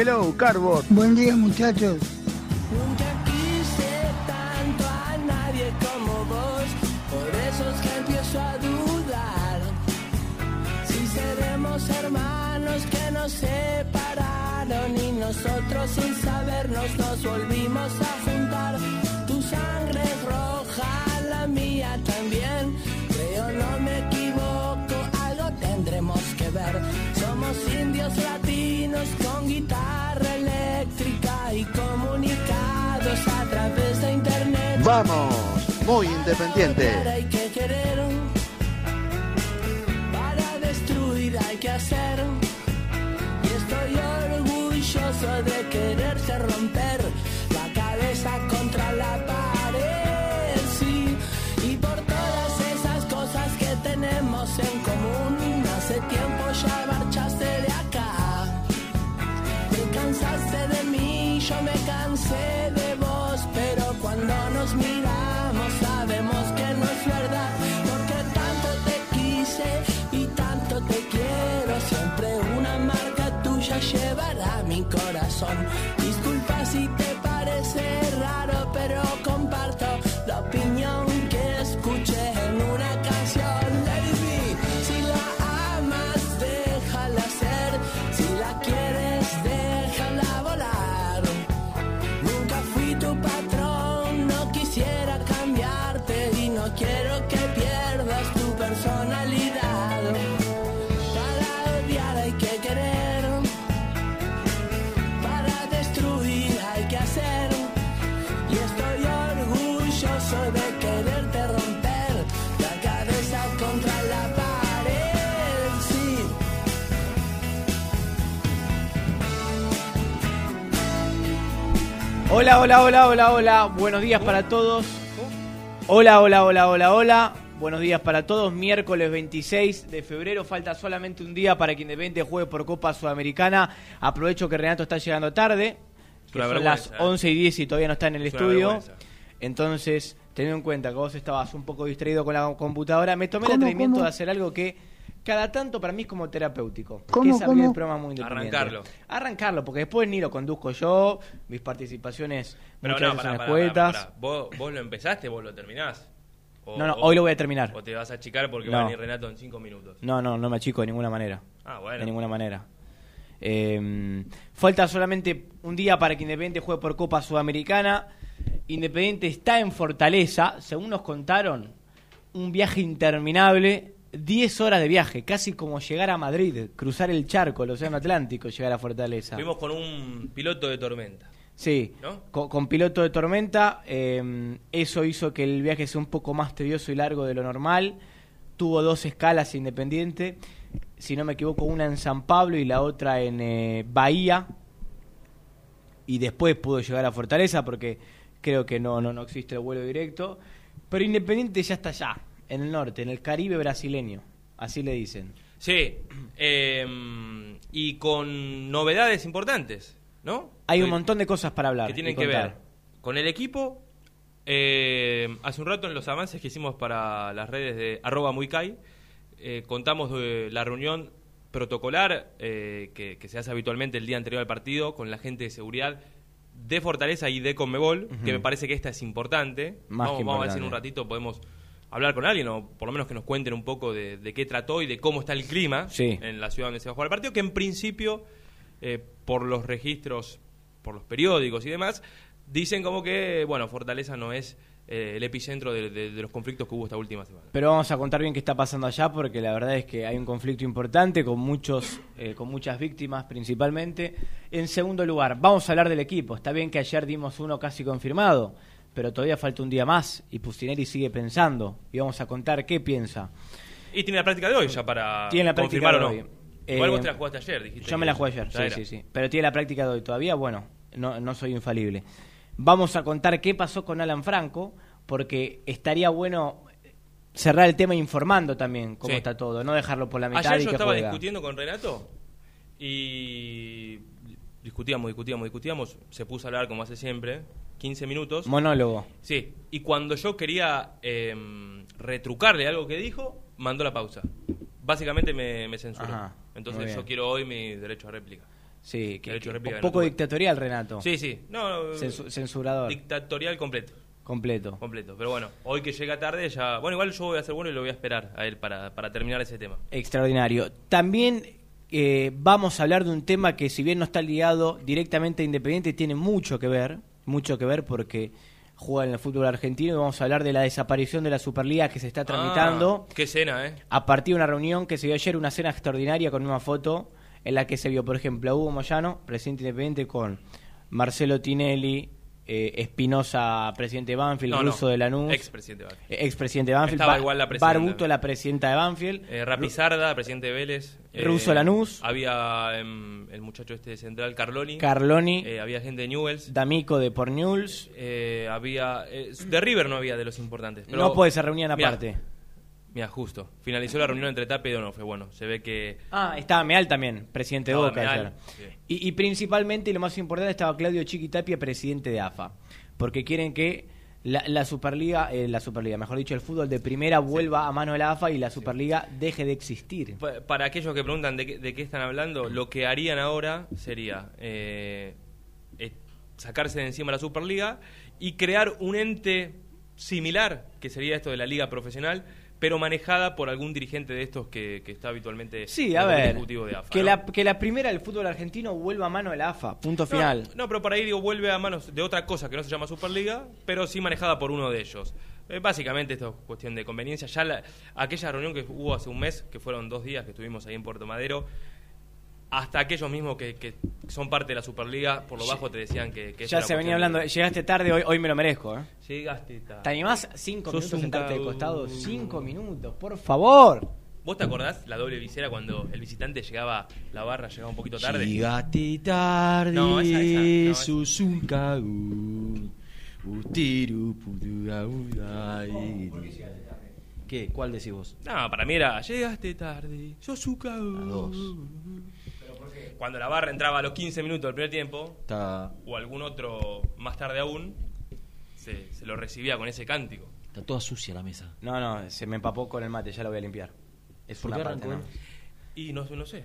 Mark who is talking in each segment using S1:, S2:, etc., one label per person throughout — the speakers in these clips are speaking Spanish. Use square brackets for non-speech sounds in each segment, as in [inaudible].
S1: Hello, Carbot.
S2: Buen día muchachos.
S1: Muy independiente.
S3: Hay que querer, para destruir hay que hacer. Y estoy orgulloso de quererse romper la cabeza contra la pared, sí. Y por todas esas cosas que tenemos en común, hace tiempo ya marchaste de acá. Te cansaste de mí, yo me cansé de vos, pero cuando nos miramos porque tanto te quise y tanto te quiero, siempre una marca tuya llevará mi corazón. Disculpa si te parece
S4: Hola, hola, hola, hola, hola. Buenos días para todos. Hola, hola, hola, hola, hola. Buenos días para todos. Miércoles 26 de febrero. Falta solamente un día para que Independiente juegue por Copa Sudamericana. Aprovecho que Renato está llegando tarde. Que son las
S5: vergüenza, ¿eh?
S4: 11 y 10 y todavía no está en el
S5: Es
S4: estudio. Entonces, teniendo en cuenta que vos estabas un poco distraído con la computadora, me tomé el
S2: ¿Cómo,
S4: atrevimiento
S2: cómo?
S4: de hacer algo que cada tanto para mí es como terapéutico.
S2: ¿Cómo,
S4: que es abrir
S2: cómo?
S4: el programa muy independiente.
S5: Arrancarlo.
S4: Arrancarlo, porque después ni lo conduzco yo, mis participaciones
S5: Pero
S4: muchas
S5: no,
S4: veces
S5: pará. ¿Vos, vos lo empezaste, vos lo terminás. O-
S4: No, no,
S5: o-
S4: hoy lo voy a terminar.
S5: O te vas a achicar porque
S4: No.
S5: va a venir Renato en cinco minutos.
S4: No, no, no me achico de ninguna manera.
S5: Ah, bueno.
S4: De ninguna manera. Eh, falta solamente un día para que Independiente juegue por Copa Sudamericana. Independiente está en Fortaleza, según nos contaron, un viaje interminable, 10 horas de viaje, casi como llegar a Madrid, cruzar el charco, el Océano Atlántico, llegar a Fortaleza.
S5: Fuimos con un piloto de tormenta.
S4: Sí,
S5: ¿No?
S4: con, con piloto de tormenta, eh, eso hizo que el viaje sea un poco más tedioso y largo de lo normal. Tuvo dos escalas independiente, si no me equivoco, una en San Pablo y la otra en eh, Bahía. Y después pudo llegar a Fortaleza porque creo que no, no, no existe el vuelo directo. Pero Independiente ya está allá, en el norte, en el Caribe brasileño. así le dicen.
S5: Sí, eh, y con novedades importantes, ¿no?
S4: Hay un montón de cosas para hablar.
S5: que tienen que ver con el equipo. eh, hace un rato en los avances que hicimos para las redes de arroba muicai, eh, contamos de la reunión protocolar eh, que, que se hace habitualmente el día anterior al partido con la gente de seguridad de Fortaleza y de Conmebol, que me parece que esta es importante.
S4: Más
S5: vamos,
S4: que
S5: vamos a ver si en
S4: importante.
S5: un ratito podemos hablar con alguien o por lo menos que nos cuenten un poco de, de qué trató y de cómo está el clima
S4: Sí.
S5: en la ciudad donde se va a jugar el partido, que en principio, eh, por los registros, por los periódicos y demás, dicen como que, bueno, Fortaleza no es eh, el epicentro de, de- de los conflictos que hubo esta última semana.
S4: Pero vamos a contar bien qué está pasando allá porque la verdad es que hay un conflicto importante con muchos, eh, con muchas víctimas principalmente. En segundo lugar, vamos a hablar del equipo. Está bien que ayer dimos uno casi confirmado, pero todavía falta un día más y Pustineri sigue pensando y vamos a contar qué piensa.
S5: Y tiene la práctica de hoy ya para
S4: Tiene la práctica de
S5: o no.
S4: hoy.
S5: Igual
S4: Eh,
S5: vos te la jugaste ayer, dijiste.
S4: Yo me la jugué ayer, sí,
S5: era.
S4: sí, sí. Pero tiene la práctica de hoy todavía, bueno, no, no soy infalible. Vamos a contar qué pasó con Alan Franco, porque estaría bueno cerrar el tema informando también cómo
S5: Sí.
S4: está todo, no dejarlo por la mitad
S5: Ayer
S4: y
S5: yo
S4: que
S5: estaba
S4: juega.
S5: discutiendo con Renato y discutíamos, discutíamos, discutíamos. Se puso a hablar como hace siempre, 15 minutos.
S4: Monólogo.
S5: Sí, y cuando yo quería eh, retrucarle algo que dijo, mandó la pausa. Básicamente me, me censuró.
S4: Ajá,
S5: Entonces yo quiero hoy mi derecho a réplica.
S4: Sí, que,
S5: Derecho
S4: que
S5: réplica no
S4: poco dictatorial, Renato.
S5: Sí, sí. No,
S4: Censu- censurador.
S5: dictatorial completo.
S4: completo.
S5: Completo. Pero bueno, hoy que llega tarde ya... Bueno, igual yo voy a ser bueno y lo voy a esperar a él para, para terminar ese tema.
S4: Extraordinario. También eh, vamos a hablar de un tema que si bien no está ligado directamente a Independiente, tiene mucho que ver, mucho que ver porque juega en el fútbol argentino y vamos a hablar de la desaparición de la Superliga que se está tramitando
S5: Ah, qué cena, ¿eh?
S4: a partir de una reunión que se dio ayer, una cena extraordinaria con una foto en la que se vio, por ejemplo, a Hugo Moyano, presidente independiente, con Marcelo Tinelli, eh, Espinosa, presidente de Banfield,
S5: No, no,
S4: Russo de Lanús,
S5: expresidente de Banfield.
S4: eh, expresidente de Banfield,
S5: Estaba
S4: Ba-
S5: igual la presidenta.
S4: Barbuto, la presidenta de Banfield,
S5: Eh, Rapizarda, presidente de Vélez. eh,
S4: Russo Lanús.
S5: Había em, el muchacho este de Central, Carloni.
S4: Carloni,
S5: Eh, había gente de Newells.
S4: D'Amico de Pornews.
S5: Eh, había. eh, de River no había de los importantes. pero-
S4: no puede ser reunión
S5: Mirá,
S4: aparte.
S5: Mira, justo. Finalizó la reunión entre Tape y Donofre. Bueno, se ve que.
S4: Ah, estaba Meal también, presidente de Boca
S5: Meal,
S4: ayer.
S5: sí.
S4: Y, y principalmente, y lo más importante, estaba Claudio Chiquitapia, presidente de AFA. Porque quieren que la, la Superliga, eh, la Superliga, mejor dicho, el fútbol de primera vuelva a mano de la AFA y la Superliga deje de existir.
S5: Pa- Para aquellos que preguntan de qué, de qué están hablando, lo que harían ahora sería eh, eh, sacarse de encima la Superliga y crear un ente similar, que sería esto de la liga profesional, pero manejada por algún dirigente de estos que, que está habitualmente
S4: Sí, a ver.
S5: ejecutivo de AFA.
S4: que,
S5: ¿no?
S4: la, que la primera del fútbol argentino vuelva a mano de la AFA. Punto final.
S5: No, no, pero para ahí digo, vuelve a manos de otra cosa que no se llama Superliga, pero sí manejada por uno de ellos. Eh, básicamente esto es cuestión de conveniencia. Ya la- aquella reunión que hubo hace un mes, que fueron dos días que estuvimos ahí en Puerto Madero, hasta aquellos mismos que, que son parte de la Superliga, por lo bajo te decían que... que
S4: ya se venía hablando. Llegaste tarde, hoy, hoy me lo merezco. ¿eh?
S5: Llegaste tarde.
S4: ¿Te animás cinco
S5: Sos
S4: minutos sentarte de costado? Cinco minutos, por favor.
S5: ¿Vos te acordás la doble visera cuando el visitante llegaba, la barra llegaba un poquito tarde?
S2: Llegaste tarde,
S5: No, esa, esa, no, esa.
S2: sos un cagón. Utiru, udai. ¿Qué? ¿Cuál decís vos?
S5: No, para mí era, llegaste tarde, sos un cagón.
S2: A dos.
S5: Cuando la barra entraba a los 15 minutos del primer tiempo,
S2: Está,
S5: o algún otro más tarde aún, se, se lo recibía con ese cántico.
S2: está toda sucia la mesa.
S4: No, no, se me empapó con el mate, ya lo voy a limpiar. Es
S2: ¿Por
S4: una
S2: qué
S4: parte,
S2: arrancó
S4: ¿no?
S2: él?
S5: Y no, no sé.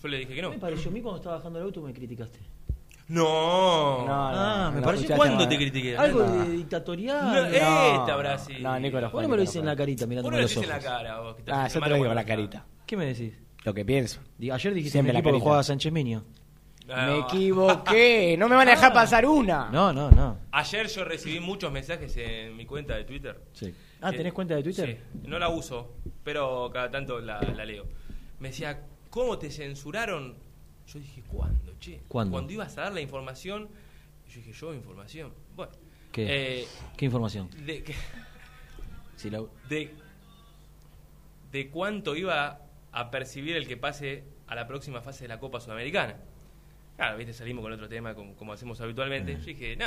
S5: Yo le dije que no.
S2: Me pareció a mí cuando estaba bajando el auto me criticaste.
S5: No.
S4: No, no,
S2: ah, me
S4: no
S2: pareció
S4: escuchaste
S5: ¿Cuándo
S4: nada.
S5: te critiqué?
S2: algo
S4: No.
S2: de dictatorial.
S5: No,
S2: No,
S5: eh. Esta Brasil.
S4: No, Nicolás.
S2: ¿Por qué no me lo dices en la carita
S5: Vos
S2: mirándome
S5: no lo
S2: los ojos?
S5: en la cara, vos. que estás
S4: Ah, yo te lo digo la carita.
S2: ¿Qué me decís?
S4: Lo que pienso.
S2: Ayer dijiste
S4: Siempre la
S2: que jugaba Sánchez.
S5: Ah,
S4: Me equivoqué. No me van a dejar pasar una.
S2: No, no, no.
S5: Ayer yo recibí muchos mensajes en mi cuenta de Twitter.
S2: Sí. Ah, ¿tenés cuenta de Twitter?
S5: Sí, no la uso, pero cada tanto la, la leo. Me decía, ¿cómo te censuraron? Yo dije, ¿cuándo, che?
S2: ¿Cuándo?
S5: Cuando ibas a dar la información. Yo dije, ¿yo información? Bueno.
S2: ¿Qué?
S5: eh,
S2: ¿Qué información?
S5: de, que-
S2: Si la-
S5: de, de cuánto iba a percibir el que pase a la próxima fase de la Copa Sudamericana. Claro, viste, salimos con otro tema como, como hacemos habitualmente. Yo dije, no,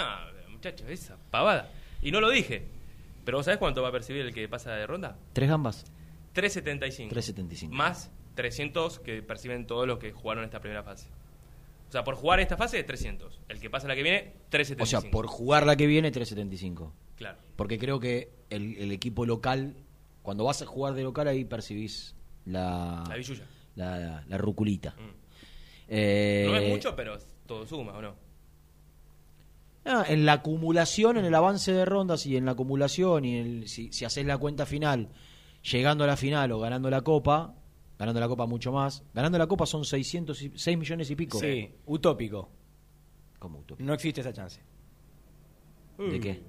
S5: muchachos, esa pavada. Y no lo dije. Pero ¿vos sabés cuánto va a percibir el que pasa de ronda?
S2: ¿Tres gambas?
S5: 3.75.
S2: 3.75.
S5: Más 300 que perciben todos los que jugaron esta primera fase. O sea, por jugar esta fase es 300. El que pasa la que viene, 3.75.
S2: O sea, por jugar la que viene, 3.75.
S5: Claro.
S2: Porque creo que el, el equipo local, cuando vas a jugar de local, ahí percibís la,
S5: La billulla.
S2: la, la ruculita.
S5: Mm.
S2: Eh,
S5: No es mucho, pero todo suma, ¿o no?
S2: ah, en la acumulación, en el avance de rondas y en la acumulación, y en el- si, si haces la cuenta final, llegando a la final o ganando la copa, ganando la copa mucho más, ganando la copa son 600 y- 6 millones y pico.
S4: Sí, utópico.
S2: ¿Cómo utópico?
S4: No existe esa chance
S2: ¿De qué?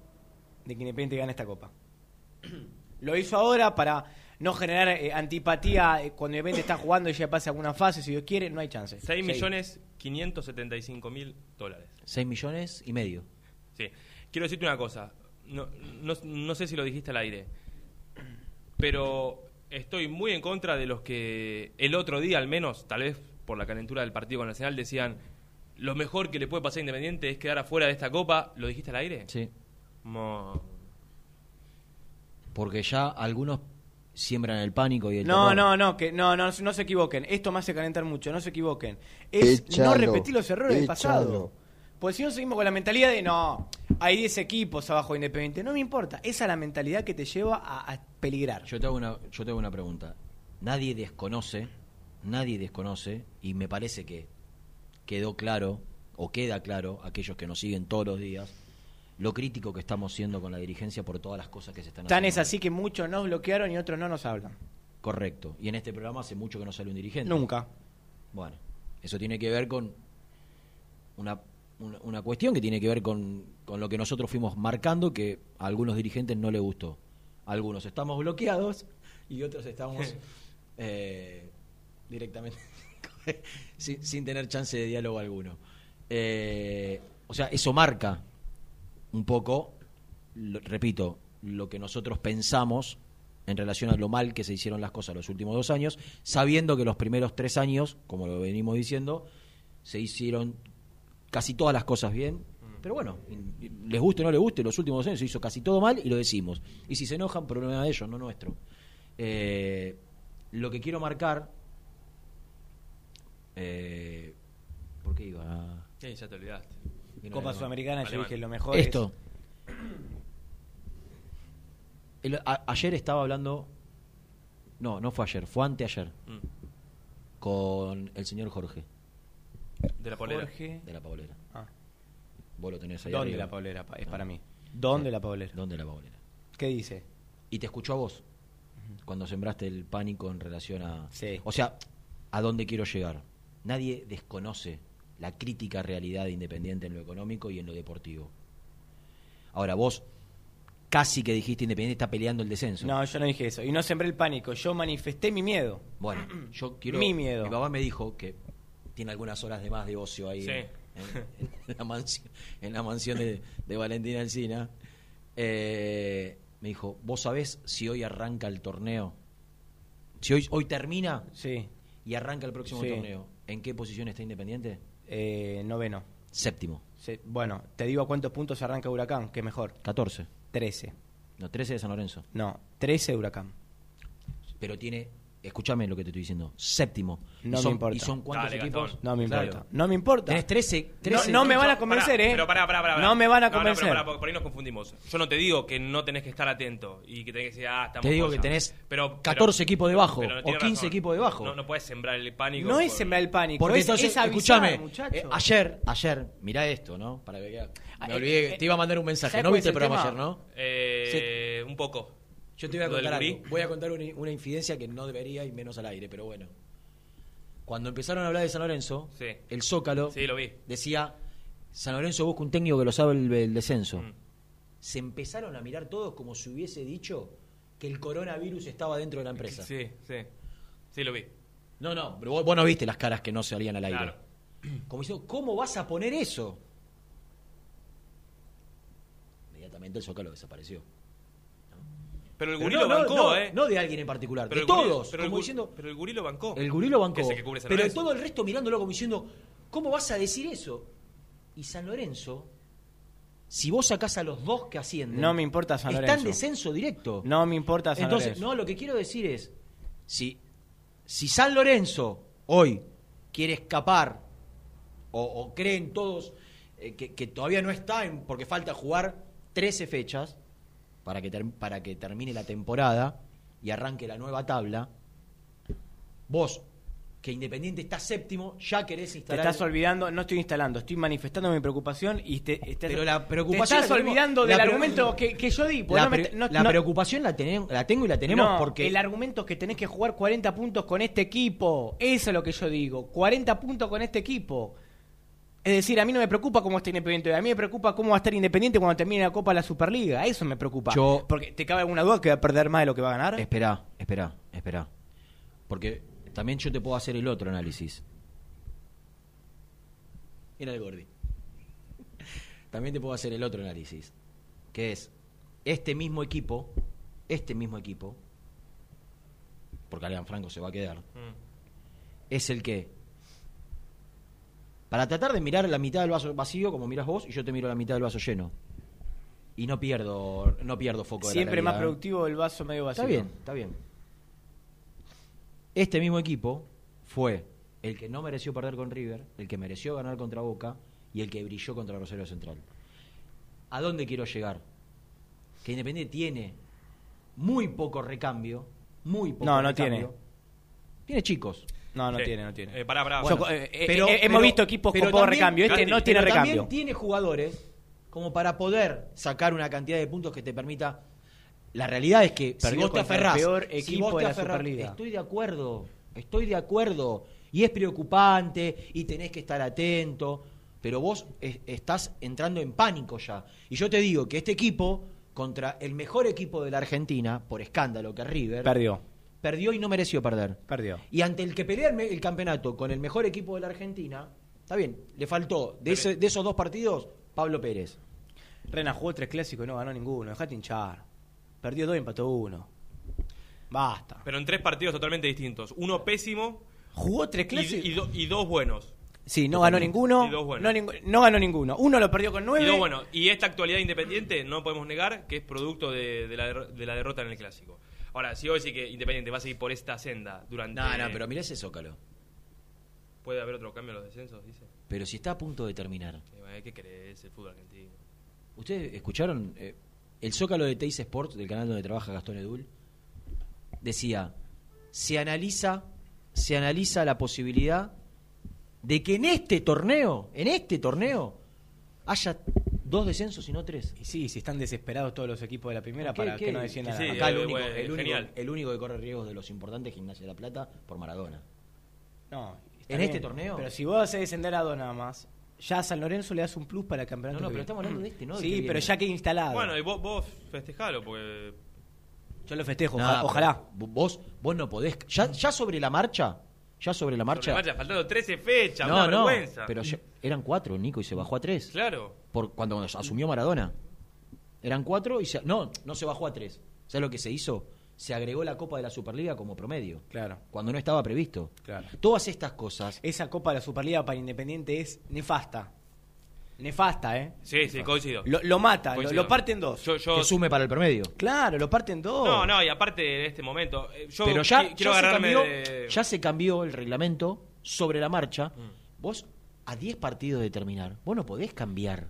S4: de que Independiente gane esta copa. [clears throat] Lo hizo ahora para no generar eh, antipatía eh, cuando Independiente está jugando y ya pasa alguna fase, si Dios quiere, no hay chance.
S5: 6
S4: Sí.
S5: millones 575 mil dólares.
S2: 6 millones y medio.
S5: Sí. Quiero decirte una cosa. No, no, no sé si lo dijiste al aire. Pero estoy muy en contra de los que el otro día, al menos, tal vez por la calentura del partido con Nacional, decían lo mejor que le puede pasar a Independiente es quedar afuera de esta copa. ¿Lo dijiste al aire?
S2: Sí.
S5: Mo-
S2: Porque ya algunos siembran el pánico y el
S4: No,
S2: terror.
S4: no, no, que no, no, no se equivoquen. Esto me hace calentar mucho, no se equivoquen. Es no repetir los errores del pasado. Pues si no seguimos con la mentalidad de no, hay 10 equipos abajo de Independiente, no me importa. Esa es la mentalidad que te lleva a, a peligrar.
S2: Yo te, hago una, yo te hago una pregunta. Nadie desconoce, nadie desconoce, y me parece que quedó claro, o queda claro, aquellos que nos siguen todos los días, lo crítico que estamos siendo con la dirigencia por todas las cosas que se están
S4: Tan
S2: haciendo.
S4: es así que muchos nos bloquearon y otros no nos hablan.
S2: Correcto. Y en este programa hace mucho que no sale un dirigente.
S4: Nunca.
S2: Bueno, eso tiene que ver con una, una, una cuestión que tiene que ver con, con lo que nosotros fuimos marcando que a algunos dirigentes no le gustó. Algunos estamos bloqueados y otros estamos [laughs] eh, directamente [laughs] sin, sin tener chance de diálogo alguno. Eh, o sea, eso marca un poco, lo- repito, lo que nosotros pensamos en relación a lo mal que se hicieron las cosas los últimos dos años, sabiendo que los primeros tres años, como lo venimos diciendo, se hicieron casi todas las cosas bien. Pero bueno, les guste o no les guste, los últimos dos años se hizo casi todo mal y lo decimos. Y si se enojan, problema de ellos, no nuestro. Eh, lo que quiero marcar. Eh, ¿Por qué iba a.?
S5: Sí, ya te olvidaste.
S4: Copa Sudamericana, yo
S5: Alemán.
S4: dije lo mejor.
S2: Esto. El- a- ayer estaba hablando. No, no fue ayer, fue anteayer.
S5: Mm.
S2: Con el señor Jorge,
S5: De la polera.
S4: Jorge.
S2: de la Paulera.
S4: Ah,
S2: Vos lo tenés ahí.
S4: ¿Dónde
S2: arriba.
S4: la Paulera? Pa- Es
S2: Ah.
S4: para mí. ¿Dónde
S2: Sí.
S4: la Paulera?
S2: ¿Dónde la Paulera?
S4: ¿Qué dice?
S2: Y te escuchó a vos cuando sembraste el pánico en relación a.
S4: Sí.
S2: O sea, ¿a dónde quiero llegar? Nadie desconoce la crítica realidad de Independiente en lo económico y en lo deportivo. Ahora, vos casi que dijiste Independiente está peleando el descenso.
S4: No, yo no dije eso. Y no sembré el pánico. Yo manifesté mi miedo.
S2: Bueno, [clears throat] yo quiero.
S4: Mi miedo.
S2: Mi papá me dijo que tiene algunas horas de más de ocio ahí
S5: Sí.
S2: en, en- en la mansión, en la mansión de, de Valentina Alcina. Eh, me dijo, ¿vos sabés si hoy arranca el torneo? Si hoy, hoy termina
S4: Sí.
S2: y arranca el próximo
S4: Sí.
S2: torneo, ¿en qué posición está Independiente?
S4: Eh, noveno.
S2: Séptimo,
S4: Se- bueno, te digo a cuántos puntos arranca Huracán, que mejor.
S2: 14.
S4: 13.
S2: No, 13 de San Lorenzo.
S4: No, 13 de Huracán.
S2: Pero tiene, escúchame lo que te estoy diciendo, séptimo.
S4: No
S2: ¿Y son,
S4: me importa.
S2: ¿Y son cuántos
S5: Dale,
S2: equipos?
S5: Gastón.
S4: No me
S2: Claro.
S4: importa. No me importa.
S2: Tenés 13, 13
S4: no, no me van a
S5: Pará,
S4: convencer, ¿eh?
S5: Pero pará, pará, pará, pará.
S4: No me van a
S5: No, no,
S4: convencer.
S5: pero pará, porque por ahí nos confundimos. Yo no te digo que no tenés que estar atento y que tenés que decir, ah, estamos
S2: Te digo
S5: cosa.
S2: que tenés
S5: pero,
S2: 14 equipos debajo,
S5: pero no
S2: o
S5: tiene
S2: 15
S5: razón.
S2: equipos debajo.
S5: No, no puedes sembrar el pánico.
S4: No es
S5: por-
S4: sembrar el pánico.
S2: Porque
S4: es,
S2: entonces,
S4: es avisar,
S2: escúchame,
S4: muchacho.
S2: eh, ayer, ayer, mirá esto, ¿no? Para que
S4: Ah,
S2: me
S4: eh,
S2: olvidé,
S4: eh,
S2: te iba a mandar un mensaje.
S4: ¿sabes
S2: ¿No viste el programa ayer, no?
S5: Eh, Un poco.
S2: Yo te voy a contar algo. Voy a contar una, una infidencia que no debería y menos al aire, pero bueno. Cuando empezaron a hablar de San Lorenzo,
S5: Sí.
S2: el Zócalo
S5: Sí, lo vi.
S2: decía, San Lorenzo busca un técnico que lo sabe el, el descenso.
S5: Mm.
S2: Se empezaron a mirar todos como si hubiese dicho que el coronavirus estaba dentro de la empresa.
S5: Sí, sí. Sí, lo vi.
S2: No, no, pero vos, vos no viste las caras que no salían al aire.
S5: Claro. [clears throat]
S2: Como diciendo, ¿cómo vas a poner eso? Inmediatamente el Zócalo desapareció.
S5: Pero el
S2: Pero
S5: gurí
S2: no,
S5: lo
S2: no,
S5: bancó,
S2: no,
S5: ¿eh?
S2: no de alguien en particular,
S5: Pero
S2: de
S5: gurí-
S2: todos.
S5: pero el
S2: como diciendo,
S5: pero el gurí lo bancó.
S2: el gurí lo bancó.
S5: Que es el que cubre San
S2: pero
S5: Lorenzo.
S2: todo el resto mirándolo como diciendo, ¿cómo vas a decir eso? Y San Lorenzo, si vos sacás a los dos que ascienden,
S4: No me importa San
S2: está en
S4: Lorenzo.
S2: descenso directo.
S4: No me importa San
S2: Entonces,
S4: Lorenzo.
S2: no, lo que quiero decir es, Si, si San Lorenzo hoy quiere escapar o, o creen todos eh, que, que todavía no está en, porque falta jugar 13 fechas para que, ter- para que termine la temporada y arranque la nueva tabla, vos, que Independiente está séptimo, ya querés
S4: Te
S2: instalar...
S4: estás olvidando, no estoy instalando, estoy manifestando mi preocupación y te, estás-
S2: Pero la
S4: te
S2: preocupación
S4: estás
S2: la tenemos-
S4: olvidando
S2: la
S4: del
S2: pre-
S4: argumento que, que yo di.
S2: la
S4: no me-
S2: pre-
S4: no-
S2: la
S4: no-
S2: preocupación la, tenemos, la tengo y la tenemos
S4: no,
S2: porque...
S4: el argumento es que tenés que jugar 40 puntos con este equipo. Eso es lo que yo digo. 40 puntos con este equipo. Es decir, a mí no me preocupa cómo está Independiente. A mí me preocupa cómo va a estar Independiente cuando termine la Copa de la Superliga. Eso me preocupa.
S2: Yo-
S4: Porque te cabe alguna duda que va a perder más de lo que va a ganar.
S2: Espera, espera, espera. Porque también yo te puedo hacer el otro análisis. Mira el Gordi. [laughs] También te puedo hacer el otro análisis. Que es, este mismo equipo, este mismo equipo, porque Adrián Franco se va a quedar,
S5: Mm.
S2: es el que, para tratar de mirar la mitad del vaso vacío, como miras vos, y yo te miro la mitad del vaso lleno. Y no pierdo, no pierdo foco de la
S4: Siempre más productivo el vaso medio vacío.
S2: Está bien, está bien. Este mismo equipo fue el que no mereció perder con River, el que mereció ganar contra Boca y el que brilló contra Rosario Central. ¿A dónde quiero llegar? Que Independiente tiene muy poco recambio, muy poco
S4: No, no
S2: recambio.
S4: tiene.
S2: Tiene chicos.
S4: No, no
S5: Sí.
S4: tiene, no tiene.
S5: Eh, pará, pará.
S4: Yo- eh, eh, eh, hemos visto equipos con
S2: pero
S4: poco
S2: también-
S4: recambio. Este no tiene
S2: pero
S4: recambio.
S2: También tiene jugadores como para poder sacar una cantidad de puntos que te permita. La realidad es que si
S4: Perdió
S2: vos te
S4: contra el
S2: aferrás,
S4: peor
S2: si
S4: equipo
S2: vos te
S4: de la
S2: aferrás-
S4: Superliga.
S2: estoy de acuerdo, estoy de acuerdo y es preocupante y tenés que estar atento, pero vos es- estás entrando en pánico ya. Y yo te digo que este equipo contra el mejor equipo de la Argentina, por escándalo que es River,
S4: Perdió.
S2: Perdió y no mereció perder.
S4: Perdió.
S2: Y ante el que pelea el, campeonato con el mejor equipo de la Argentina, está bien, le faltó de, ese- de esos dos partidos Pablo Pérez.
S4: Rena jugó tres clásicos y no ganó ninguno. Dejate hinchar. Perdió dos y empató uno. Basta.
S5: Pero en tres partidos totalmente distintos. Uno pésimo
S4: Jugó tres
S5: y,
S4: clásicos.
S5: y do- y dos buenos.
S4: Sí, no ganó ninguno.
S5: Y dos buenos.
S4: No, ganó ninguno. Uno lo perdió con nueve.
S5: Y dos buenos. Y esta actualidad independiente no podemos negar que es producto de, de la, derro- de la derrota en el clásico. Ahora, si vos decís que Independiente va a seguir por esta senda durante.
S2: No, no, pero mirá ese zócalo.
S5: ¿Puede haber otro cambio en los descensos? Dice.
S2: Pero si está a punto de terminar.
S5: ¿Qué crees? El fútbol argentino.
S2: ¿Ustedes escucharon eh, el zócalo de Teis Sports, del canal donde trabaja Gastón Edul? Decía, se analiza, se analiza la posibilidad de que en este torneo, en este torneo, haya dos descensos y no tres.
S4: Y sí, si están desesperados todos los equipos de la primera
S2: ¿Qué-
S4: para
S2: qué?
S4: que no desciendan
S5: Sí,
S2: Acá el,
S5: eh,
S2: único,
S5: bueno,
S2: el, único, el único que corre riesgos de los importantes es Gimnasia de la Plata por Maradona.
S4: No,
S2: ¿En
S4: bien.
S2: este torneo?
S4: Pero si vos haces descender a dos nada más, ya a San Lorenzo le das un plus para el campeonato.
S2: No, no, pero estamos hablando de este, ¿no?
S4: Sí, pero ya que instalado.
S5: Bueno, y vos, vos festejalo, porque.
S4: Yo lo festejo,
S2: No,
S4: ojalá.
S2: pero
S4: ojalá.
S2: Vos, vos no podés. Ya, ya sobre la marcha, ya sobre la marcha.
S5: Sobre marcha, faltando 13 fechas,
S2: no,
S5: una
S2: no,
S5: vergüenza.
S2: pero ya- eran cuatro, Nico, y se bajó a tres.
S5: Claro.
S2: Por cuando asumió Maradona. Eran cuatro y se, no, no se bajó a tres. ¿Sabes lo que se hizo? Se agregó la Copa de la Superliga como promedio.
S4: Claro.
S2: Cuando no estaba previsto.
S4: Claro.
S2: Todas estas cosas.
S4: Esa Copa de la Superliga para Independiente es nefasta. Nefasta, ¿eh?
S5: Sí, sí, coincido.
S4: Lo, lo mata, lo,
S5: Coincido.
S4: lo parte en dos.
S5: Yo, yo-
S2: Que sume para el promedio.
S4: Claro, lo parte en dos.
S5: No, no, y aparte en este momento. eh, Yo
S2: Pero ya,
S5: qui- quiero
S2: ya se
S5: agarrarme
S2: cambió,
S5: de.
S2: ya se cambió el reglamento sobre la marcha.
S5: Mm.
S2: Vos, a 10 partidos de terminar, vos no podés cambiar.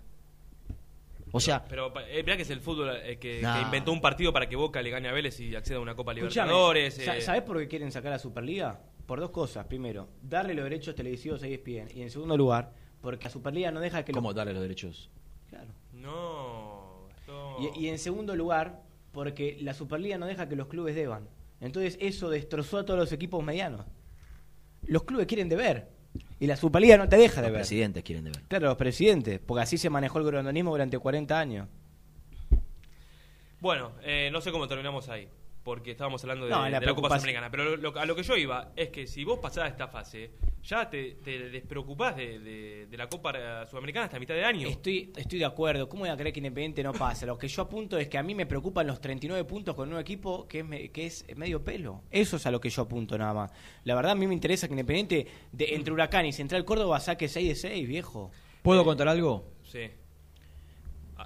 S2: O sea,
S5: Pero eh, mirá que es el fútbol eh, que,
S2: Nah.
S5: que inventó un partido para que Boca le gane a Vélez y acceda a una Copa Libertadores. eh,
S4: ¿Sabés por qué quieren sacar la Superliga? Por dos cosas. Primero, darle los derechos televisivos a ESPN. Y en segundo lugar, porque la Superliga no deja que los-
S2: ¿cómo darle los derechos?
S4: Claro.
S5: No. esto-
S4: Y, y en segundo lugar, porque la Superliga no deja que los clubes deban. Entonces eso destrozó a todos los equipos medianos. Los clubes quieren deber. Y la Superliga no te deja de
S2: Los
S4: ver.
S2: presidentes quieren deber.
S4: Claro, los presidentes. Porque así se manejó el gobiernismo durante 40 años.
S5: Bueno, eh, no sé cómo terminamos ahí. Porque estábamos hablando de,
S4: No, la
S5: de la Copa
S4: preocupación-
S5: Sudamericana. Pero lo- lo- a lo que yo iba es que si vos pasás esta fase, ya te, te despreocupás de, de- de la Copa eh, Sudamericana hasta mitad de año.
S4: Estoy, estoy de acuerdo. ¿Cómo voy a creer que Independiente no pase? Lo que yo apunto es que a mí me preocupan los 39 puntos con un equipo que es, me- que es medio pelo. Eso es a lo que yo apunto nada más. La verdad a mí me interesa que Independiente de, entre Huracán y Central Córdoba saque 6 de 6, viejo.
S2: ¿Puedo contar algo?
S5: Sí.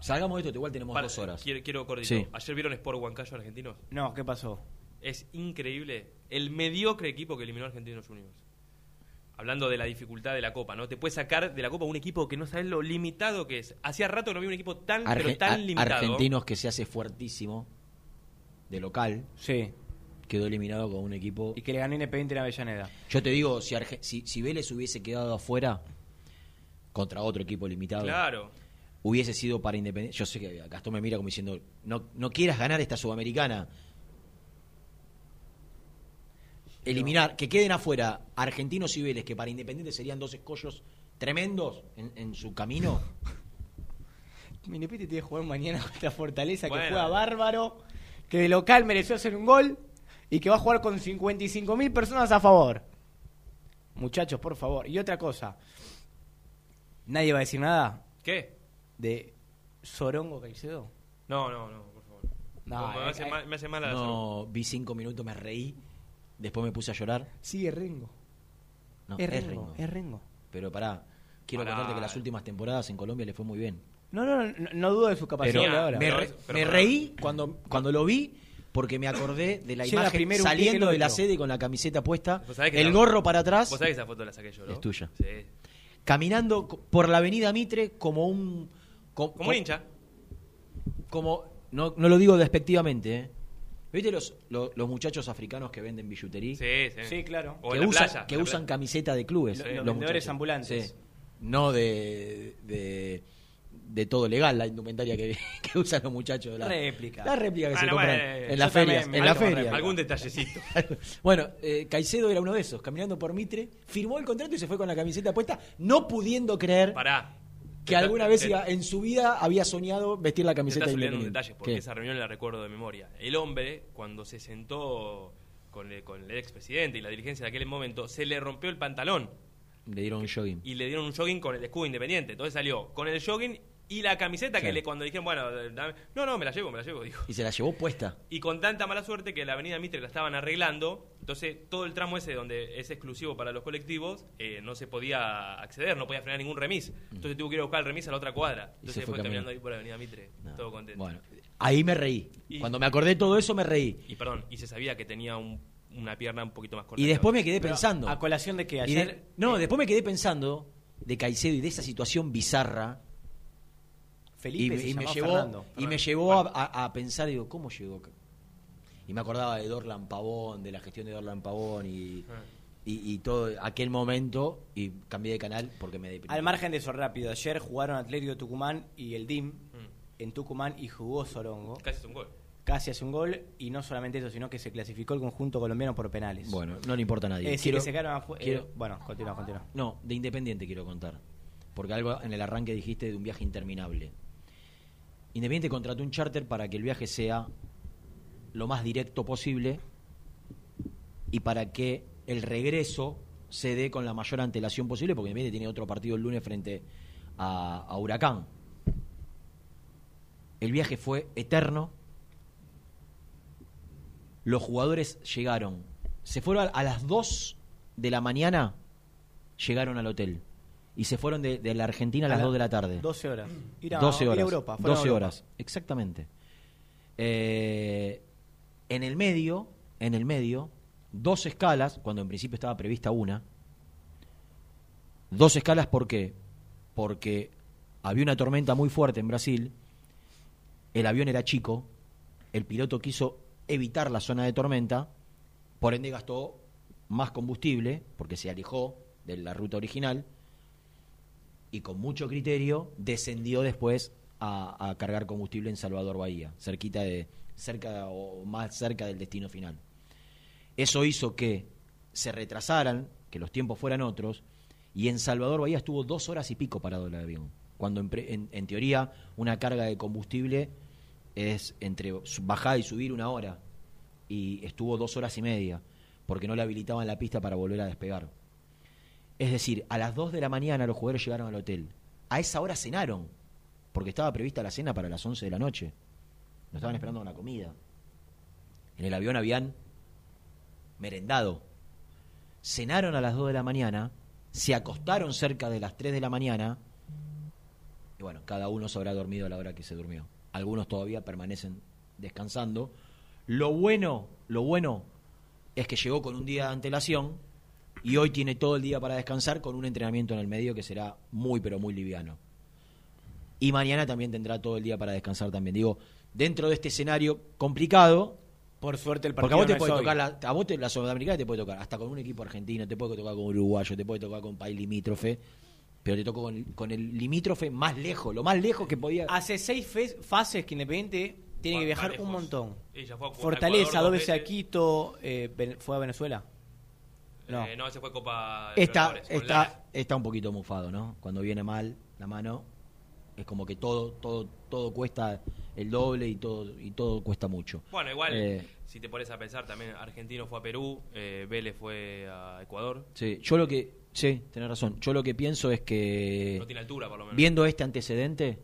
S2: Salgamos de esto, igual tenemos
S5: Para-
S2: dos horas.
S5: Quiero, quiero cortito.
S2: Sí.
S5: ¿Ayer vieron Sport Huancayo argentinos?
S4: No, ¿qué pasó?
S5: Es increíble el mediocre equipo que eliminó a Argentinos Juniors. Hablando de la dificultad de la Copa, ¿no? Te puede sacar de la Copa un equipo que no sabes lo limitado que es. Hacía rato que no vi un equipo tan, pero limitado.
S2: Argentinos que se hace fuertísimo de local,
S4: Sí.
S2: quedó eliminado con un equipo.
S4: Y que le ganó Independiente en Avellaneda.
S2: Yo te digo, si, Arge- si, si Vélez hubiese quedado afuera contra otro equipo limitado,
S5: Claro.
S2: Hubiese sido para Independiente. Yo sé que Gastón me mira como diciendo, no, no quieras ganar esta Sudamericana. Eliminar, que queden afuera Argentinos y Vélez, que para Independiente serían dos escollos tremendos en, en su camino. [laughs]
S4: Independiente tiene que jugar mañana contra Fortaleza, que juega bárbaro, que de local mereció hacer un gol y que va a jugar con 55 mil personas a favor. Muchachos, por favor. Y otra cosa. Nadie va a decir nada
S5: ¿Qué?
S4: De Sorongo Caicedo.
S5: No, no, no, por favor.
S4: No,
S5: me,
S4: eh,
S5: hace
S4: eh,
S5: mal, me hace mal a la salud.
S2: No, vi cinco minutos, me reí, después me puse a llorar.
S4: Sigue Rengo.
S2: No,
S4: es
S2: es
S4: Rengo,
S2: Rengo.
S4: es Rengo.
S2: Pero pará, quiero
S5: Pará.
S2: contarte que las últimas temporadas en Colombia le fue muy bien.
S4: No, no, no, no dudo de su capacidad
S2: Pero
S4: de ahora.
S2: me,
S5: No,
S2: re-
S5: es- pero
S2: me
S5: pará.
S2: reí cuando, cuando lo vi porque me acordé de la imagen
S4: primero
S2: saliendo de la sede con la camiseta puesta, el gorro para atrás,
S5: Vos sabés que esa foto la saqué yo, ¿no?
S2: Es tuya.
S5: Sí.
S2: caminando por la avenida Mitre como un... co-
S5: Como
S2: co-
S5: un hincha.
S2: Como, no, no lo digo despectivamente, ¿eh? ¿Viste los, los, los muchachos africanos que venden billutería?
S5: Sí, sí.
S4: Sí, claro.
S5: O
S2: que
S5: playa,
S2: que usan
S5: playa.
S2: camiseta de clubes.
S4: Los- vendedores
S2: muchachos.
S4: ambulantes.
S2: Sí. No de, de, de todo legal la indumentaria que, [laughs] que usan los muchachos. La
S4: Réplica.
S2: La réplica que se
S5: Bueno,
S2: compran
S5: bueno,
S2: en las ferias. En la feria.
S5: Algún detallecito. [laughs]
S2: Bueno, eh, Caicedo era uno de esos, caminando por Mitre, firmó el contrato y se fue con la camiseta puesta, no pudiendo creer
S5: Pará.
S2: Que alguna vez iba- en su vida había soñado vestir la camiseta de
S5: un detalle, porque
S2: ¿Qué?
S5: esa reunión la recuerdo de memoria. El hombre, cuando se sentó con el, con el expresidente y la dirigencia de aquel momento, se le rompió el pantalón
S2: Le dieron un jogging.
S5: y le dieron un jogging con el escudo independiente. Entonces salió con el jogging y la camiseta que
S2: Sí.
S5: le cuando dijeron, bueno, dame- no, no, me la llevo, me la llevo, dijo.
S2: Y se la llevó puesta.
S5: Y con tanta mala suerte que la avenida Mitre la estaban arreglando, entonces todo el tramo ese donde es exclusivo para los colectivos eh, no se podía acceder, no podía frenar ningún remis. Entonces tuvo que ir a buscar el remis a la otra cuadra.
S2: Mm.
S5: Entonces
S2: se fue
S5: fue caminando
S2: caminando.
S5: ahí por la avenida Mitre,
S2: No.
S5: todo contento.
S2: Bueno, ahí me reí.
S5: Y-
S2: Cuando me acordé de todo eso me reí.
S5: Y perdón, y se sabía que tenía un- una pierna un poquito más corta.
S2: Y
S5: que
S2: después me quedé
S4: Pero,
S2: pensando.
S4: A colación de que
S2: de-
S4: ayer.
S2: no,
S4: eh,
S2: después me quedé pensando de Caicedo y de esa situación bizarra. Y,
S4: Felipe
S2: me-
S4: se
S2: y me llevó,
S4: Fernando.
S2: y me llevó a, a- a pensar, digo, ¿cómo llegó? Y me acordaba de Dorlan Pavón, de la gestión de Dorlan Pavón y,
S5: Ah.
S2: y, y todo aquel momento. Y cambié de canal porque me deprimí.
S4: Al margen de eso, rápido. Ayer jugaron Atlético
S5: Mm.
S4: Tucumán y el DIM en Tucumán y jugó Sorongo.
S5: Casi es un gol.
S4: Casi hace un gol y no solamente eso, sino que se clasificó el conjunto colombiano por penales.
S2: Bueno, no le importa a nadie.
S4: Es decir,
S2: Quiero-
S4: que se quedaron afu- eh, bueno, continúa, continúa.
S2: No, de Independiente quiero contar. Porque algo en el arranque dijiste de un viaje interminable. Independiente contrató un charter para que el viaje sea lo más directo posible y para que el regreso se dé con la mayor antelación posible, porque Independiente tiene otro partido el lunes frente a, Huracán. El viaje fue eterno. Los jugadores llegaron. Se fueron a, a las 2 de la mañana, llegaron al hotel. Y se fueron de, de la Argentina a las
S4: la-
S2: 2 de la tarde.
S4: 12 horas. Ir a,
S2: 12
S4: ir a
S2: horas.
S4: Europa. fueron a
S2: 12
S4: Europa.
S2: horas, exactamente. Eh, en el medio, en el medio, dos escalas, cuando en principio estaba prevista una. Dos escalas, ¿por qué? Porque había una tormenta muy fuerte en Brasil, el avión era chico, el piloto quiso evitar la zona de tormenta, por ende gastó más combustible, porque se alejó de la ruta original, y con mucho criterio descendió después a, cargar combustible en Salvador Bahía, cerquita de, cerca o más cerca del destino final. Eso hizo que se retrasaran, que los tiempos fueran otros, y en Salvador Bahía estuvo dos horas y pico parado el avión, cuando en, en- teoría una carga de combustible es entre bajar y subir una hora, y estuvo dos horas y media, porque no le habilitaban la pista para volver a despegar. Es decir, a las 2 de la mañana los jugadores llegaron al hotel. A esa hora cenaron, porque estaba prevista la cena para las 11 de la noche. No estaban esperando una comida. En el avión habían merendado. Cenaron a las 2 de la mañana, se acostaron cerca de las 3 de la mañana, y bueno, cada uno se habrá dormido a la hora que se durmió. Algunos todavía permanecen descansando, Lo bueno, lo bueno es que llegó con un día de antelación y hoy tiene todo el día para descansar con un entrenamiento en el medio que será muy pero muy liviano. Y mañana también tendrá todo el día para descansar también. Digo, dentro de este escenario complicado,
S4: Por suerte el
S2: porque
S4: partido
S2: a vos te
S4: no
S2: puede tocar la, a vos te- la sudamericana te puede tocar hasta con un equipo argentino, te puede tocar con un uruguayo, te puede tocar con un país limítrofe, pero te tocó con, con el limítrofe más lejos, lo más lejos que podía.
S4: Hace seis fe- fases que Independiente tiene que viajar
S5: lejos.
S4: un montón. Fortaleza, dos veces a. Quito, eh, fue a Venezuela. No.
S5: Eh, no, ese fue Copa
S2: Está, está, está un poquito mufado, ¿no? Cuando viene mal la mano, es como que todo, todo, todo cuesta el doble y todo, y todo cuesta mucho.
S5: Bueno, igual,
S2: Eh,
S5: si te pones a pensar, también Argentino fue a Perú, eh, Vélez fue a Ecuador.
S2: Sí, yo lo que, sí, tenés razón. Yo lo que pienso es que
S5: No tiene altura, por lo menos.
S2: viendo este antecedente,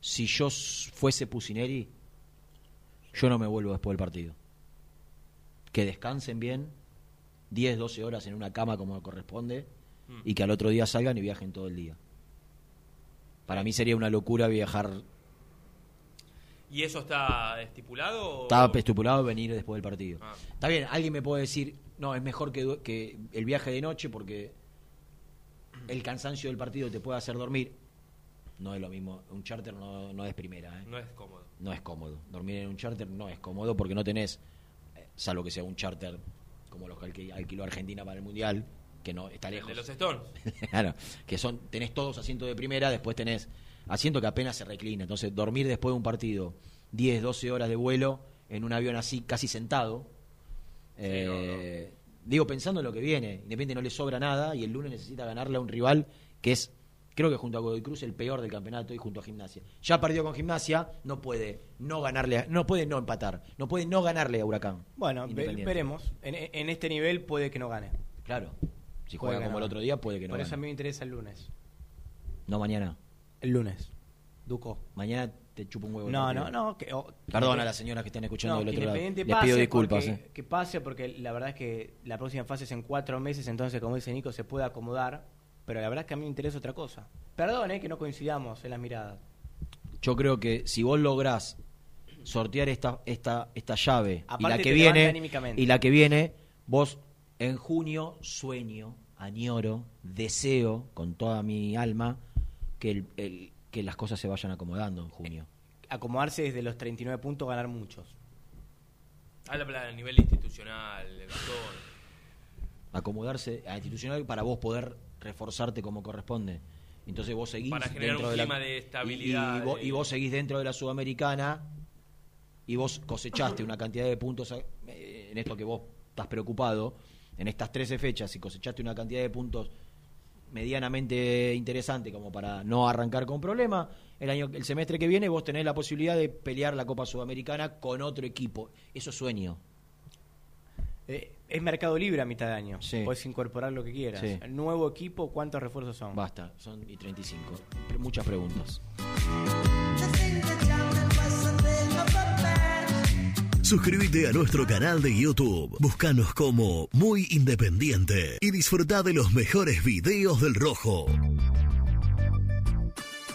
S2: si yo fuese Pusineri, yo no me vuelvo después del partido. Que descansen bien, 10, 12 horas en una cama como corresponde,
S5: Mm.
S2: y que al otro día salgan y viajen todo el día. Para mí sería una locura viajar.
S5: ¿Y eso está estipulado? o-
S2: Estaba estipulado venir después del partido.
S5: Ah.
S2: Está bien, alguien me puede decir, no, es mejor que, que el viaje de noche porque el cansancio del partido te puede hacer dormir. No es lo mismo, un charter no, no es primera. ¿eh?
S5: No es cómodo.
S2: no es cómodo. Dormir en un charter no es cómodo porque no tenés, eh, salvo que sea un charter como los que alqui- alquiló Argentina para el Mundial, que no está
S5: El
S2: lejos.
S5: de los Stones. [laughs]
S2: claro, que son, tenés todos asientos de primera, después tenés asiento que apenas se reclina. Entonces, dormir después de un partido 10, 12 horas de vuelo en un avión así, casi sentado. eh, Digo, pensando en lo que viene, Independiente no le sobra nada y el lunes necesita ganarle a un rival que es, creo que junto a Godoy Cruz, el peor del campeonato y junto a Gimnasia. Ya perdió con Gimnasia, no puede no ganarle, no puede no empatar, no puede no ganarle a Huracán.
S4: Bueno, veremos. En, en este nivel puede que no gane.
S2: Claro, si
S4: Puede
S2: juega como
S4: no
S2: el otro día, puede que no
S4: Por eso a
S2: gane.
S4: mí me interesa el lunes.
S2: No mañana.
S4: El lunes. Duco.
S2: Mañana te chupa un huevo.
S4: No, no, no. Que, oh,
S2: Perdón a las señoras que estén escuchando
S4: No,
S2: del otro lado. Les pido disculpas.
S4: porque-
S2: eh.
S4: Que pase porque la verdad es que la próxima fase es en cuatro meses, entonces como dice Nico se puede acomodar, pero la verdad es que a mí me interesa otra cosa. Perdón, eh, que no coincidamos en las miradas.
S2: Yo creo que si vos lográs sortear esta, esta, esta llave y la que viene y la que viene, vos en junio sueño, añoro, deseo con toda mi alma que, el- el- que las cosas se vayan acomodando en junio.
S4: Acomodarse desde los 39 puntos, ganar muchos.
S5: Habla a nivel institucional, el bastón.
S2: Acomodarse a institucional para vos poder reforzarte como corresponde. Entonces vos seguís
S5: Para generar
S2: dentro
S5: un
S2: de la-
S5: clima de estabilidad,
S2: y, y vos, y vos seguís dentro de la sudamericana y vos cosechaste una cantidad de puntos eh, en esto que vos estás preocupado en estas 13 fechas y cosechaste una cantidad de puntos medianamente interesante como para no arrancar con problema el año el semestre que viene vos tenés la posibilidad de pelear la Copa Sudamericana con otro equipo eso es sueño
S4: Eh, es mercado libre a mitad de año.
S2: Sí.
S4: Puedes incorporar lo que quieras.
S2: Sí.
S4: Nuevo equipo, ¿cuántos refuerzos son?
S2: basta son y 35 Pre- muchas preguntas
S6: Suscríbete a nuestro canal de YouTube. Búscanos como Muy Independiente y disfruta de los mejores videos del Rojo.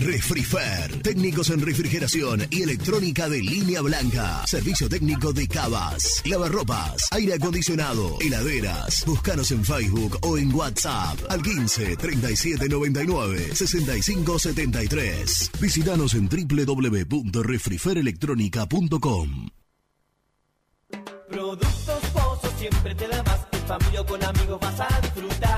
S6: Refrifer, técnicos en refrigeración y electrónica de línea blanca. Servicio técnico de cavas, lavarropas, aire acondicionado, heladeras. Búscanos en Facebook o en WhatsApp al 15 37 99 65 73. Visítanos en www.refriferelectronica.com.
S3: Productos Pozos siempre te da más. En familia con amigos vas a disfrutar.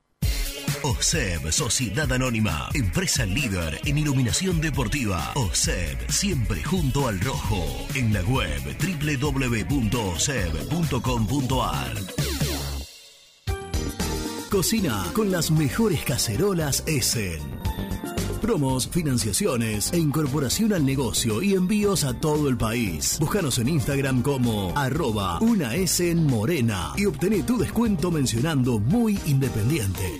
S6: OSEB, Sociedad Anónima, empresa líder en iluminación deportiva. OSEB, siempre junto al rojo. En la web www.oseb.com.ar. Cocina con las mejores cacerolas Essen. Promos, financiaciones e incorporación al negocio y envíos a todo el país. Búscanos en Instagram como arroba una Morena y obtené tu descuento mencionando muy independiente.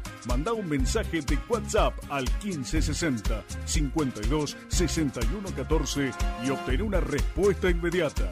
S7: Manda un mensaje de WhatsApp al 1560 52 61 14 y obtén una respuesta inmediata.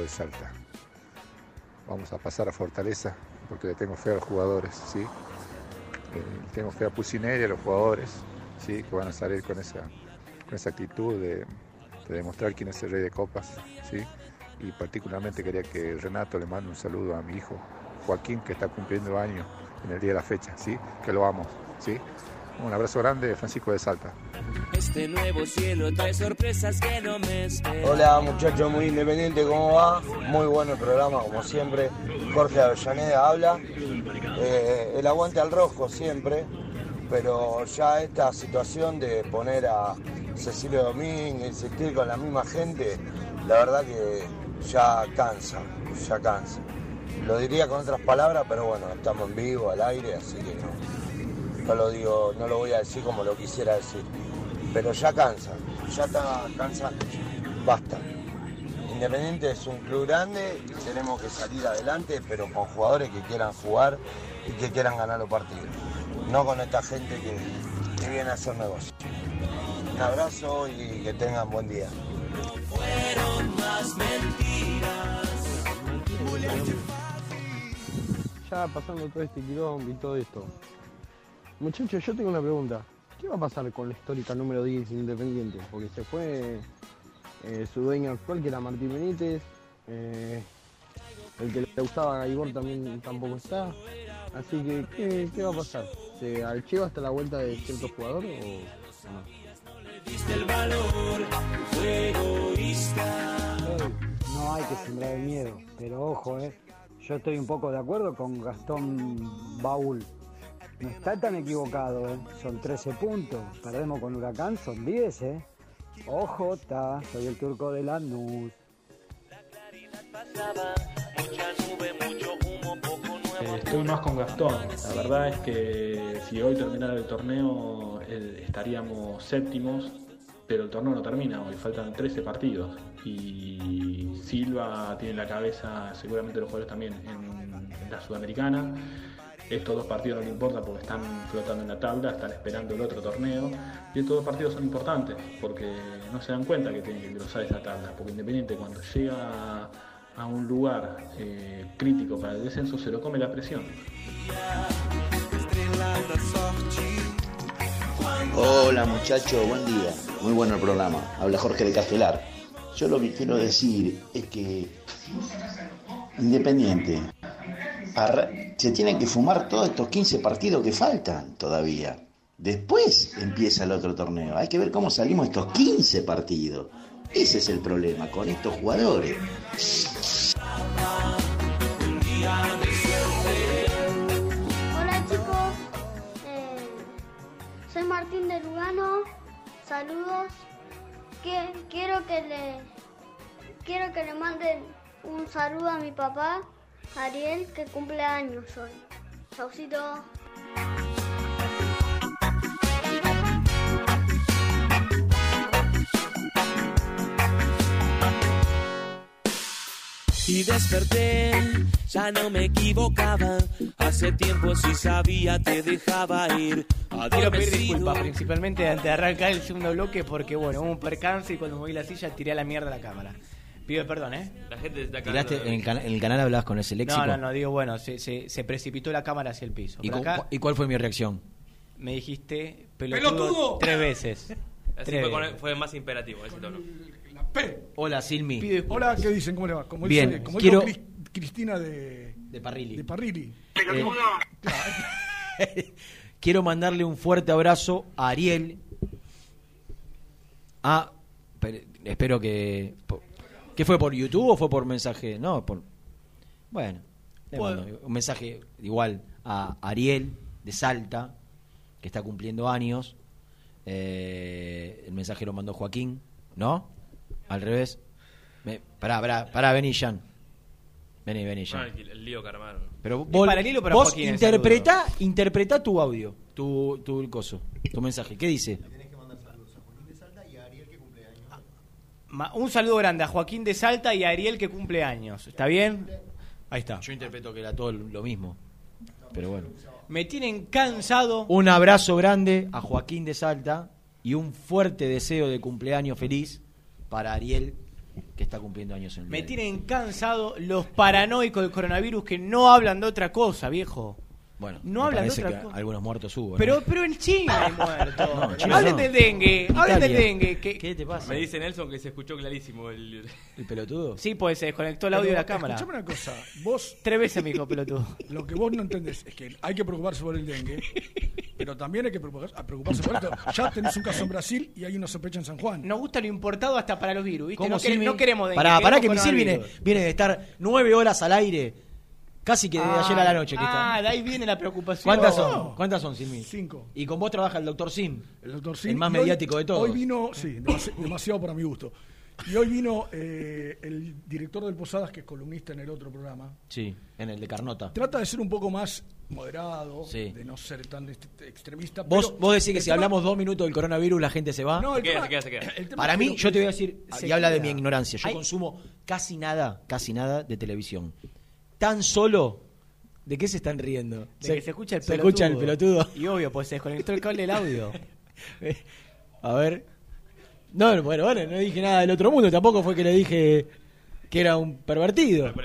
S8: De Salta. Vamos a pasar a Fortaleza porque le tengo fe a los jugadores, ¿sí? Eh, tengo fe a Pusineri a los jugadores, ¿sí? Que van a salir con esa, con esa actitud de, de demostrar quién es el rey de copas, ¿sí? Y particularmente quería que Renato le mande un saludo a mi hijo Joaquín que está cumpliendo años en el día de la fecha, ¿sí? Que lo amo, ¿sí? Un abrazo grande de Francisco de Salta.
S3: Este nuevo cielo trae sorpresas que no me espero.
S9: Hola muchachos, muy independiente, ¿cómo va? Muy bueno el programa, como siempre. Jorge Avellaneda habla. Eh, el aguante al rojo siempre, pero ya esta situación de poner a Cecilio Domínguez, insistir con la misma gente, la verdad que ya cansa, ya cansa. Lo diría con otras palabras, pero bueno, estamos en vivo, al aire, así que no, no lo digo, no lo voy a decir como lo quisiera decir. Pero ya cansa, ya está cansando, basta. Independiente es un club grande, tenemos que salir adelante, pero con jugadores que quieran jugar y que quieran ganar los partidos. No con esta gente que, que viene a hacer negocio. Un abrazo y que tengan buen día.
S3: Fueron más mentiras.
S10: Ya pasando todo este quilombo y todo esto. Muchachos, yo tengo una pregunta. ¿Qué va a pasar con la histórica número 10 Independiente? Porque se fue eh, su dueño actual, que era Martín Benítez. eh, el que le gustaba a Igor también tampoco está. Así que, ¿qué, qué va a pasar? ¿Se archiva hasta la vuelta de cierto jugador o no?
S11: No hay que sembrar el miedo, pero ojo, eh. Yo estoy un poco de acuerdo con Gastón Baúl. No está tan equivocado, eh. Son 13 puntos. Perdemos con Huracán, son 10, eh. Ojo, soy el turco de Lanús.
S12: Eh, Estoy más con Gastón. La verdad es que si hoy terminara el torneo estaríamos séptimos, pero el torneo no termina hoy, faltan 13 partidos. Y Silva tiene la cabeza, seguramente los jugadores también, en la Sudamericana. Estos dos partidos no le importan porque están flotando en la tabla, están esperando el otro torneo. Y estos dos partidos son importantes porque no se dan cuenta que tienen que cruzar esa tabla. Porque Independiente cuando llega a un lugar eh, crítico para el descenso se lo come la presión.
S13: Hola muchachos, buen día. Muy bueno el programa. Habla Jorge de Castelar. Yo lo que quiero decir es que Independiente se tienen que fumar todos estos 15 partidos que faltan todavía. Después empieza el otro torneo. Hay que ver cómo salimos estos 15 partidos. Ese es el problema con estos jugadores.
S14: Hola chicos, Eh, soy Martín de Lugano, saludos. Que, quiero que le quiero que le manden un saludo a mi papá, Ariel, que cumple años hoy. Chaucito.
S3: Y desperté, ya no me equivocaba. Hace tiempo si sabía te dejaba ir.
S4: Quiero pedir disculpas principalmente antes de arrancar el segundo bloque porque, bueno, hubo un percance y cuando moví la silla tiré a la mierda la cámara. Pido perdón, ¿eh?
S5: La gente está
S2: Tiraste, en, el cana- en el canal hablabas con ese léxico.
S4: No, no, no, digo, bueno, se, se, se precipitó la cámara hacia el piso.
S2: ¿Y,
S4: Pero
S2: cu-
S4: acá
S2: ¿Y cuál fue mi reacción?
S4: me dijiste pelotudo,
S5: ¡Pelotudo!
S4: tres veces. [laughs]
S5: Así
S4: Tres
S5: fue, con-
S4: veces.
S5: fue más imperativo ese tono.
S2: Hola, Silmi.
S15: Hola, ¿qué dicen? ¿Cómo le va? Como
S2: Bien,
S15: dice, como
S2: quiero-
S15: dijo Cris- Cristina de,
S2: de Parrilli.
S15: De Parrilli. [laughs]
S2: Quiero mandarle un fuerte abrazo a Ariel. A. pero- espero que. po- ¿Qué fue por YouTube o fue por mensaje? No, por. Bueno, le
S4: Bueno.
S2: mando un mensaje igual a Ariel de Salta, que está cumpliendo años. Eh, el mensaje lo mandó Joaquín, ¿no? Al revés. Me, pará, pará, pará, vení, Jan. Vení, vení, Jan.
S5: Ah, el, el lío que armaron.
S2: Pero
S4: ¿Es
S2: vos,
S4: para
S2: vos
S4: Joaquín el
S2: interpreta, interpreta tu audio, tu, tu coso, tu mensaje. ¿Qué dice?
S4: Un saludo grande a Joaquín de Salta y a Ariel que cumple años. ¿Está bien? Ahí está.
S2: Yo interpreto que era todo lo mismo. Pero bueno.
S4: Me tienen cansado.
S2: Un abrazo grande a Joaquín de Salta y un fuerte deseo de cumpleaños feliz para Ariel, que está cumpliendo años en el
S4: Me tienen cansado los paranoicos del coronavirus que no hablan de otra cosa, viejo.
S2: Bueno,
S4: no hablan de otra cosa.
S2: algunos muertos hubo. ¿no?
S4: Pero, pero en China hay muertos. [laughs]
S2: No, China
S4: hablen
S2: no.
S4: del dengue, hablen del dengue. Que...
S2: ¿Qué te pasa?
S5: Me dice Nelson que se escuchó clarísimo el...
S2: ¿El pelotudo?
S4: Sí, pues se desconectó el audio de la cámara.
S15: Escuchame una cosa, vos [laughs]
S4: Tres veces me dijo pelotudo. [laughs]
S15: lo que vos no entendés es que hay que preocuparse por el dengue, pero también hay que preocuparse, por esto. Ya tenés un caso en Brasil y hay una sospecha en San Juan.
S4: Nos gusta lo importado hasta para los virus, ¿viste?
S2: ¿Cómo
S4: No, queremos dengue.
S2: Pará, pará que Misil viene, viene de estar nueve horas al aire. Casi que desde
S4: Ah,
S2: ayer a la noche que está.
S4: Ah, de ahí viene la preocupación.
S2: ¿Cuántas son? ¿Cuántas son, Silmi?
S15: Cinco.
S2: Y con vos trabaja el doctor Sim.
S15: El doctor Sim.
S2: El más
S15: hoy-
S2: mediático de todos.
S15: Hoy vino, sí, demasi- demasiado para mi gusto. Y hoy vino eh, el director del Posadas, que es columnista en el otro programa.
S2: Sí, en el de Carnota.
S15: Trata de ser un poco más moderado,
S2: Sí.
S15: de no ser tan est- extremista.
S2: Vos,
S15: pero
S2: vos decís que si
S15: tema-
S2: hablamos dos minutos del coronavirus la gente se va.
S15: No, el
S5: Se queda,
S15: tema-
S5: se queda, se queda.
S15: el tema
S2: Para mí,
S15: que
S2: yo te voy a decir,
S4: Se
S2: y habla de mi ignorancia, yo
S4: Hay-
S2: consumo casi nada, casi nada de televisión. Tan solo, ¿de qué se están riendo?
S4: De que se escucha el
S2: Se
S4: pelotudo.
S2: escucha el pelotudo.
S4: Y obvio, pues se desconectó el cable del audio. [laughs]
S2: A ver. No, bueno, bueno, no dije nada del otro mundo, tampoco fue que le dije que era un pervertido. [laughs]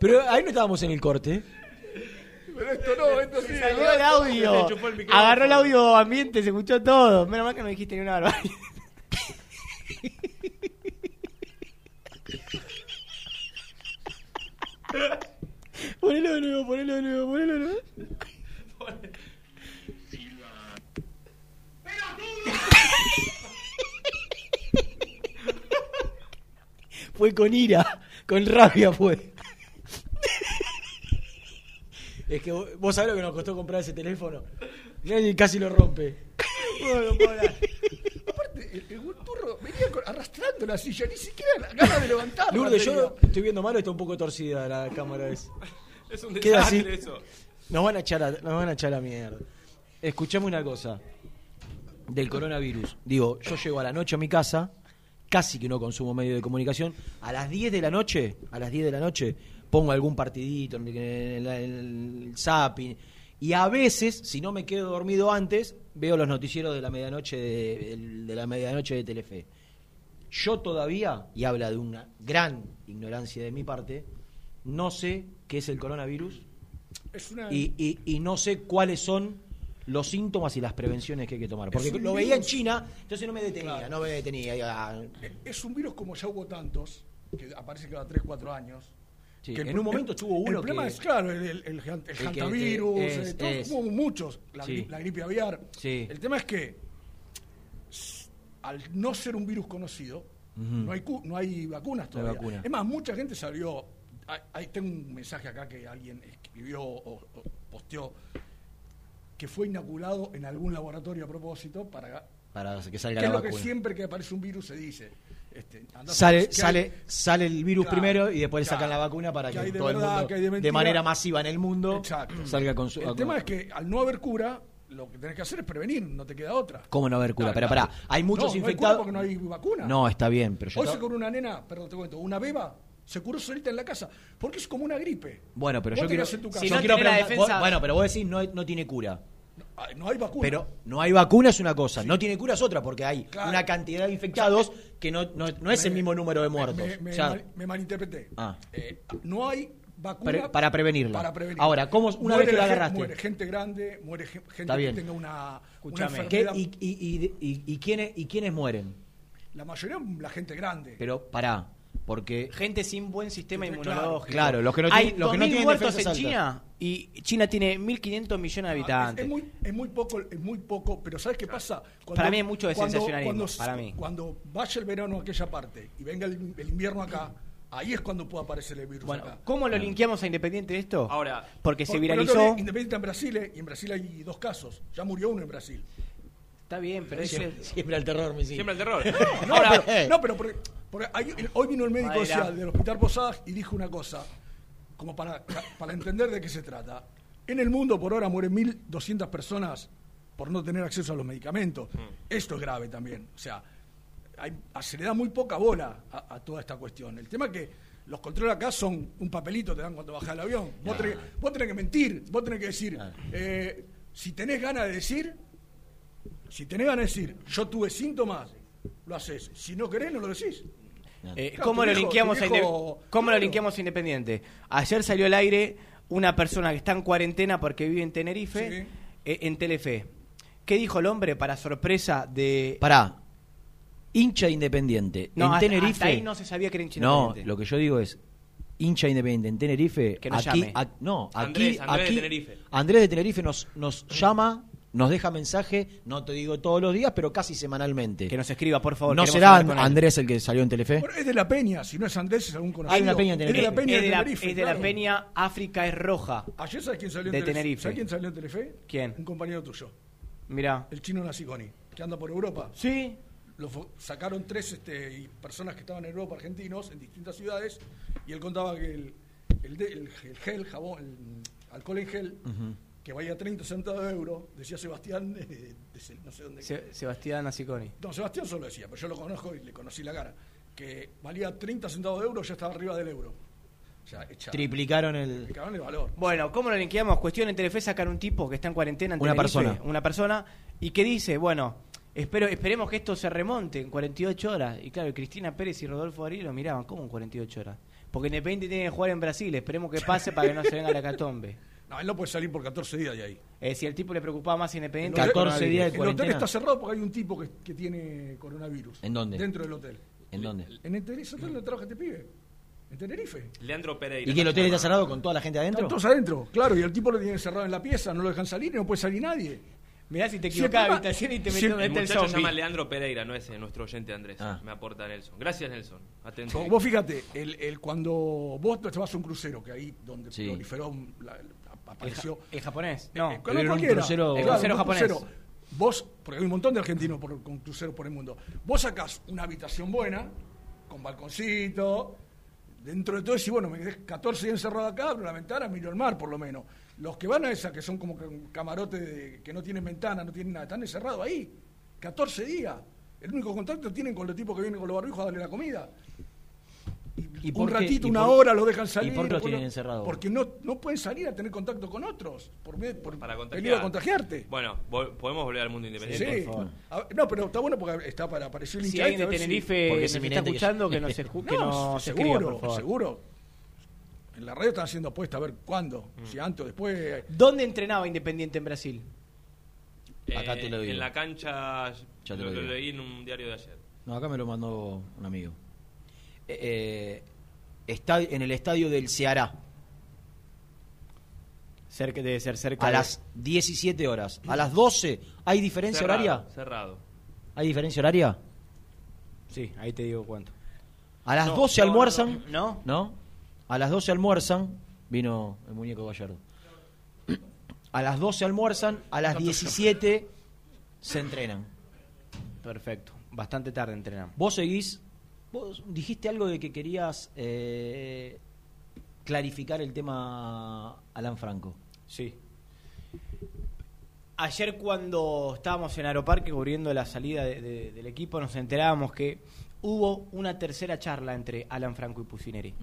S2: Pero ahí no estábamos en el corte.
S15: Pero esto no, esto sí.
S4: Salió el audio. Agarró el audio ambiente, se escuchó todo. Menos mal que no dijiste ni una barbaridad. [laughs] Ponelo de nuevo, ponelo de nuevo, ponelo de nuevo. [laughs]
S2: Fue con ira, con rabia fue. Es que vos, vos sabés lo que nos costó comprar ese teléfono. Y casi lo rompe.
S15: Aparte, el, el venía con- arrastrando la silla, ni siquiera la ganas de levantarla.
S2: Lourdes,
S15: tenía.
S2: yo estoy viendo mal, está un poco torcida la cámara. Es. [laughs]
S5: Es un
S2: Queda así.
S5: desastre eso.
S2: Nos van a echar a, nos van a echar a la mierda. Escuchame una cosa. Del coronavirus. Digo, yo llego a la noche a mi casa, casi que no consumo medio de comunicación. A las 10 de la noche, a las 10 de la noche, pongo algún partidito en el, en el- zapping. Y a veces, si no me quedo dormido antes, veo los noticieros de la medianoche de, la medianoche de Telefe. Yo todavía, y habla de una gran ignorancia de mi parte, no sé qué es el coronavirus
S15: Es una-
S2: y, y- y no sé cuáles son los síntomas y las prevenciones que hay que tomar. Porque lo veía en China, entonces no me detenía,
S15: Claro.
S2: no me detenía. Ah,
S15: Es un virus como ya hubo tantos, que aparece cada 3, 4 años.
S2: Sí,
S15: que
S2: en un momento
S15: el-
S2: estuvo uno
S15: El problema
S2: que-
S15: es, claro, el, el, el, el hantavirus,
S2: es-
S15: eh, todos-
S2: es.
S15: hubo muchos, la,
S2: Sí.
S15: gri- la gripe aviar.
S2: Sí.
S15: El tema es que, al no ser un virus conocido, no, hay no hay vacunas
S2: No hay
S15: todavía.
S2: vacuna.
S15: Es más, mucha gente salió. hay- hay- tengo un mensaje acá que alguien escribió o, o posteó que fue inoculado en algún laboratorio a propósito para
S2: para que salga
S15: que
S2: la
S15: es lo que siempre que aparece un virus se dice. Este,
S2: Sale, sale,
S15: hay-
S2: sale el virus
S15: Claro,
S2: primero y después le sacan la vacuna para
S15: Que
S2: todo el mundo,
S15: que de
S2: manera masiva en el mundo,
S15: Exacto.
S2: salga con su
S15: El tema es que al no haber cura, lo que tenés que hacer es prevenir, no te queda otra.
S2: ¿Cómo no haber cura?
S15: Claro,
S2: pero pará, hay muchos
S15: No, no hay
S2: infectados.
S15: cura porque no hay vacuna.
S2: No, está bien, pero yo
S15: Hoy se curó una nena, perdón, te cuento, una beba, se curó solita en la casa, porque es como una gripe.
S2: Bueno, pero
S15: Vos
S2: yo quiero,
S15: tu
S2: yo
S15: casa.
S4: Si no
S2: quiero
S4: la defensa-
S2: vos- bueno, pero vos decís no, no tiene cura.
S15: No hay vacuna.
S2: Pero no hay vacuna es una cosa, no tiene cura es otra, porque hay
S15: Claro.
S2: una cantidad de infectados que no, no, no es el mismo número de muertos.
S15: Me, me
S2: O sea,
S15: mal- me malinterpreté.
S2: Ah.
S15: Eh, no hay vacuna
S2: Pre- para prevenirla.
S15: para prevenir.
S2: Ahora, ¿cómo una
S15: Muere
S2: vez que la agarraste?
S15: Muere gente grande, muere gen- gente
S2: Está bien.
S15: que tenga una, una
S4: Escuchame.
S2: ¿qué-
S15: enfermedad.
S2: y, y, y, y- y quiénes, ¿Y quiénes mueren?
S15: La mayoría la gente grande.
S2: Pero pará, porque
S4: Gente sin buen sistema inmunológico.
S2: Claro, los que no
S4: Hay
S2: tienen- los que no
S4: 2.000
S2: tienen
S4: muertos en China y China tiene 1.500 millones de
S15: Ah, es-
S4: habitantes.
S15: Es, muy, es muy poco, es muy poco, pero ¿sabes qué pasa?
S4: Para mí es mucho de
S15: cuando-
S4: sensacionalismo,
S15: Cuando,
S4: para mí.
S15: cuando vaya el verano a aquella parte y venga el, el invierno acá, ahí es cuando puede aparecer el virus
S4: Bueno,
S15: acá.
S4: ¿cómo lo linkeamos a Independiente esto?
S5: Ahora,
S4: Porque se viralizó.
S15: lado, Independiente en Brasil, eh, y en Brasil hay dos casos. Ya murió uno en Brasil.
S4: Está bien, pero
S2: siempre, siempre al terror, me sigue.
S5: Siempre el terror. [laughs]
S15: No,
S5: Ahora,
S15: pero, no, pero porque, Porque hay- hoy vino el médico
S4: Madera.
S15: social del Hospital Posadas y dijo una cosa, como para, para entender de qué se trata. En el mundo por ahora mueren 1.200 personas por no tener acceso a los medicamentos. Esto es grave también. O sea, hay- se le da muy poca bola a, a toda esta cuestión. El tema es que los controles acá son un papelito te dan cuando bajas el avión. Vos, tenés, vos tenés que mentir, vos tenés que decir, eh, si tenés ganas de decir, si tenés ganas de decir, yo tuve síntomas, lo haces. Si no querés, no lo decís.
S4: Eh,
S15: Claro,
S4: ¿Cómo lo
S15: viejo-
S4: linkeamos a ¿Cómo lo linkeamos a Independiente? Ayer salió al aire una persona que está en cuarentena porque vive en Tenerife, eh, en Telefe. ¿Qué dijo el hombre para sorpresa de...
S2: Pará. Hincha independiente.
S4: No,
S2: en
S4: hasta-
S2: Tenerife.
S4: hasta ahí no se sabía que era hincha
S2: No,
S4: independiente.
S2: lo que yo digo es. Hincha independiente en Tenerife.
S4: Que nos
S2: aquí,
S4: llame.
S2: a- no, aquí.
S5: Andrés, Andrés de
S2: aquí-
S5: Tenerife.
S2: Andrés de Tenerife nos, nos llama, nos deja mensaje, no te digo todos los días, pero casi semanalmente.
S4: Que nos escriba, por favor.
S2: ¿No será. Andrés el que salió en Telefe?
S15: Bueno, es de la Peña, si no es Andrés, es algún conocido.
S2: Hay una Peña en
S15: Es de la
S2: Tenerife.
S15: Peña
S4: es
S15: de
S4: la,
S15: Tenerife.
S4: es de la peña África es roja.
S15: Ayer sabes quién salió en
S4: de
S15: Telefe?
S4: Tenerife.
S15: ¿Sabes quién salió en Telefe?
S4: ¿Quién?
S15: Un compañero tuyo.
S4: Mira.
S15: El chino Naciconi, que anda por Europa.
S4: Sí.
S15: Lo sacaron tres este, personas que estaban en Europa, argentinos, en distintas ciudades, y él contaba que el, el, de- el- el gel, jabón, el alcohol en gel, que valía 30 centavos de euro, decía Sebastián, eh, de no sé dónde.
S4: Se- Sebastián Asiconi.
S15: No, Sebastián solo decía, pero yo lo conozco y le conocí la cara, que valía 30 centavos de euro, ya estaba arriba del euro. O sea,
S2: Triplicaron el.
S15: triplicaron el valor.
S4: Bueno, ¿cómo lo linkeamos? Cuestión en Telefe sacar un tipo que está en cuarentena en
S2: Una
S4: Tenerife,
S2: persona.
S4: Una persona. Y que dice, bueno, espero, esperemos que esto se remonte en 48 horas. Y claro, Cristina Pérez y Rodolfo Ari lo miraban, ¿cómo en 48 horas? Porque Independiente tiene que jugar en Brasil, esperemos que pase para que no se venga la catombe.
S15: No, él no puede salir por 14 días de ahí.
S4: Eh, si al tipo le preocupaba más Independiente...
S15: El hotel-
S2: 14 días de
S15: El hotel está cerrado porque hay un tipo que, que tiene coronavirus.
S2: ¿En dónde?
S15: Dentro del hotel.
S2: ¿En dónde?
S15: En el Tenerife Hotel donde trabaja este pibe. En Tenerife.
S5: Leandro Pereira.
S2: ¿Y que el hotel está cerrado con toda la gente adentro?
S15: Están todos adentro, claro, y el tipo lo tiene cerrado en la pieza, no lo dejan salir y no puede salir nadie.
S4: Mirá si te
S15: el
S4: equivocás
S15: problema-
S4: habitación y te
S15: el-
S4: donde
S5: El
S4: el
S5: muchacho se llama Leandro Pereira, no es eh, nuestro oyente Andrés.
S2: Ah.
S5: Me aporta Nelson. Gracias, Nelson. Atento.
S15: Vos- fíjate, el, el- cuando vos te vas a un crucero, que ahí donde
S2: Sí.
S15: proliferó, la-
S4: El,
S15: apareció...
S4: ja- el japonés, no.
S15: Eh,
S2: Era un crucero-
S4: El crucero japonés.
S15: Vos, porque hay un montón de argentinos por- con cruceros por el mundo. Vos sacás una habitación buena, con balconcito, dentro de todo decís, bueno, me quedé 14 días encerrado acá, abro la ventana, miro el mar por lo menos. Los que van a esa, que son como que un camarote de- que no tienen ventana, no tienen nada, están encerrados ahí. 14 días. El único contacto tienen con los tipos que vienen con los barbijos a darle la comida.
S2: ¿Y
S15: un ratito,
S2: y
S15: una
S2: por-
S15: hora lo dejan salir.
S2: ¿Y por qué los tienen encerrados?
S15: Porque no, no pueden salir a tener contacto con otros, por, por
S5: Para
S15: peligro
S5: contagiar.
S15: de contagiarte.
S5: Bueno, vol- podemos volver al mundo independiente.
S15: Sí. A- no, pero está bueno porque está para aparecer el
S4: Si alguien
S15: este,
S4: de
S15: si-
S4: Tenerife
S2: porque
S4: nos
S2: es
S4: está
S2: que-
S4: escuchando, que nos, escu- [laughs] que
S15: No,
S4: escriba,
S15: seguro,
S4: por favor.
S15: seguro. En la radio están haciendo apuesta a ver cuándo,
S5: Mm.
S15: si antes o después.
S4: ¿Dónde entrenaba Independiente en Brasil?
S2: Acá te lo digo.
S5: En la cancha,
S2: Ya te
S5: lo,
S2: lo
S5: leí en un diario de ayer.
S2: No, acá me lo mandó un amigo. Eh, eh, está en el estadio del Ceará.
S4: Cerca, debe ser cerca
S2: A
S4: de-
S2: las 17 horas. A las 12. ¿Hay diferencia
S5: Cerrado,
S2: horaria?
S5: Cerrado.
S2: ¿Hay diferencia horaria?
S4: Sí, ahí te digo cuánto.
S2: A las
S5: No,
S2: 12
S5: no,
S2: almuerzan.
S4: ¿No?
S2: ¿No? A las 12 almuerzan. Vino el muñeco Gallardo. A las 12 almuerzan. A las 17 se entrenan.
S4: Perfecto. Bastante tarde entrenamos.
S2: Vos seguís. Vos dijiste algo de que querías eh, clarificar el tema Alan Franco.
S4: Sí. Ayer cuando estábamos en Aeroparque cubriendo la salida de- de- del equipo nos enterábamos que hubo una tercera charla entre Alan Franco y Pusineri.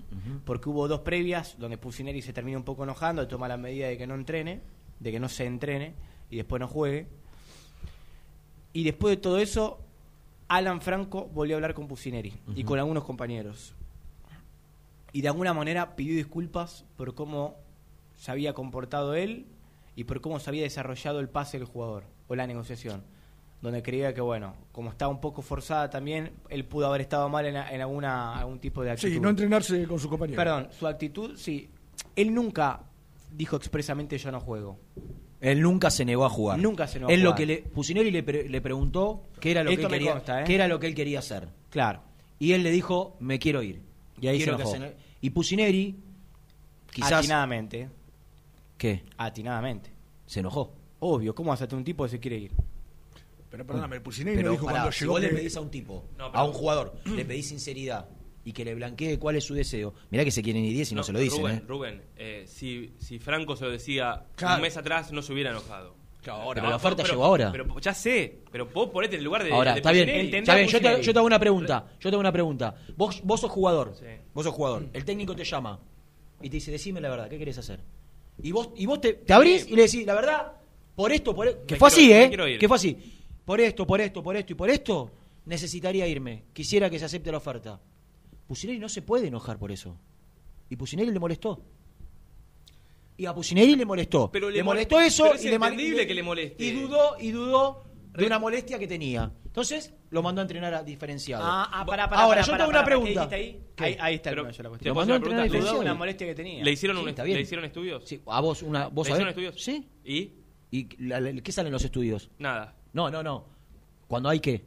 S4: Porque hubo dos previas donde Pusineri se termina un poco enojando, toma la medida de que no entrene, de que no se entrene y después no juegue. Y después de todo eso, Alan Franco volvió a hablar con Pusineri y con algunos compañeros. Y de alguna manera pidió disculpas por cómo se había comportado él y por cómo se había desarrollado el pase del jugador o la negociación. Donde creía que, bueno, como estaba un poco forzada también, él pudo haber estado mal en, en alguna, algún tipo de actitud.
S15: Sí, no entrenarse con su compañero.
S4: Perdón, su actitud, sí. Él nunca dijo expresamente yo no juego.
S2: Él nunca se negó a jugar.
S4: Nunca se negó a
S2: Él lo
S4: jugar.
S2: que le Pusineri le, pre- le preguntó qué era lo
S4: Esto
S2: que él quería,
S4: consta, ¿eh?
S2: qué era lo que él quería hacer.
S4: Claro.
S2: Y él le dijo, "Me quiero ir."
S4: Y ahí
S2: Quiero
S4: se
S2: que
S4: enojó.
S2: Y Pusineri quizás
S4: Atinadamente.
S2: ¿Qué?
S4: Atinadamente.
S2: Se enojó.
S4: Obvio, ¿cómo vas a tener un tipo que se quiere ir?
S15: Pero perdóname, el Pusineri
S2: Pero
S15: no dijo
S2: pará,
S15: cuando
S2: si
S15: llegó
S2: vos le
S15: que-
S2: pedís a un tipo,
S5: No,
S2: a un jugador, le pedís sinceridad y que le blanquee cuál es su deseo, mirá que se quieren ir 10 y no, se lo dicen,
S5: Rubén,
S2: ¿eh?
S5: Rubén, eh, si, si Franco se lo decía
S2: Claro.
S5: un mes atrás, no se hubiera enojado.
S2: Pero la oferta llegó ahora.
S5: Pero ya sé, pero vos ponete en el lugar de.
S2: Ahora,
S5: de
S2: está bien, está bien. Yo te, yo te hago una pregunta. Yo te hago una pregunta. Vos, vos sos jugador. Vos sos jugador. El técnico te llama y te dice, decime la verdad, ¿qué querés hacer? Y vos, y vos te, te abrís y le decís, la verdad, por esto, por esto. Que
S5: Me
S2: fue
S5: quiero
S2: así, ¿eh? Que fue así. Por esto, por esto, por esto y por esto, necesitaría irme. Quisiera que se acepte la oferta. Pusineri no se puede enojar por eso. Y Pusineri le molestó. Y a Pusineri le molestó.
S5: Pero
S2: le,
S5: le
S2: molestó
S5: mol-
S2: eso
S5: pero es
S2: y le
S5: que le moleste.
S2: Y dudó, y dudó de una molestia que tenía. Entonces lo mandó a entrenar a diferenciado.
S4: Ah, ah, pará, pará,
S2: Ahora,
S4: pará,
S2: yo tengo una
S4: pará, ¿qué
S2: pregunta.
S4: ahí?
S2: ¿Qué?
S4: Ahí, ahí está el
S5: Pero-
S4: la
S5: ¿te
S4: cuestión.
S5: una
S2: mandó a
S5: pregunta?
S2: entrenar
S4: Dudó de
S2: diferenciado.
S4: una molestia que tenía.
S5: ¿Le hicieron,
S2: Sí,
S5: un,
S2: está bien.
S5: ¿Le hicieron estudios?
S2: Sí, a vos una vos
S5: ¿Le hicieron estudios?
S2: Sí.
S5: ¿Y?
S2: ¿Y la- la- qué salen los estudios?
S5: Nada.
S2: No, no, no. Cuando hay qué?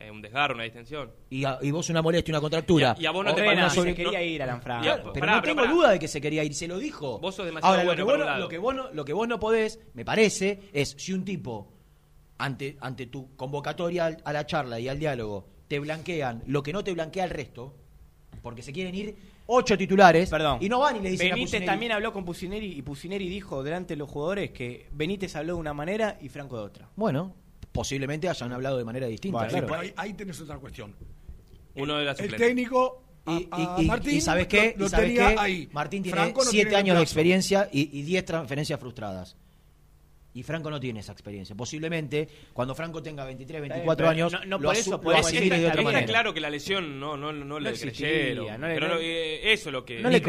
S5: Eh, un desgarro, una distensión.
S2: Y, a- y vos una molestia, una contractura.
S5: Y a- y a vos no te
S2: O
S5: parece-
S2: sobre-
S4: se quería ir Alan Franco.
S5: Ya,
S2: Pero
S5: pará,
S2: no tengo
S5: pará.
S2: duda de que se quería ir, se lo dijo.
S5: Vos sos demasiado
S2: Ahora, lo, que vos, lo, que vos no, lo que vos no podés, me parece, es si un tipo, ante, ante tu convocatoria a la charla y al diálogo, te blanquean lo que no te blanquea el resto, porque se quieren ir ocho titulares,
S4: Perdón.
S2: y no van y le dicen a
S4: Benítez también habló con Pusineri y Pusineri dijo delante de los jugadores que Benítez habló de una manera y Franco de otra.
S2: Bueno, posiblemente hayan hablado de manera distinta, claro.
S15: sí, ahí, ahí tenés otra cuestión.
S5: Uno de las
S15: El técnico a,
S2: Y,
S15: a
S2: y- y-
S15: Martín
S2: y ¿sabes qué?
S15: lo, lo
S2: ¿Y sabes
S15: tenía
S2: qué?
S15: ahí.
S2: Martín tiene
S15: Franco no
S2: siete
S15: tiene
S2: años de experiencia y, y diez transferencias frustradas. Y Franco no tiene esa experiencia. Posiblemente, cuando Franco tenga 23, 24
S4: pero
S2: años,
S4: no- no
S2: lo
S4: por eso
S2: asimile
S4: está-
S2: de otra manera.
S5: claro que la lesión no, no, no, le creyeron.
S4: no
S5: pero
S4: no-
S5: eh, eso es lo que.
S4: no le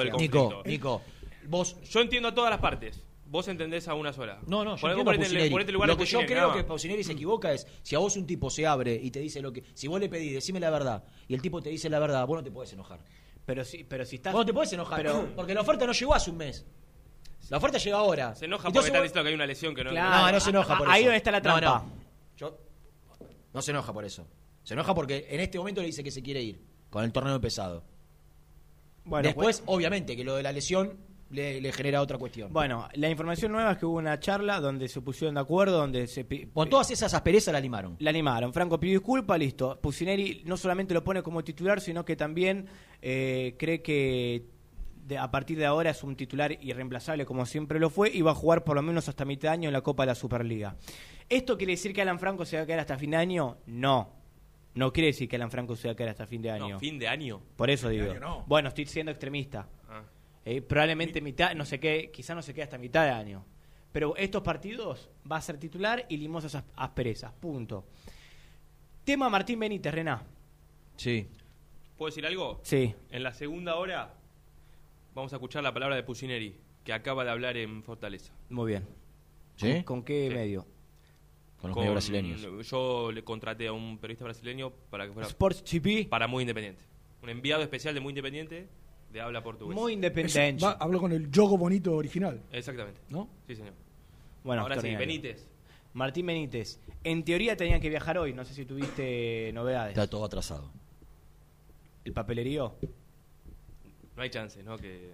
S5: del conflicto.
S2: Nico, Nico, vos
S5: Yo entiendo a todas las partes. Vos entendés a una sola.
S2: No, no, yo entiendo
S5: ponete ponete lugar
S2: Lo que yo creo que
S5: más.
S2: Pusineri se [clears throat] equivoca es si a vos un tipo se abre y te dice lo que. Si vos le pedís, decime la verdad, y el tipo te dice la verdad, vos no te podés enojar.
S4: Pero si, pero si estás.
S2: Vos no te podés enojar,
S4: Pero- [clears throat]
S2: porque la oferta no llegó hace un mes. La oferta llega ahora.
S5: Se enoja porque
S2: Entonces
S5: están
S2: vos-
S5: diciendo que hay una lesión que no.
S4: Claro.
S2: No, no se enoja por eso.
S4: Ahí donde está la
S2: No,
S4: trampa.
S2: No, Yo- no se enoja por eso. Se enoja porque en este momento le dice que se quiere ir con el torneo empezado.
S4: Bueno,
S2: Después, obviamente, que lo de la lesión le, le genera otra cuestión.
S4: Bueno, la información nueva es que hubo una charla donde se pusieron de acuerdo, donde se
S2: Con todas esas asperezas la limaron.
S4: la animaron. Franco pidió disculpas, listo. Pusineri no solamente lo pone como titular, sino que también eh, cree que de- a partir de ahora es un titular irreemplazable como siempre lo fue y va a jugar por lo menos hasta mitad de año en la Copa de la Superliga. ¿Esto quiere decir que Alan Franco se va a quedar hasta fin de año? No. No quiere decir que Alan Franco se va a quedar hasta fin de año.
S5: No, fin de año.
S4: Por eso
S15: Fin
S4: digo.
S15: año no.
S4: Bueno, estoy siendo extremista.
S5: Ah.
S4: Eh, probablemente mitad, no sé qué, quizá no se quede hasta mitad de año. Pero estos partidos va a ser titular y limosas as- asperezas. Punto. Tema Martín Benítez, Rená.
S2: Sí.
S5: ¿Puedo decir algo?
S4: Sí.
S5: En la segunda hora vamos a escuchar la palabra de Pusineri, que acaba de hablar en Fortaleza.
S4: Muy bien.
S2: ¿Sí?
S4: ¿Con, con qué
S5: Sí.
S4: medio?
S2: Con los
S5: Con-
S2: medios brasileños.
S5: Yo le contraté a un periodista brasileño para que fuera
S4: Sports GP.
S5: para Muy Independiente. Un enviado especial de Muy Independiente de habla portugués.
S4: Muy independiente.
S15: va- habló con el yogo bonito original.
S5: Exactamente.
S15: ¿No?
S5: Sí, señor.
S4: Bueno,
S5: Ahora sí. Benítez.
S4: Martín Benítez. En teoría tenían que viajar hoy. No sé si tuviste novedades.
S2: Está todo atrasado.
S4: El papelerío.
S5: No hay chance, ¿no? Que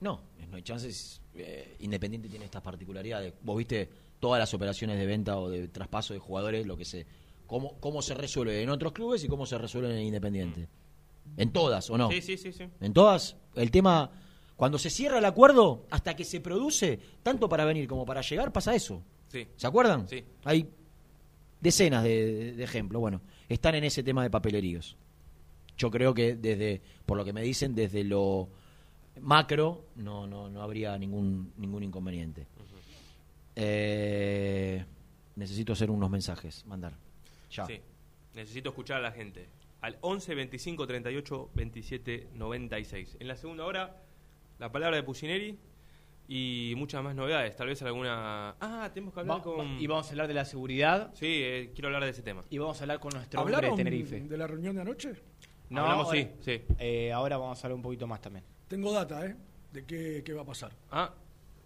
S2: No, no hay chances. Eh, Independiente tiene estas particularidades. Vos viste todas las operaciones de venta o de traspaso de jugadores, lo que se, cómo, cómo se resuelve en otros clubes y cómo se resuelve en Independiente. En todas, ¿o no?
S5: Sí, sí, sí, sí.
S2: En todas, el tema, cuando se cierra el acuerdo, hasta que se produce, tanto para venir como para llegar, pasa eso.
S5: Sí.
S2: ¿Se acuerdan?
S5: Sí.
S2: Hay decenas de, de ejemplos. Bueno, están en ese tema de papeleríos. Yo creo que desde, por lo que me dicen, desde lo macro no, no, no habría ningún, ningún inconveniente. Eh, necesito hacer unos mensajes, mandar. Ya.
S5: Sí. Necesito escuchar a la gente. Al 11 25 38 27 96. En la segunda hora, la palabra de Pusineri y muchas más novedades. Tal vez alguna. Ah, tenemos que hablar
S4: Va-
S5: con.
S4: Y vamos a hablar de la seguridad.
S5: Sí, eh, quiero hablar de ese tema.
S4: Y vamos a hablar con nuestro hombre de
S15: ¿Hablaron
S4: Tenerife.
S15: de la reunión de anoche?
S4: No,
S5: Hablamos,
S4: ahora-
S5: sí, sí.
S4: eh, ahora vamos a hablar un poquito más también.
S15: Tengo data, ¿eh? De qué, qué va a pasar.
S5: Ah,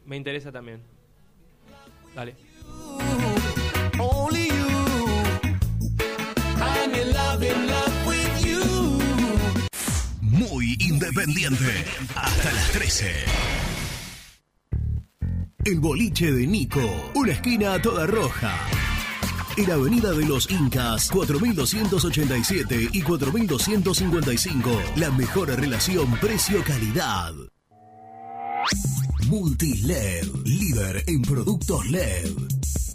S5: me interesa también. Dale.
S6: Independiente. Hasta las 13. El boliche de Nico. Una esquina toda roja. en Avenida de los Incas, 4287 y 4255. La mejor relación precio-calidad. Multiled, líder en productos LED.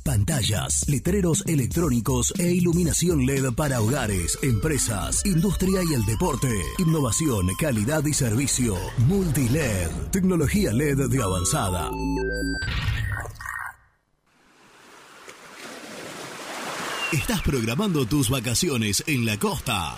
S6: Pantallas, letreros electrónicos e iluminación LED para hogares, empresas, industria y el deporte. Innovación, calidad y servicio. Multiled, tecnología LED de avanzada. Estás programando tus vacaciones en la costa.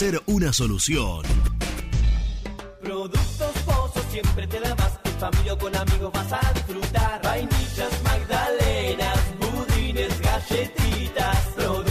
S6: una solución.
S3: Productos Pozos siempre te da más. En familia con amigos vas a disfrutar. Vainillas, magdalenas, budines, galletitas. Productos.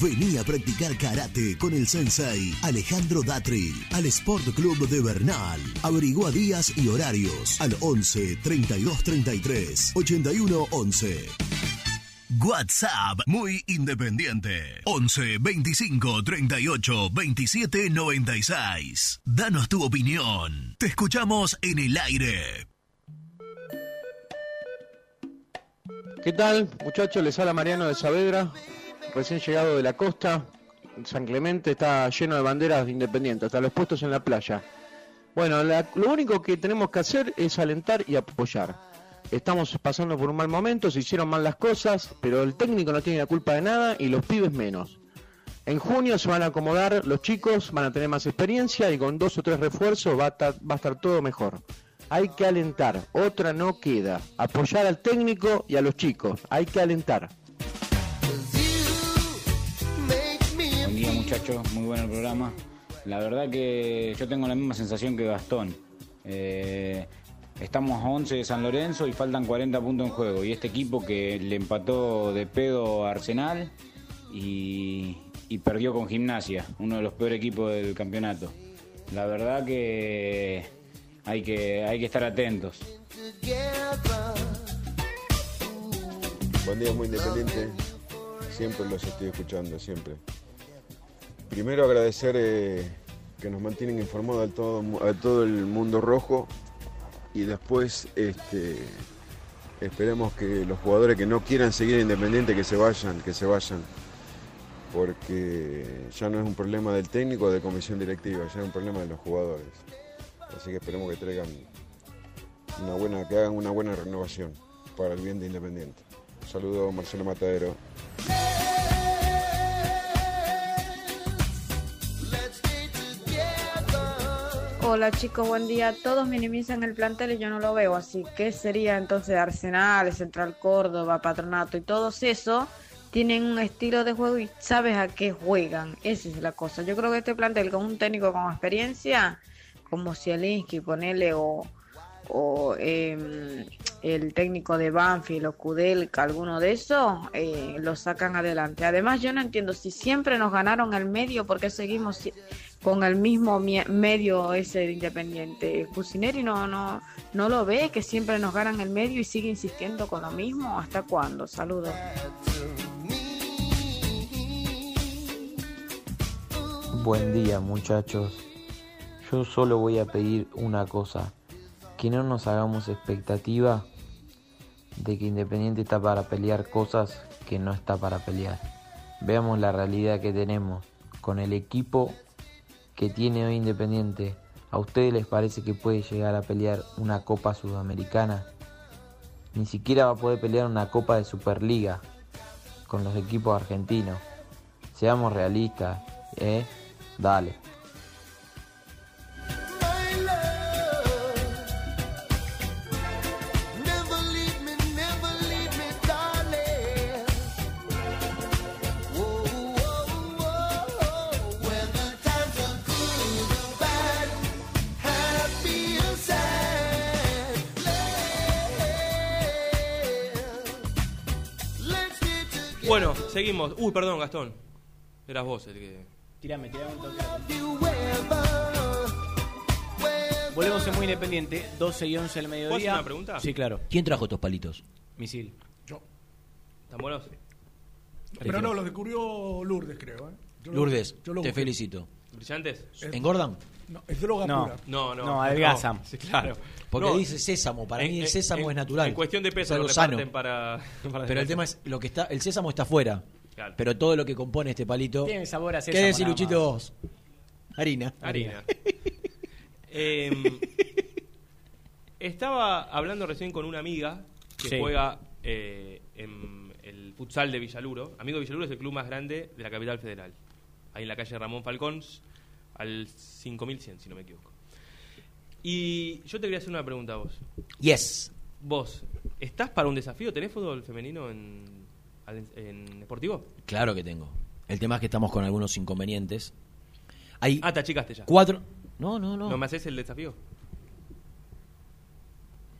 S6: Vení a practicar karate con el sensei Alejandro Datri al Sport Club de Bernal. Averigua días y horarios al 11 32 33 81 11. WhatsApp muy independiente 11 25 38 27 96. Danos tu opinión. Te escuchamos en el aire.
S10: ¿Qué tal, muchachos? Les habla Mariano de Saavedra, recién llegado de la costa. San Clemente está lleno de banderas de independientes, hasta los puestos en la playa. Bueno, la- lo único que tenemos que hacer es alentar y apoyar. Estamos pasando por un mal momento, se hicieron mal las cosas, pero el técnico no tiene la culpa de nada y los pibes menos. En junio se van a acomodar los chicos, van a tener más experiencia y con dos o tres refuerzos va a, estar- va a estar todo mejor. Hay que alentar, otra no queda. Apoyar al técnico y a los chicos, hay que alentar.
S16: Muchachos, muy bueno el programa. La verdad que yo tengo la misma sensación que Gastón. Eh, estamos a 11 de San Lorenzo y faltan 40 puntos en juego. Y este equipo que le empató de pedo a Arsenal y, perdió con Gimnasia, uno de los peores equipos del campeonato. La verdad que hay que, hay que estar atentos.
S17: Buen día, muy independiente. Siempre los estoy escuchando, siempre. Primero agradecer eh, que nos mantienen informados a todo, a todo el mundo rojo y después este, esperemos que los jugadores que no quieran seguir en Independiente que se vayan, que se vayan, porque ya no es un problema del técnico o de comisión directiva, ya es un problema de los jugadores. Así que esperemos que traigan una buena, que hagan una buena renovación para el bien de Independiente. Saludos Marcelo Matadero.
S18: Hola chicos, buen día. Todos minimizan el plantel y yo no lo veo así. ¿Qué sería entonces Arsenal, Central Córdoba, Patronato y todos eso? Tienen un estilo de juego y sabes a qué juegan. Esa es la cosa. Yo creo que este plantel con un técnico con experiencia, como Zielinski, ponele, o, o em, el técnico de Banfield o Kudelka, alguno de esos, eh, lo sacan adelante. Además, yo no entiendo si siempre nos ganaron el medio, ¿por qué seguimos con el mismo medio ese de Independiente? Cusineri no, no, no lo ve, que siempre nos ganan el medio y sigue insistiendo con lo mismo. ¿Hasta cuándo? Saludos.
S19: Buen día muchachos. Yo solo voy a pedir una cosa. Que no nos hagamos expectativa de que Independiente está para pelear cosas que no está para pelear. Veamos la realidad que tenemos con el equipo que tiene hoy Independiente. ¿A ustedes les parece que puede llegar a pelear una Copa Sudamericana? Ni siquiera va a poder pelear una Copa de Superliga con los equipos argentinos. Seamos realistas, ¿eh? Dale.
S5: Bueno, seguimos. Uy, perdón, Gastón. Eras vos el que.
S4: Tirame, tirame un toque. Volvemos en muy independiente, 12 y 11 del mediodía.
S5: ¿Puedo hacer una pregunta?
S4: Sí, claro.
S2: ¿Quién trajo estos palitos?
S4: Misil.
S15: Yo.
S5: ¿Están buenos?
S15: Pero no, lo descubrió Lourdes, creo. ¿eh? Yo lo-
S2: Lourdes,
S15: yo lo
S2: te
S15: busqué.
S2: felicito.
S5: ¿Brillantes?
S2: ¿Engordan?
S15: No, es droga
S4: No.
S15: pura.
S5: No, no.
S4: No, adelgazan.
S5: Sí, claro.
S2: Porque
S5: No,
S2: dice sésamo, para
S5: en-
S2: mí el sésamo
S5: en-
S2: es natural.
S5: En cuestión de
S2: Es
S5: peso lo
S2: sano.
S5: para, [laughs] para
S2: Pero el tema es, lo que está, el sésamo está afuera.
S5: Claro.
S2: Pero todo lo que compone este palito.
S4: Tiene sabor a
S2: ¿Qué
S4: sésamo
S2: decir,
S4: nada
S2: Luchito,
S4: más.
S2: vos? Harina.
S5: Harina. Em, [laughs] estaba hablando recién con una amiga que
S4: Sí.
S5: juega eh, en el futsal de Villaluro. Amigo de Villaluro es el club más grande de la capital federal. Ahí en la calle Ramón Falcón, al 5100, si no me equivoco. Y yo te quería hacer una pregunta a vos.
S2: Yes.
S5: Vos, ¿estás para un desafío? ¿Tenés fútbol femenino en, en Deportivo?
S2: Claro que tengo. El tema es que estamos con algunos inconvenientes. Hay
S5: Ah, te achicaste ya.
S2: cuatro. No, no, no.
S5: ¿No me haces el desafío?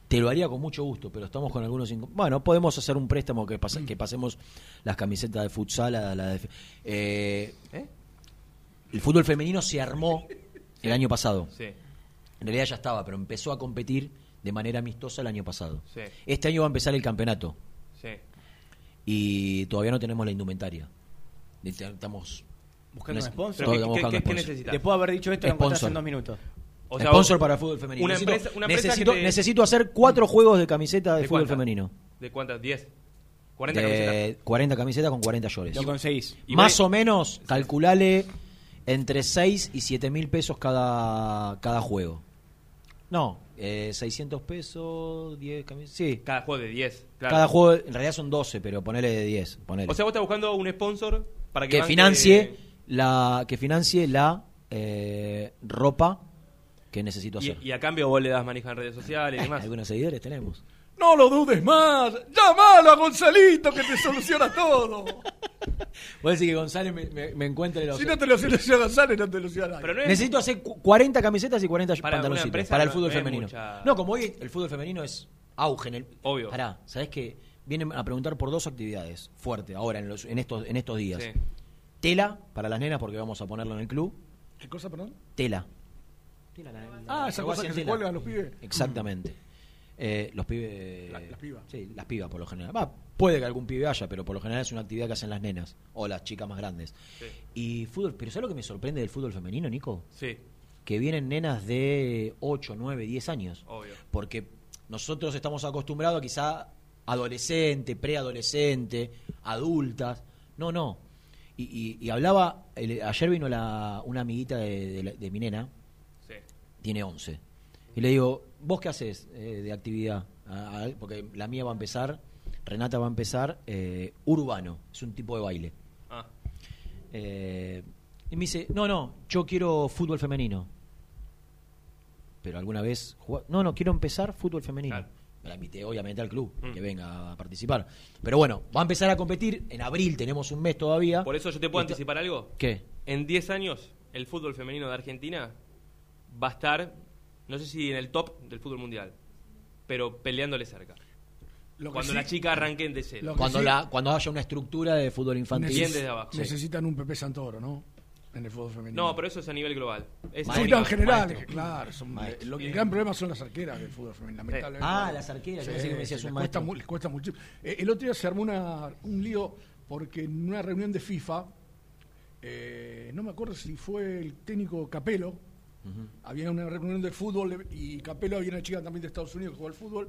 S2: Te lo haría con mucho gusto, pero estamos con algunos. Bueno, podemos hacer un préstamo que, pase- que pasemos las camisetas de futsal a la de. Eh, El fútbol femenino se armó el año pasado.
S5: Sí.
S2: En realidad ya estaba, pero empezó a competir de manera amistosa el año pasado.
S5: Sí.
S2: Este año va a empezar el campeonato
S5: Sí.
S2: y todavía no tenemos la indumentaria. Estamos
S4: Buscando un sponsor.
S5: ¿Qué-
S2: estamos buscando
S5: qué- qué
S2: sponsor.
S5: necesitas?
S4: Después de haber dicho esto, lo en dos minutos.
S5: O sea,
S2: sponsor
S5: vos-
S2: para el fútbol femenino.
S5: Una
S2: necesito,
S5: empresa, una empresa
S2: necesito,
S5: que te-
S2: necesito hacer cuatro juegos de camiseta de,
S5: ¿De
S2: fútbol femenino.
S5: ¿De cuántas? ¿10? ¿40
S2: de
S5: camisetas?
S2: 40 camisetas con 40 llores.
S4: Lo conseguís.
S5: Y
S2: Más o menos, calculale entre 6 y 7 mil pesos cada, cada juego. No, eh, 600 pesos, 10 camisetas. Sí,
S5: Cada juego de 10. claro.
S2: cada juego, en realidad son 12, pero ponele de 10. Ponele.
S5: O sea, vos estás buscando un sponsor para que,
S2: que
S5: banque-
S2: financie la que financie la eh, ropa que necesito hacer.
S5: Y, y a cambio vos le das manija en redes sociales y [laughs] demás.
S2: Algunos seguidores tenemos.
S15: No lo dudes más. Llámalo a Gonzalito que te soluciona todo.
S2: Voy a decir que González me, me, me encuentre los...
S15: Si no te lo soluciona González, no te lo soluciona nadie.
S5: Pero no es-
S2: Necesito hacer cu- 40 camisetas y 40
S5: Para
S2: pantaloncitos para el fútbol
S5: no
S2: femenino.
S5: mucha-
S2: No, como hoy el fútbol femenino es auge en el...
S5: Obvio.
S2: Pará, ¿sabés qué? Vienen a preguntar por dos actividades fuertes ahora en, los, en, estos, en estos días.
S5: Sí.
S2: Tela para las nenas porque vamos a ponerlo en el club.
S15: ¿Qué cosa, perdón?
S2: Tela.
S15: Ah, esa cosa que se
S2: tela.
S15: cuelgan los pibes.
S2: Exactamente. Eh, los pibes...
S15: La- las pibas.
S2: Sí, las pibas por lo general. Va, puede que algún pibe haya, pero por lo general es una actividad que hacen las nenas o las chicas más grandes.
S5: Sí.
S2: Y fútbol, pero ¿sabes lo que me sorprende del fútbol femenino, Nico?
S5: Sí,
S2: Que vienen nenas de 8, 9, 10 años.
S5: obvio.
S2: Porque nosotros estamos acostumbrados a quizá adolescente, preadolescente, adultas. No, no. Y, y- y hablaba, el- ayer vino la, una amiguita de, de de mi nena,
S5: Sí.
S2: tiene 11. Y le digo, ¿vos qué haces eh, de actividad? Porque la mía va a empezar, Renata va a empezar eh, urbano, es un tipo de baile.
S5: Ah,
S2: Eh, y me dice, no, no, yo quiero fútbol femenino. Pero alguna vez, jugá- no, no, quiero empezar fútbol femenino.
S5: Claro.
S2: Me la invité obviamente al club,
S5: Mm.
S2: que venga a participar. Pero bueno, va a empezar a competir, en abril tenemos un mes todavía.
S5: por eso yo te puedo anticipar algo.
S2: ¿Qué?
S5: En 10 años, el fútbol femenino de Argentina va a estar, no sé si en el top del fútbol mundial, pero peleándole cerca.
S15: Lo
S5: Cuando
S15: sí-
S5: las chicas arranquen de cero.
S2: Cuando,
S15: sí-
S2: la, cuando haya una estructura de fútbol infantil.
S5: Bien desde abajo.
S2: Sí.
S15: Necesitan un Pepe Santoro, ¿no? En el fútbol femenino.
S5: No, pero eso es a nivel global. Es
S15: Sí, en general,
S2: maestro.
S15: claro. son-
S2: Maestro.
S15: lo- el gran problema son las arqueras del fútbol femenino, lamentablemente.
S2: Ah, las arqueras, yo pensé que me decías un
S15: les cuesta,
S2: maestro.
S15: les cuesta mucho. Eh, el otro día se armó una, un lío porque en una reunión de FIFA, eh, no me acuerdo si fue el técnico Capelo, había una reunión de fútbol y Capelo había una chica también de Estados Unidos que jugó al fútbol.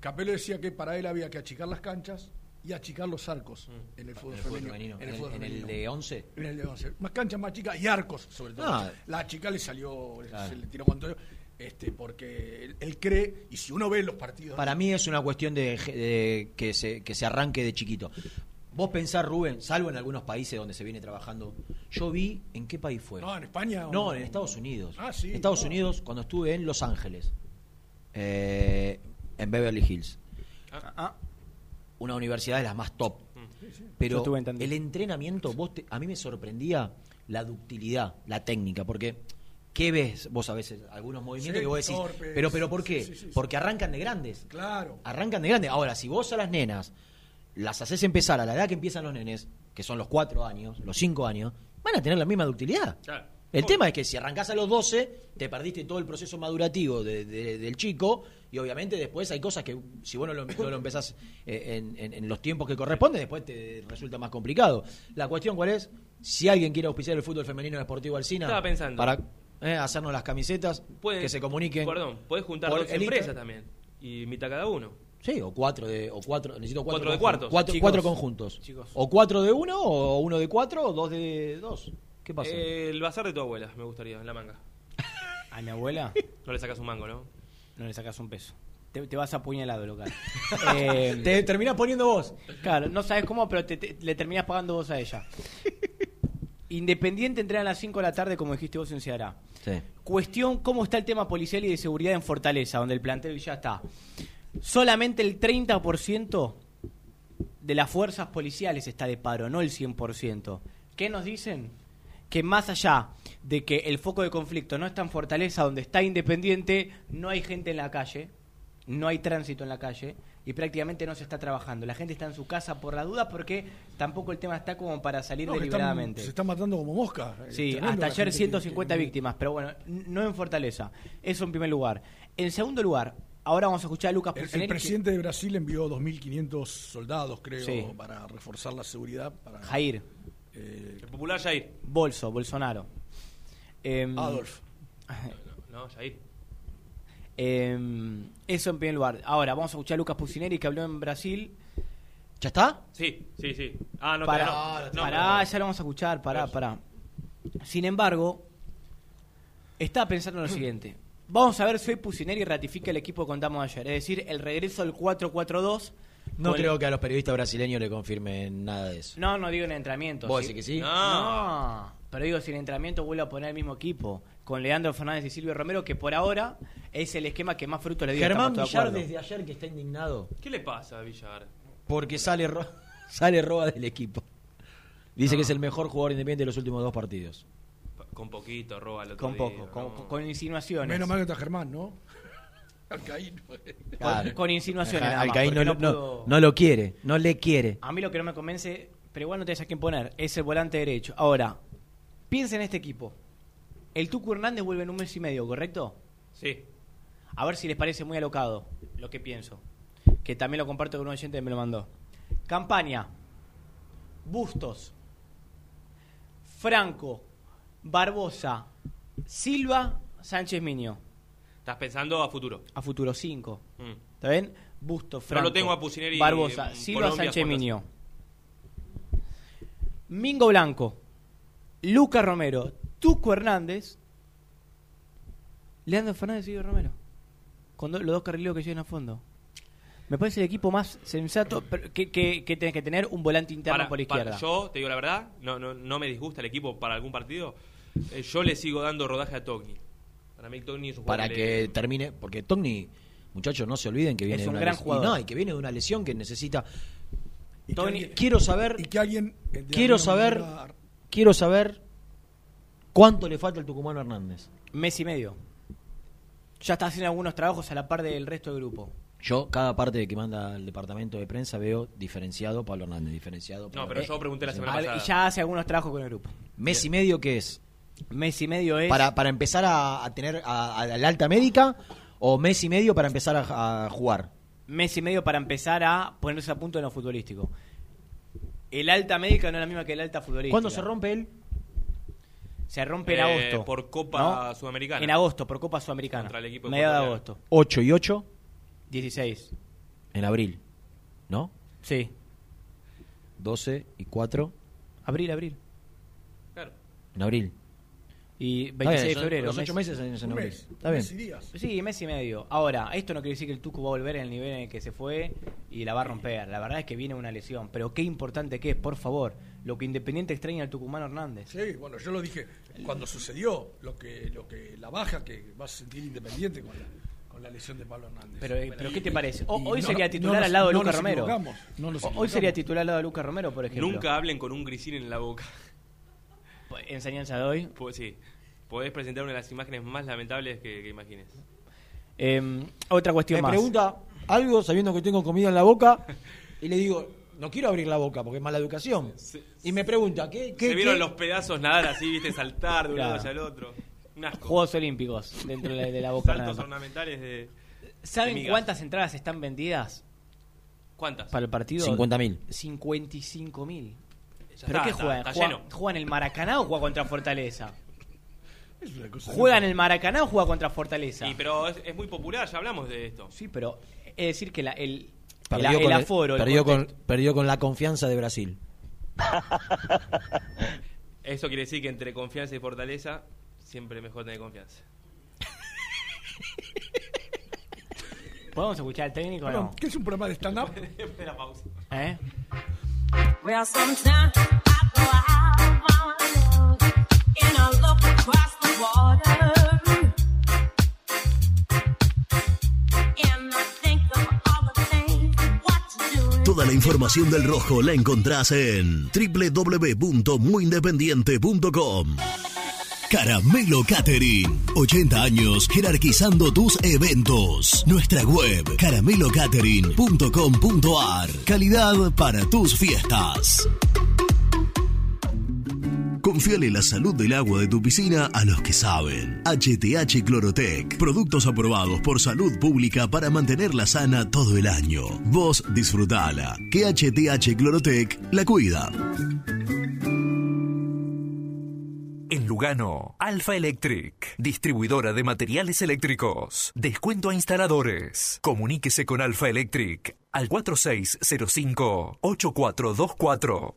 S15: Capelo decía que para él había que achicar las canchas y achicar los arcos en el fútbol
S2: En el fútbol
S15: femenino.
S2: femenino. En el-
S15: fútbol
S2: en el
S15: femenino.
S2: de 11.
S15: En el de 11. Más canchas más chicas y arcos, sobre todo.
S2: Ah.
S15: La chica le salió,
S2: Claro.
S15: se le tiró con todo. Este, porque él, él cree, y si uno ve los partidos.
S2: Para mí es una cuestión de, de que, se, que se arranque de chiquito. Vos pensás, Rubén, salvo en algunos países donde se viene trabajando, yo vi, ¿en qué país fue?
S15: No, en España.
S2: No, en Estados Unidos.
S15: Ah, sí,
S2: En Estados
S15: no.
S2: Unidos, cuando estuve en Los Ángeles, eh, en Beverly Hills.
S4: Ah,
S2: Una universidad de las más top.
S4: Yo
S2: Pero el entrenamiento, vos te- a mí me sorprendía la ductilidad, la técnica, porque ¿qué ves vos a veces? Algunos movimientos
S15: Sí,
S2: que vos decís,
S15: torpes.
S2: pero, pero ¿por qué?
S15: Sí, sí, sí,
S2: porque arrancan de grandes.
S15: Claro.
S2: Arrancan de grandes. Ahora, si vos a las nenas las haces empezar a la edad que empiezan los nenes, que son los cuatro años, los cinco años, van a tener la misma ductilidad.
S5: Claro.
S2: El tema es que si arrancás a los 12, te perdiste todo el proceso madurativo de- de- del chico y obviamente después hay cosas que si vos no lo, no lo empezás eh, en, en- en los tiempos que corresponden, después te resulta más complicado. La cuestión cuál es, si alguien quiere auspiciar el fútbol femenino deportivo Alcina,
S5: Estaba pensando.
S2: para eh, hacernos las camisetas,
S5: Puede-
S2: que se comuniquen.
S5: Perdón, podés juntar dos empresas también. Y mitad cada uno.
S2: Sí, o cuatro de, o cuatro, necesito cuatro,
S5: Cuatro de cuartos.
S2: Cuatro,
S5: Chicos.
S2: cuatro conjuntos.
S5: Chicos.
S2: O cuatro de uno, o uno de cuatro, o dos de dos. ¿Qué pasa?
S5: Eh, el bazar de tu abuela, me gustaría, en la manga. [laughs]
S4: A mi abuela
S5: No le sacas un mango, ¿no?
S4: no le sacas un peso. Te, te vas apuñalado, local. [laughs] Eh,
S2: Te terminás poniendo vos.
S4: Claro, no sabes cómo, pero te- te- le terminás pagando vos a ella. Independiente entrena a las 5 de la tarde, como dijiste vos en Ceará.
S2: Sí.
S4: Cuestión, ¿cómo está el tema policial y de seguridad en Fortaleza, donde el plantel ya está? Solamente el 30% de las fuerzas policiales está de paro, no el 100%. ¿Qué nos dicen? Que más allá de que el foco de conflicto no está en Fortaleza, donde está Independiente, no hay gente en la calle, no hay tránsito en la calle y prácticamente no se está trabajando. La gente está en su casa por la duda porque tampoco el tema está como para salir
S15: No, que están-
S4: deliberadamente.
S15: se están matando como mosca.
S4: Sí,
S15: Tremendo
S4: hasta ayer
S15: gente que-
S4: 150
S15: que-
S4: víctimas, pero bueno, no en Fortaleza. Eso en primer lugar. En segundo lugar, ahora vamos a escuchar a Lucas
S15: El, el
S4: que-
S15: presidente de Brasil envió 2.500 soldados, creo,
S4: Sí.
S15: para reforzar la seguridad. Para,
S4: Jair.
S15: eh,
S5: El popular Jair.
S4: Bolso, Bolsonaro. Em,
S15: Adolf. [laughs]
S5: No, Jair.
S4: em, eso en primer lugar. Ahora, vamos a escuchar a Lucas Pucineri, que habló en Brasil.
S2: ¿Ya está?
S5: Sí, sí, sí. Ah, no,
S4: Pará,
S5: no. No,
S4: pará,
S5: no.
S4: ya lo vamos a escuchar, pará, pará. Sin embargo, estaba pensando en lo siguiente. Vamos a ver si hoy Pucineri ratifica el equipo que contamos ayer. Es decir, el regreso del 4-4-2.
S2: No creo que a los periodistas brasileños le confirmen nada de eso.
S4: No, no digo en entrenamiento.
S2: ¿Vos
S4: sí.
S2: decís que sí?
S4: No. Pero digo, si en entrenamiento vuelve a poner el mismo equipo, con Leandro Fernández y Silvio Romero, que por ahora es el esquema que más fruto le dio.
S2: Germán
S4: de
S2: Villar desde ayer que está indignado
S5: ¿Qué le pasa a Villar?
S2: porque sale, ro- [laughs] sale roba del equipo. Dice que es el mejor jugador independiente de los últimos dos partidos.
S5: Con poquito, roba otro
S4: Con
S5: día,
S4: poco, con,
S5: no.
S4: con insinuaciones.
S15: Menos mal que está Germán, ¿no? [laughs] Alcaíno.
S4: Con, con insinuaciones.
S2: Ajá,
S4: nada más,
S2: Alcaín no,
S4: porque
S2: lo- no-
S4: pudo-
S2: no lo quiere, no le quiere.
S4: A mí lo que no me convence, pero igual no te a quién poner, es el volante derecho. Ahora, piensa en este equipo. El Tucu Hernández vuelve en un mes y medio, ¿correcto?
S5: Sí.
S4: A ver si les parece muy alocado lo que pienso. Que también lo comparto con un oyente que me lo mandó. Campaña. Bustos. Franco. Barbosa. Silva. Sánchez Miño.
S5: Estás pensando a futuro.
S4: A futuro 5.
S5: Mm.
S4: ¿Está bien? Bustos,
S5: Pero
S4: Franco.
S5: lo tengo a Pusineri
S4: Barbosa. Silva,
S5: Colombia,
S4: Sánchez Miño. Mingo Blanco. Luca Romero. Tuco Hernández. Leandro Fernández y Silvio Romero. Con do- los dos carrileros que llegan a fondo. Me parece el equipo más sensato que, que, que tenés que tener un volante interno
S5: Para-
S4: por
S5: para-
S4: izquierda.
S5: yo te digo la verdad, no, no, no me disgusta el equipo para algún partido. Eh, yo le sigo dando rodaje a Togni. Para mí Togni es un jugador
S2: Para que termine, porque Togni, muchachos, no se olviden que viene
S4: Es
S2: de
S4: un
S2: una
S4: gran
S2: lesión.
S4: jugador.
S2: Y no, y que viene de una lesión que necesita.
S15: Y que
S2: Togni-
S15: alguien-
S2: quiero saber,
S15: y que alguien eh, de
S2: quiero saber,
S15: manera-
S2: quiero saber cuánto le falta al tucumano Hernández.
S4: Mes y medio. Ya está haciendo algunos trabajos a la par del resto del grupo.
S2: Yo, cada parte que manda el departamento de prensa, veo diferenciado Pablo Hernández, diferenciado.
S5: No, pero yo pregunté la semana
S4: A ver,
S5: pasada.
S4: y ya hace algunos trabajos con el grupo.
S2: ¿Mes y medio qué es?
S4: Mes y medio es.
S2: ¿Para, para empezar a, a tener a, a la alta médica o mes y medio para empezar a, a jugar?
S4: mes y medio para empezar a ponerse a punto en lo futbolístico. El alta médica no es la misma que el alta futbolística.
S2: ¿Cuándo se rompe él?
S4: Se rompe en
S5: Eh,
S4: agosto.
S5: por Copa Sudamericana.
S4: En agosto, por Copa Sudamericana.
S5: Contra el equipo
S4: Mediados de
S5: ecuatoriano.
S4: agosto.
S2: 8 y 8
S4: 16.
S2: en abril, ¿no?
S4: Sí.
S2: 12 y 4
S4: Abril, abril.
S5: Claro.
S2: en abril.
S4: Y
S2: Está
S4: 26
S2: bien,
S4: de febrero.
S2: Los
S4: mes-
S2: 8 meses en, en
S15: Un mes,
S2: Está
S15: un
S2: bien.
S15: mes y días.
S4: Sí, mes y medio. Ahora, esto no quiere decir que el Tucu va a volver en el nivel en el que se fue y la va a romper. La verdad es que viene una lesión. Pero qué importante que es, por favor. Lo que Independiente extraña al Tucumano Hernández.
S15: Sí, bueno, yo lo dije cuando sucedió, lo que, lo que la baja que va a sentir Independiente con la, con la lesión de Pablo Hernández.
S4: Pero, eh, pero
S15: Y-
S4: ¿qué te parece? O- hoy
S15: no-
S4: sería
S15: no
S4: titular al lado de
S15: no
S4: Lucas Romero. hoy sería titular al lado de Lucas Romero, por ejemplo.
S5: Nunca hablen con un grisín en la boca.
S4: Enseñanza de hoy.
S5: Pues sí. Podés presentar una de las imágenes más lamentables que, que imagines.
S4: Eh, otra cuestión
S2: Me
S4: más.
S2: pregunta algo sabiendo que tengo comida en la boca y le digo, no quiero abrir la boca porque es mala educación. Y me pregunta, ¿qué? qué
S5: Se vieron
S2: qué?
S5: los pedazos nadar así, viste, saltar de un lado hacia el otro. Un asco.
S4: Juegos Olímpicos dentro de, de la boca. nada
S5: Saltos
S4: más.
S5: ornamentales de.
S4: ¿Saben cuántas entradas están vendidas
S5: ¿Cuántas?
S4: para el partido?
S2: 50.000.
S4: 55.000. ¿Pero
S5: está,
S4: qué
S5: está-
S4: juegan?
S5: está
S4: ¿Juegan,
S5: lleno.
S4: juegan el Maracaná o juega contra Fortaleza?
S15: Es una cosa
S4: ¿Juegan el Maracaná o juega contra Fortaleza?
S5: Y, pero es, es muy popular, ya hablamos de esto.
S4: Sí, pero es decir que la- el, el,
S2: Perdió,
S4: el
S2: con, el-
S4: aforo, el
S2: perdió, con, perdió con la confianza de Brasil. [laughs]
S5: Eso quiere decir que entre confianza y fortaleza, siempre mejor tener confianza. [laughs]
S4: ¿Podemos escuchar al técnico o
S15: Perdón,
S4: no?
S15: ¿Qué es un programa de stand-up? [laughs]
S5: Después de la pausa.
S4: ¿Eh?
S6: Toda la información del rojo la encontrás en www.muyindependiente.com. Caramelo Catering. 80 años jerarquizando tus eventos. Nuestra web caramelocatering.com.ar. Calidad para tus fiestas. Confíale la salud del agua de tu piscina a los que saben. HTH Clorotec. Productos aprobados por salud pública para mantenerla sana todo el año. Vos disfrutala. Que HTH Clorotec la cuida.
S20: Lugano, Alfa Electric, distribuidora de materiales eléctricos. Descuento a instaladores. Comuníquese con Alfa Electric al 4605-8424.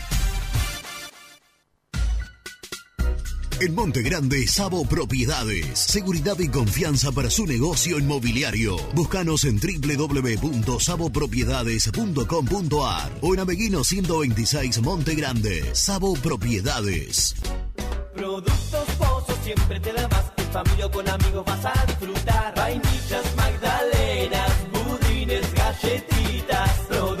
S6: En Monte Grande, Sabo Propiedades. Seguridad y confianza para su negocio inmobiliario. Búscanos en www.sabopropiedades.com.ar o en Ameguino 126 Monte Grande. Sabo Propiedades.
S21: Productos Pozos siempre te da más. En familia o con amigos vas a disfrutar. Vainillas, magdalenas, budines, galletitas. Productos.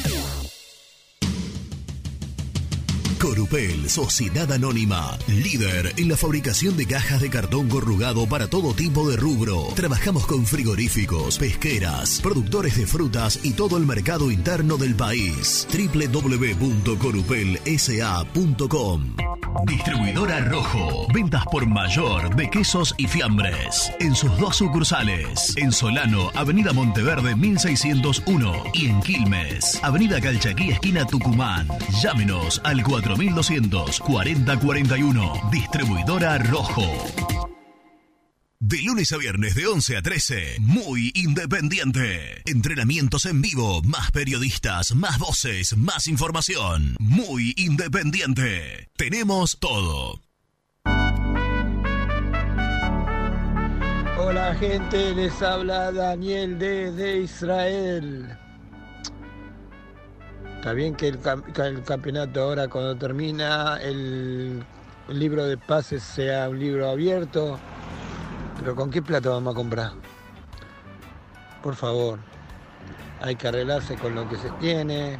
S6: Corupel, Sociedad Anónima, líder en la fabricación de cajas de cartón corrugado para todo tipo de rubro. Trabajamos con frigoríficos, pesqueras, productores de frutas y todo el mercado interno del país. www.corupelsa.com Distribuidora Rojo. Ventas por mayor de quesos y fiambres. En sus dos sucursales. En Solano, Avenida Monteverde 1601. Y en Quilmes, Avenida Calchaquí, esquina Tucumán. Llámenos al 4200 4041. Distribuidora Rojo. De lunes a viernes de 11 a 13, muy independiente. Entrenamientos en vivo, más periodistas, más voces, más información. Muy independiente. Tenemos todo.
S22: Hola gente, les habla Daniel desde Israel. Está bien que el, campeonato ahora cuando termina el, el libro de pases sea un libro abierto, pero ¿con qué plata vamos a comprar? Por favor, hay que arreglarse con lo que se tiene,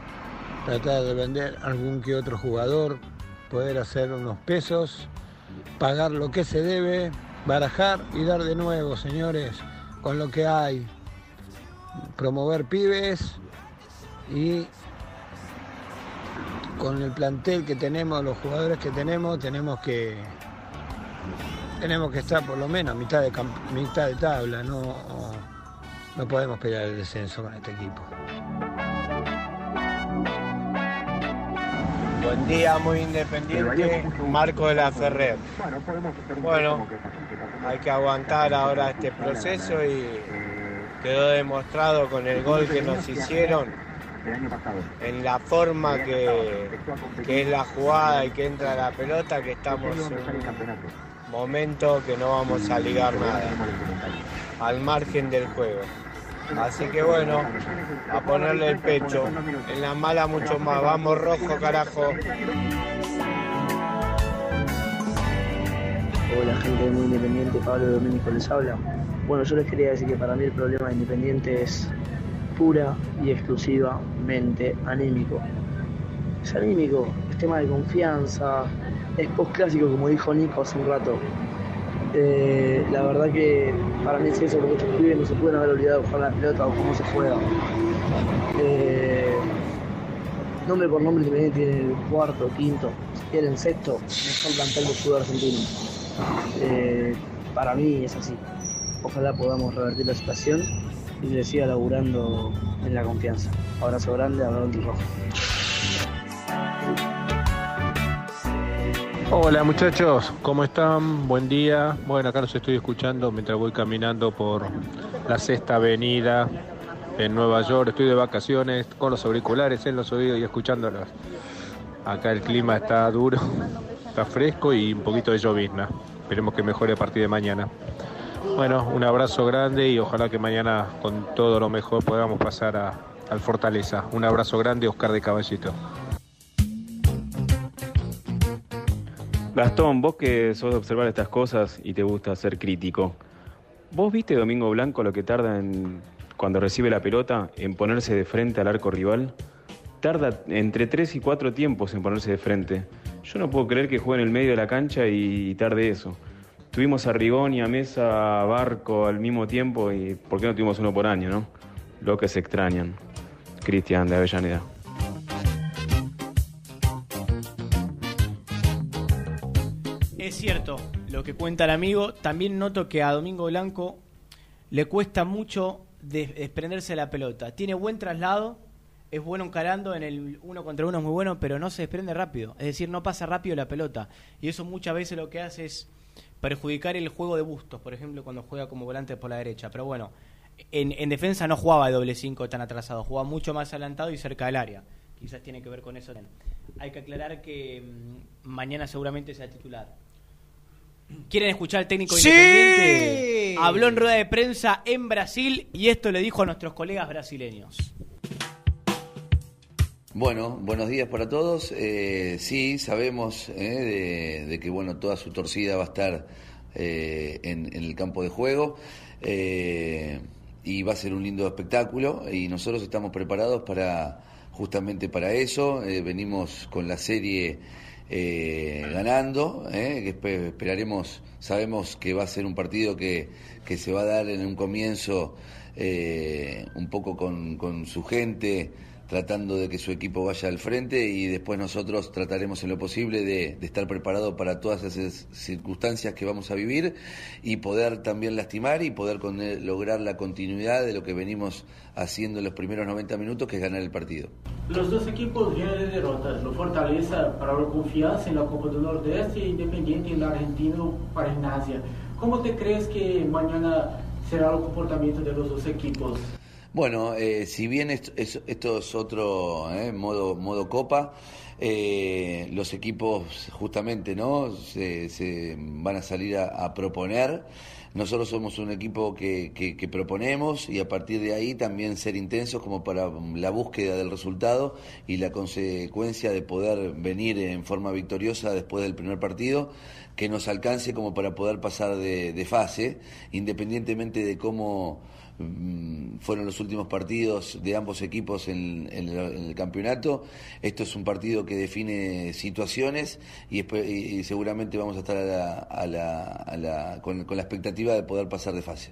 S22: tratar de vender algún que otro jugador, poder hacer unos pesos, pagar lo que se debe, barajar y dar de nuevo, señores, con lo que hay. Promover pibes y con el plantel que tenemos, los jugadores que tenemos, tenemos que tenemos que estar por lo menos a mitad de mitad de tabla, no no podemos pelear el descenso con este equipo.
S23: Buen día, muy independiente. Marco de la Ferrer. Bueno, hay que aguantar ahora este proceso y quedó demostrado con el gol que nos hicieron en la forma que, que es la jugada y que entra la pelota que estamos en un momento que no vamos a ligar nada al margen del juego. Así que bueno, a ponerle el pecho. En la mala mucho más. Vamos rojo, carajo.
S24: Hola gente muy independiente, Pablo Domínico les habla. Bueno, yo les quería decir que para mí el problema de Independiente es y exclusivamente anímico. Es anímico, es tema de confianza, es post clásico como dijo Nico hace un rato. Eh, la verdad que para mí es eso, porque estos pibes no se pueden haber olvidado de jugar la pelota o cómo se juega. Eh, nombre por nombre Independiente tiene el cuarto, quinto, si quieren sexto, mejor plantel del fútbol argentino. Eh, para mí es así. Ojalá podamos revertir la situación y le siga laburando en la confianza. Abrazo grande, abrazo rojo.
S25: Hola muchachos, ¿cómo están? Buen día. Bueno, acá los estoy escuchando mientras voy caminando por la sexta avenida en Nueva York. Estoy de vacaciones con los auriculares en los oídos y escuchándolos. Acá el clima está duro, [laughs] está fresco y un poquito de llovizna. Esperemos que mejore a partir de mañana. Bueno, un abrazo grande y ojalá que mañana con todo lo mejor podamos pasar a, al Fortaleza. Un abrazo grande, Oscar de Caballito.
S26: Gastón, vos que sos de observar estas cosas y te gusta ser crítico, ¿vos viste Domingo Blanco lo que tarda en, cuando recibe la pelota en ponerse de frente al arco rival? Tarda entre 3 y 4 tiempos en ponerse de frente. Yo no puedo creer que juegue en el medio de la cancha y tarde eso. Tuvimos a Rigón y a Mesa, a Barco al mismo tiempo y ¿por qué no tuvimos uno por año, no? Lo que se extrañan. Cristian de Avellaneda.
S4: Es cierto lo que cuenta el amigo. También noto que a Domingo Blanco le cuesta mucho de- desprenderse de la pelota. Tiene buen traslado, es bueno encarando en el uno contra uno es muy bueno, pero no se desprende rápido. Es decir, no pasa rápido la pelota. Y eso muchas veces lo que hace es perjudicar el juego de bustos, por ejemplo, cuando juega como volante por la derecha. Pero bueno, en, en defensa no jugaba de doble 5 tan atrasado, jugaba mucho más adelantado y cerca del área. Quizás tiene que ver con eso. Hay que aclarar que mm, mañana seguramente sea titular. ¿Quieren escuchar al técnico
S2: ¡Sí!
S4: independiente? Habló en rueda de prensa en Brasil y esto le dijo a nuestros colegas brasileños.
S27: Bueno, buenos días para todos. Eh, sí, sabemos eh, de, que bueno toda su torcida va a estar eh, en, el campo de juego eh, y va a ser un lindo espectáculo y nosotros estamos preparados para justamente para eso. Eh, venimos con la serie eh, ganando, que espe- esperaremos, sabemos que va a ser un partido que, que se va a dar en un comienzo un poco con, con su gente, tratando de que su equipo vaya al frente y después nosotros trataremos en lo posible de, de estar preparados para todas esas circunstancias que vamos a vivir y poder también lastimar y poder con- eh, lograr la continuidad de lo que venimos haciendo en los primeros 90 minutos, que es ganar el partido.
S28: Los dos equipos vienen de derrotas. Lo Fortaleza para la confianza en la Copa del Nordeste y Independiente en la Argentino para Gimnasia. ¿Cómo te crees que mañana será el comportamiento de los dos equipos?
S27: Bueno, eh, si bien esto, es- otro eh, modo, modo copa, eh, los equipos justamente no se, van a salir a, proponer. Nosotros somos un equipo que, que- proponemos y a partir de ahí también ser intensos como para la búsqueda del resultado y la consecuencia de poder venir en forma victoriosa después del primer partido que nos alcance como para poder pasar de, fase, independientemente de cómo mm, fueron los últimos partidos de ambos equipos en, en en el campeonato. Esto es un partido que define situaciones y- y seguramente vamos a estar a la- a la- a la- con, con la expectativa de poder pasar de fase.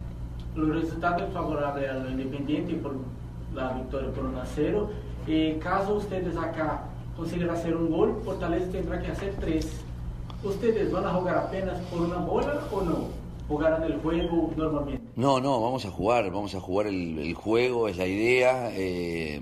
S28: Los resultados favorables al Independiente por la victoria por 1 a 0. Eh, caso ustedes acá consigan hacer un gol, Fortaleza tendrá que hacer tres. ¿Ustedes van a jugar apenas por una bola o no? ¿Jugarán el juego normalmente?
S27: No, no, vamos a jugar, vamos a jugar el, el juego, es la idea. eh,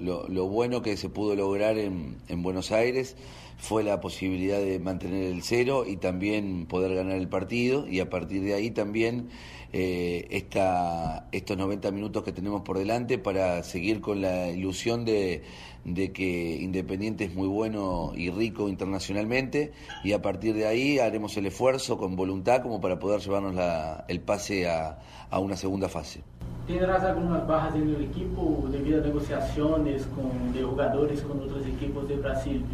S27: lo, lo- bueno que se pudo lograr en Buenos Aires fue la posibilidad de mantener el cero y también poder ganar el partido y a partir de ahí también eh, esta, estos 90 minutos que tenemos por delante para seguir con la ilusión de, de que Independiente es muy bueno y rico internacionalmente y a partir de ahí haremos el esfuerzo con voluntad como para poder llevarnos la- el pase a, a una segunda fase.
S28: ¿Tendrás algunas bajas en el equipo debido a negociaciones con, de jugadores con otros equipos de Brasil?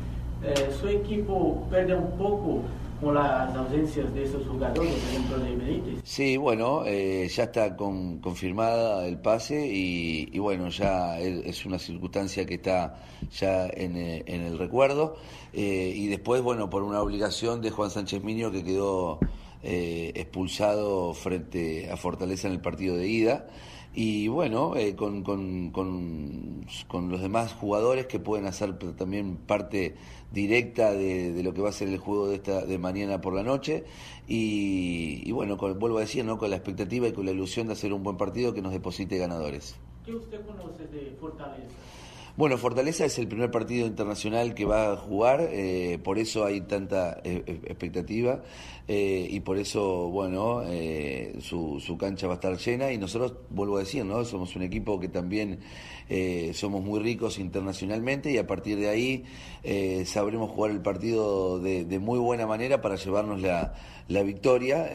S28: Eh, ¿Su equipo pierde un poco con las ausencias de esos jugadores, por ejemplo, de Benítez?
S27: Sí, bueno, eh, ya está con- confirmada el pase y, y bueno, ya es, una circunstancia que está ya en, eh, en el recuerdo. Eh, y después, bueno, por una obligación de Juan Sánchez Miño que quedó eh, expulsado frente a Fortaleza en el partido de ida. Y bueno, eh, con, con, con, con los demás jugadores que pueden hacer también parte directa de, lo que va a ser el juego de esta de mañana por la noche. Y, y bueno con- vuelvo a decir no con la expectativa y con la ilusión de hacer un buen partido que nos deposite ganadores.
S28: ¿Qué usted conoce de Fortaleza?
S27: Bueno, Fortaleza es el primer partido internacional que va a jugar, eh, por eso hay tanta eh, eh, expectativa y por eso, bueno, su, cancha va a estar llena y nosotros, vuelvo a decir, ¿no? Somos un equipo que también somos muy ricos internacionalmente y a partir de ahí sabremos jugar el partido de, muy buena manera para llevarnos la victoria.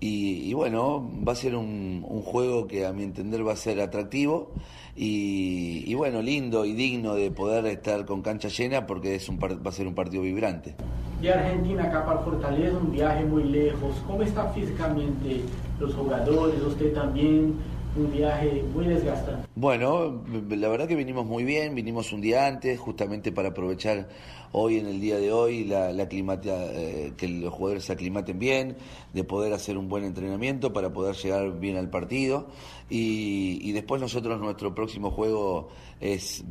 S27: Y, y bueno, va a ser un, un juego que a mi entender va a ser atractivo y, y bueno, lindo y digno de poder estar con cancha llena porque es un va a ser un partido vibrante.
S28: De Argentina acá para Fortaleza, un viaje muy lejos. ¿Cómo está físicamente los jugadores? Usted también, un viaje muy desgastante.
S27: Bueno, la verdad que vinimos muy bien, vinimos un día antes, justamente para aprovechar hoy en el día de hoy la, la eh, que los jugadores se aclimaten bien, de poder hacer un buen entrenamiento para poder llegar bien al partido. Y, y después nosotros nuestro próximo juego es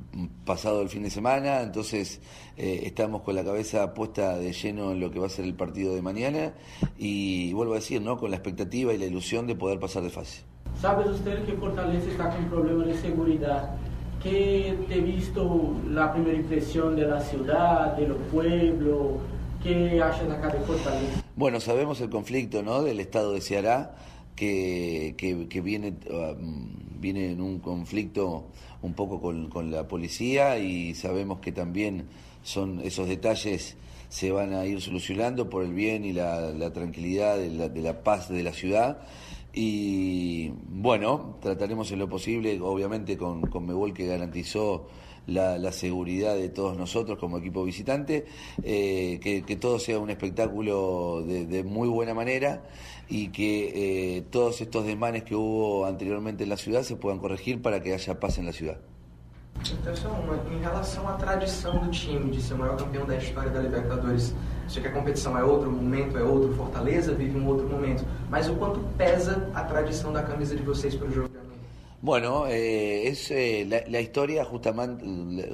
S27: pasado el fin de semana, entonces eh, estamos con la cabeza puesta de lleno en lo que va a ser el partido de mañana y vuelvo a decir, ¿no? con la expectativa y la ilusión de poder pasar de fase.
S28: ¿Sabe usted que Fortaleza está con problemas de seguridad? ¿qué te visto la primera impresión de la ciudad, de los pueblos? ¿Qué hayas acá de Fortaleza?
S27: Bueno, sabemos el conflicto ¿no? del estado de Ceará, que, que, que viene, um, viene en un conflicto un poco con, con la policía y sabemos que también son esos detalles se van a ir solucionando por el bien y la, la tranquilidad de la, de la paz de la ciudad. Y bueno, trataremos en lo posible, obviamente con, con Mebol que garantizó la, la seguridad de todos nosotros como equipo visitante, eh, que, que todo sea un espectáculo de, muy buena manera y que eh, todos estos desmanes que hubo anteriormente en la ciudad se puedan corregir para que haya paz en la ciudad.
S29: Então, só uma. Em relação à tradição do time de ser o maior campeão da história da Libertadores, sei que a competição é outro momento, é outro, Fortaleza vive um outro momento, mas o quanto pesa a tradição da camisa de vocês para o jogo?
S27: Bueno, eh, es eh, la, la historia justamente,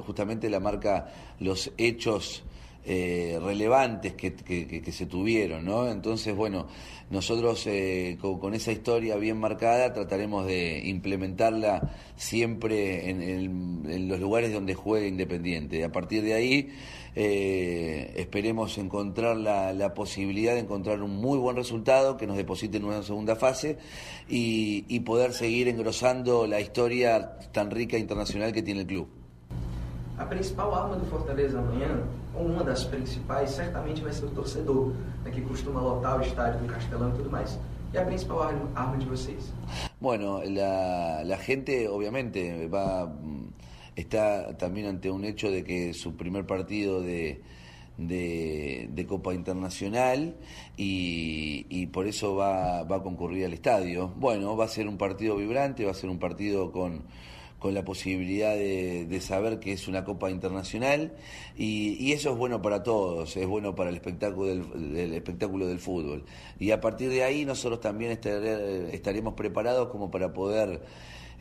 S27: justamente la marca los hechos eh, relevantes que, se tuvieron, ¿no? Entonces, bueno, nosotros eh, con, esa historia bien marcada trataremos de implementarla siempre en, los lugares donde juegue Independiente. A partir de ahí eh, esperemos encontrar la, la posibilidad de encontrar un muy buen resultado que nos deposite en una segunda fase y, y poder seguir engrosando la historia tan rica internacional que tiene el club.
S29: A principal arma do Fortaleza amanhã, ou uma das principais, certamente vai ser o torcedor, né, que costuma lotar o estádio do Castelão e tudo mais. E a principal arma, de vocês?
S27: Bueno, la, la gente obviamente va está también ante un hecho de que su primer partido de, de, de Copa Internacional y, y por eso va, va a concurrir al estadio. Bueno, va a ser un partido vibrante, va a ser un partido con, con la posibilidad de, saber que es una Copa Internacional y, y eso es bueno para todos, es bueno para el espectáculo del, el espectáculo del fútbol. Y a partir de ahí nosotros también estaré- estaremos preparados como para poder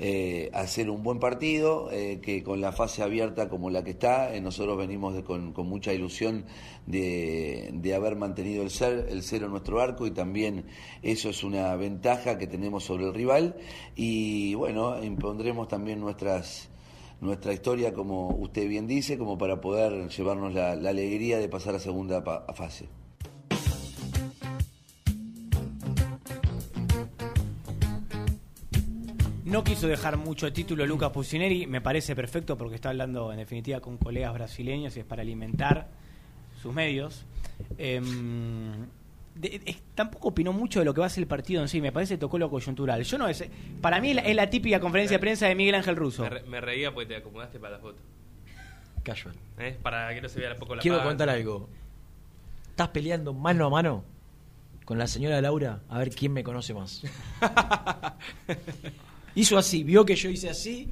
S27: eh, hacer un buen partido, eh, que con la fase abierta como la que está, eh, nosotros venimos de- con, mucha ilusión de, haber mantenido el, cero en nuestro arco y también eso es una ventaja que tenemos sobre el rival y bueno, impondremos también nuestras nuestra historia, como usted bien dice, como para poder llevarnos la, la alegría de pasar a segunda fase.
S4: No quiso dejar mucho título Lucas Pusineri, me parece perfecto porque está hablando en definitiva con colegas brasileños y es para alimentar sus medios. Em, de- tampoco opinó mucho de lo que va a ser el partido en sí, me parece que tocó lo coyuntural. Yo no es, para mí es la- es la típica conferencia de prensa de Miguel Ángel Russo.
S5: Me, re- me reía porque te acomodaste para la foto.
S2: Casual.
S5: ¿Eh? Para que no se vea poco la
S2: Quiero
S5: panza.
S2: contar algo. ¿Estás peleando mano a mano con la señora Laura? A ver quién me conoce más. [laughs] Hizo así, vio que yo hice así,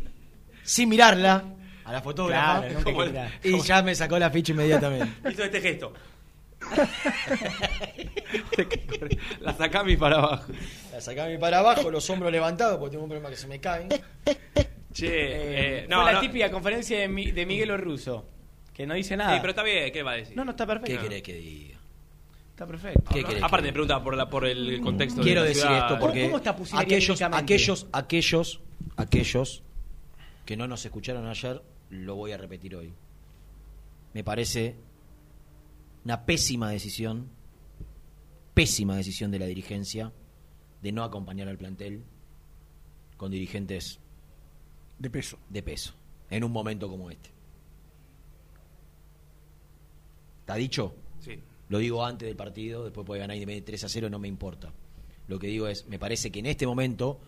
S2: sin mirarla a la fotógrafa.
S4: Claro, nunca hay que mirar.
S2: y ya me sacó la ficha inmediatamente. [laughs]
S5: Hizo este gesto. [laughs] la sacame para abajo.
S2: La sacaba para abajo, los hombros levantados, porque tengo un problema que se me caen.
S5: Che,
S4: Eh,
S5: eh,
S4: fue
S5: no,
S4: la
S5: no.
S4: típica conferencia de, Mi- de Miguel Russo, que no dice nada.
S5: Sí, pero está bien, ¿qué va a decir?
S4: No, no, está perfecto.
S2: ¿Qué querés que diga?
S4: Está perfecto.
S2: ¿Qué querés
S5: Aparte me pregunta por, la, por el contexto
S2: Quiero
S5: de la
S2: decir
S5: ciudad.
S2: esto porque
S4: ¿Cómo está Pusineri
S2: aquellos, aquellos, aquellos, aquellos que no nos escucharon ayer, lo voy a repetir hoy. Me parece una pésima decisión, pésima decisión de la dirigencia de no acompañar al plantel con dirigentes
S15: De peso.
S2: de peso en un momento como este. ¿Está dicho? Lo digo antes del partido, después puede ganar Independiente 3 a 0, no me importa. Lo que digo es, me parece que en este momento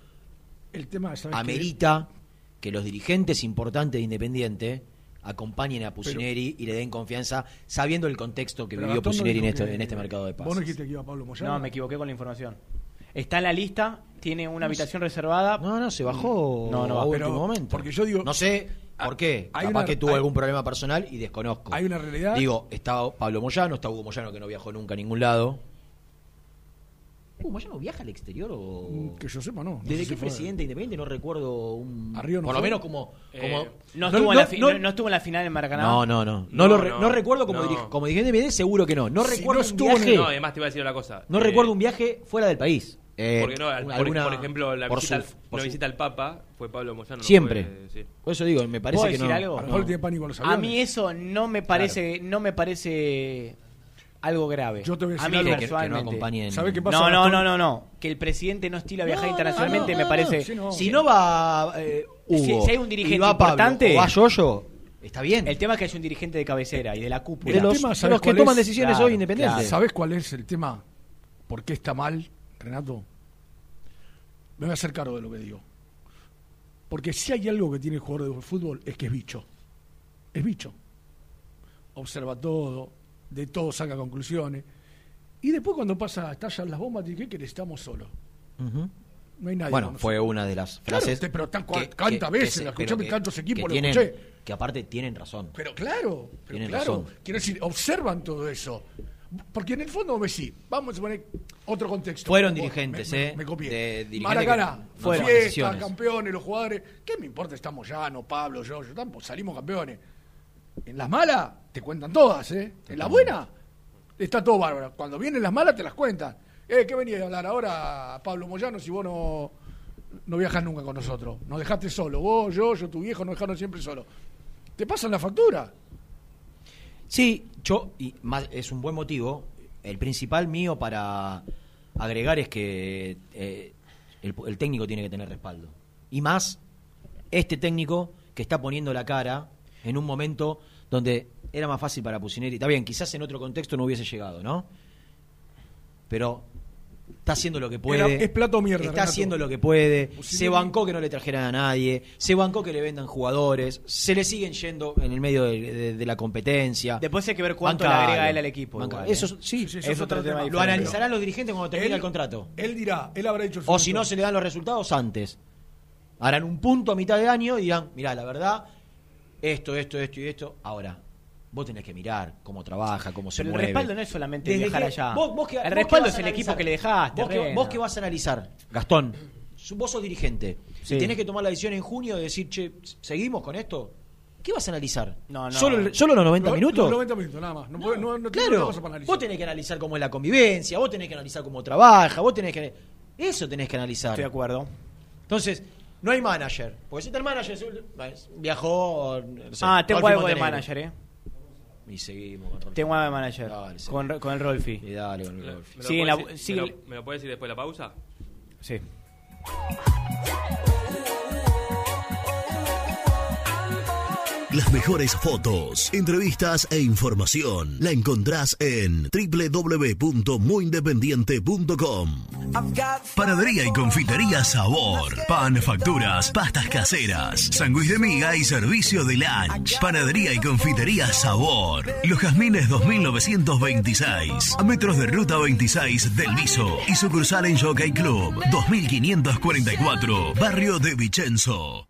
S15: El tema,
S2: amerita que los dirigentes importantes de Independiente acompañen a Pusineri y le den confianza, sabiendo el contexto que vivió
S15: no
S2: Pusineri en,
S15: que-
S2: en este mercado de
S15: ¿Vos no
S2: pases.
S15: dijiste que iba Pablo Moyano?
S4: No, me equivoqué con la información. Está en la lista, tiene una habitación reservada.
S2: No, no, se bajó
S4: No, no
S2: a
S4: bajó.
S2: último momento.
S15: Porque yo digo...
S2: No sé por qué.
S15: hay
S2: Capaz
S15: una-
S2: que tuvo
S15: hay-
S2: algún problema personal y desconozco.
S15: Hay una realidad...
S2: Digo, está Pablo Moyano, está Hugo Moyano que no viajó nunca a ningún lado. ¿Hugo Moyano viaja al exterior o...?
S15: Mm, Que yo sepa, no. No
S2: ¿Desde qué presidente independiente? No recuerdo un...
S15: ¿A Río no
S2: Por lo menos como...
S4: Eh, no, estuvo en la fi-
S2: no-
S4: no- no estuvo en la final en Maracaná.
S2: no, no, no. No,
S5: No,
S2: lo re-
S5: no,
S2: no recuerdo como,
S5: no.
S2: dirige- como dirigente independiente, seguro que no. No
S15: Si
S2: recuerdo
S15: no
S2: un viaje...
S5: No, además te iba a decir una cosa.
S2: No
S5: Eh,
S2: recuerdo un viaje fuera del país. Eh,
S5: Porque no, al- por,
S2: alguna-
S5: por ejemplo, la,
S2: por
S5: visita, al-
S2: su- por
S5: una
S2: su-
S5: visita al Papa fue Pablo Moyano. no
S2: Siempre.
S5: sí.
S2: Por eso digo, me parece
S4: ¿Puedo
S2: que
S4: decir
S2: no.
S4: algo?
S15: A lo mejor tiene pánico a los
S4: A mí eso no me parece, no me parece algo grave.
S15: Yo te voy a decir
S4: mí
S15: algo.
S2: Que- que no acompañen-
S15: ¿Sabés qué pasa,
S4: No, no, no, no, no. Que el presidente no estila viajar
S2: No,
S4: internacionalmente
S2: no,
S4: me
S2: no,
S4: parece.
S15: no, no.
S2: Si no va eh,
S4: Si-
S2: Hugo,
S4: si hay un dirigente
S2: va Pablo,
S4: importante-
S2: o va Yoyo, está bien.
S4: El tema es que es un dirigente de cabecera y de la cúpula.
S2: de los,
S15: tema,
S2: de
S15: ¿sabes
S2: los que toman
S15: es?
S2: decisiones hoy independientes.
S15: ¿Sabes cuál es el tema? ¿Por qué está mal, Renato? Me voy a hacer cargo de lo que digo. Porque si hay algo que tiene el jugador de fútbol es que es bicho. Es bicho. Observa todo, de todo saca conclusiones. Y después cuando pasa, estallan las bombas, dice, ¿qué querés? Estamos solos. No hay nadie.
S2: Bueno, fue una de las frases.
S15: pero tan
S2: que-
S15: cuántas
S2: que-
S15: veces
S2: que
S15: la
S2: se-
S15: escuché,
S2: pero que-
S15: tantos equipos
S2: que tienen,
S15: escuché.
S2: Que aparte tienen razón.
S15: Pero claro, pero
S2: Tienen
S15: claro.
S2: razón.
S15: Quiero decir, observan todo eso. Porque en el fondo, me sí, vamos a poner otro contexto.
S2: Fueron
S15: Vos-
S2: dirigentes,
S15: me,
S2: ¿eh?
S15: me copié.
S2: De
S15: Maracaná,
S2: que
S15: fueron fiesta,
S2: decisiones.
S15: campeones, los jugadores. ¿Qué me importa? Estamos ya, no Pablo, yo, yo tampoco, salimos campeones. En las malas, te cuentan todas, ¿eh? En las buenas, está todo bárbaro. Cuando vienen las malas, te las cuentan. Eh, ¿qué venía a hablar ahora, Pablo Moyano, si vos no, no viajas nunca con nosotros? Nos dejaste solo. Vos, yo, yo, tu viejo, nos dejaron siempre solo. Te pasan la factura.
S2: Sí, yo, y más, es un buen motivo. El principal mío para agregar es que eh, el, el técnico tiene que tener respaldo. Y más, este técnico que está poniendo la cara en un momento donde era más fácil para Pusineri. Está bien, quizás en otro contexto no hubiese llegado, ¿no? Pero está haciendo lo que puede.
S15: Era- es plato mierda,
S2: Está
S15: Renato.
S2: haciendo lo que puede.
S15: Pusineri-
S2: Se bancó que no le trajeran a nadie. Se bancó que le vendan jugadores. Se le siguen yendo en el medio de, de- de la competencia.
S4: Después hay que ver cuánto le agrega él al equipo. Igual, ¿eh?
S2: Eso sí,
S15: Sí, sí,
S4: es otro tema
S2: lo analizarán los dirigentes cuando termine
S15: Él-
S2: el contrato.
S15: Él dirá, él habrá dicho el
S2: O si no, se le dan los resultados antes. Harán un punto a mitad de año y dirán, mirá, la verdad, esto, esto, esto y esto. Ahora, vos tenés que mirar cómo trabaja, cómo se
S4: Pero el
S2: mueve.
S4: respaldo no es solamente
S2: Desde
S4: viajar
S2: que-
S4: allá.
S2: vos- vos que-
S4: el
S2: vos
S4: respaldo es el
S2: analizar.
S4: equipo que le dejaste.
S2: Vos que,
S4: Rena.
S2: vos que vas a analizar, Gastón, vos sos dirigente.
S4: Sí.
S2: Y tenés que tomar la decisión en junio de decir, che, ¿seguimos con esto? ¿Qué vas a analizar?
S4: No, no.
S2: ¿Solo, el- ¿Solo los 90
S15: Los-
S2: minutos?
S15: Los 90 minutos, nada más. No, puede- no, no
S2: Claro, vos tenés que analizar cómo es la convivencia, vos tenés que analizar cómo trabaja, vos tenés que... Eso tenés que analizar.
S4: Estoy de acuerdo.
S2: Entonces, no hay manager. Porque si está el manager, viajó... no sé,
S4: Ah, tengo algo de manager, ¿eh?
S2: Y seguimos con Rolfi.
S4: Tengo de manager.
S2: Dale, sí.
S4: con, con el Rolfi.
S2: Y dale con el
S5: ¿Me lo,
S2: Rolfi.
S5: me lo
S4: Sí, en
S5: podés
S4: la-
S5: decir-
S4: sí,
S5: me lo-
S4: el-
S5: me lo puedes decir después de la pausa?
S4: Sí.
S6: Las mejores fotos, entrevistas e información la encontrás en www.muyindependiente.com. Panadería y confitería Sabor. Pan, facturas, pastas caseras, sándwich de miga y servicio de lunch. Panadería y confitería Sabor. Los Jazmines 2926. A metros de ruta 26 del Viso. Y sucursal en Jockey Club 2544. Barrio de Vicenzo.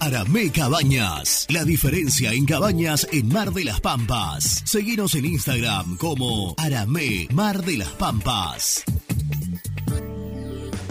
S6: Aramé Cabañas. La diferencia en cabañas en Mar de las Pampas. Seguinos en Instagram como Aramé Mar de las Pampas.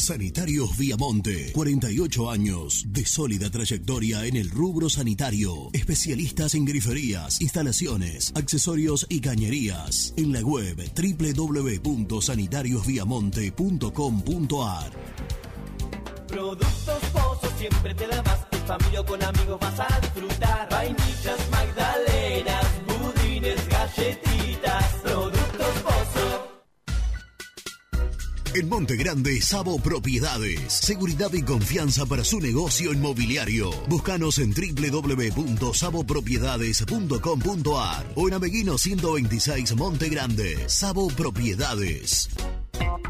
S6: Sanitarios Viamonte, 48 años de sólida trayectoria en el rubro sanitario. Especialistas en griferías, instalaciones, accesorios y cañerías. En la web www.sanitariosviamonte.com.ar.
S3: Productos Pozos siempre te da más. En familia con amigos vas a disfrutar. Vainillas, magdalenas, budines, galletitas. Productos Pozos.
S6: En Monte Grande, Sabo Propiedades. Seguridad y confianza para su negocio inmobiliario. Búscanos en www.sabopropiedades.com.ar o en Ameguino 126 Monte Grande. Sabo Propiedades.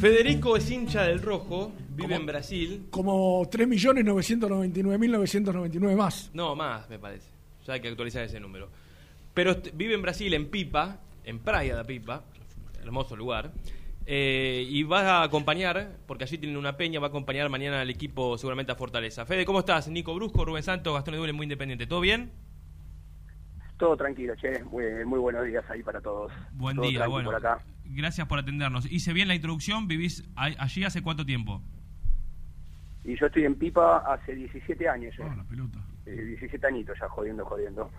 S5: Federico es hincha del rojo
S30: Vive en Brasil.
S15: Como 3.999.999 más.
S30: No, más, me parece. Ya hay que actualizar ese número. Pero est- vive en Brasil, en Pipa, en Praia da Pipa, hermoso lugar. eh, y va a acompañar, porque allí tienen una peña, va a acompañar mañana al equipo seguramente a Fortaleza. Fede, ¿cómo estás? Nico Brusco, Rubén Santos, Gastón Edule, muy independiente. ¿Todo bien?
S31: Todo tranquilo, che. Muy, muy buenos días ahí para todos.
S5: Buen
S31: Todo
S5: día,
S31: tranqui
S5: bueno.
S31: por acá.
S5: Gracias por atendernos. Hice bien la introducción, vivís allí hace cuánto tiempo?
S31: Y yo estoy en Pipa hace 17 años ya.
S15: Ah, la pelota.
S31: Eh, 17 añitos ya, jodiendo, jodiendo.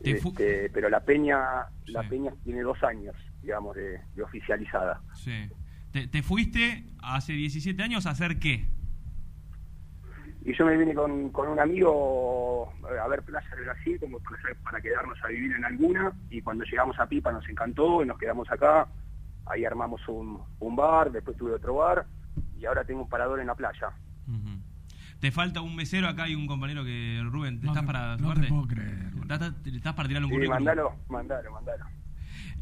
S31: Este, pero la peña la peña tiene dos años, digamos, de, de oficializada.
S5: Sí. Te, te fuiste hace 17 años a hacer qué?
S31: Y yo me vine con, con un amigo eh, a ver Playa de Brasil, como para, para quedarnos a vivir en alguna. Y cuando llegamos a Pipa nos encantó y nos quedamos acá. Ahí armamos un, un bar, después tuve otro bar y ahora tengo un parador en la playa.
S5: Te falta un mesero acá y un compañero que Rubén, ¿te
S15: No
S5: estás
S15: te-
S5: para
S15: no te puedo creer,
S5: ¿Estás, estás para tirarle un
S31: Sí,
S5: currículum?
S31: mandalo, mandalo, mandalo.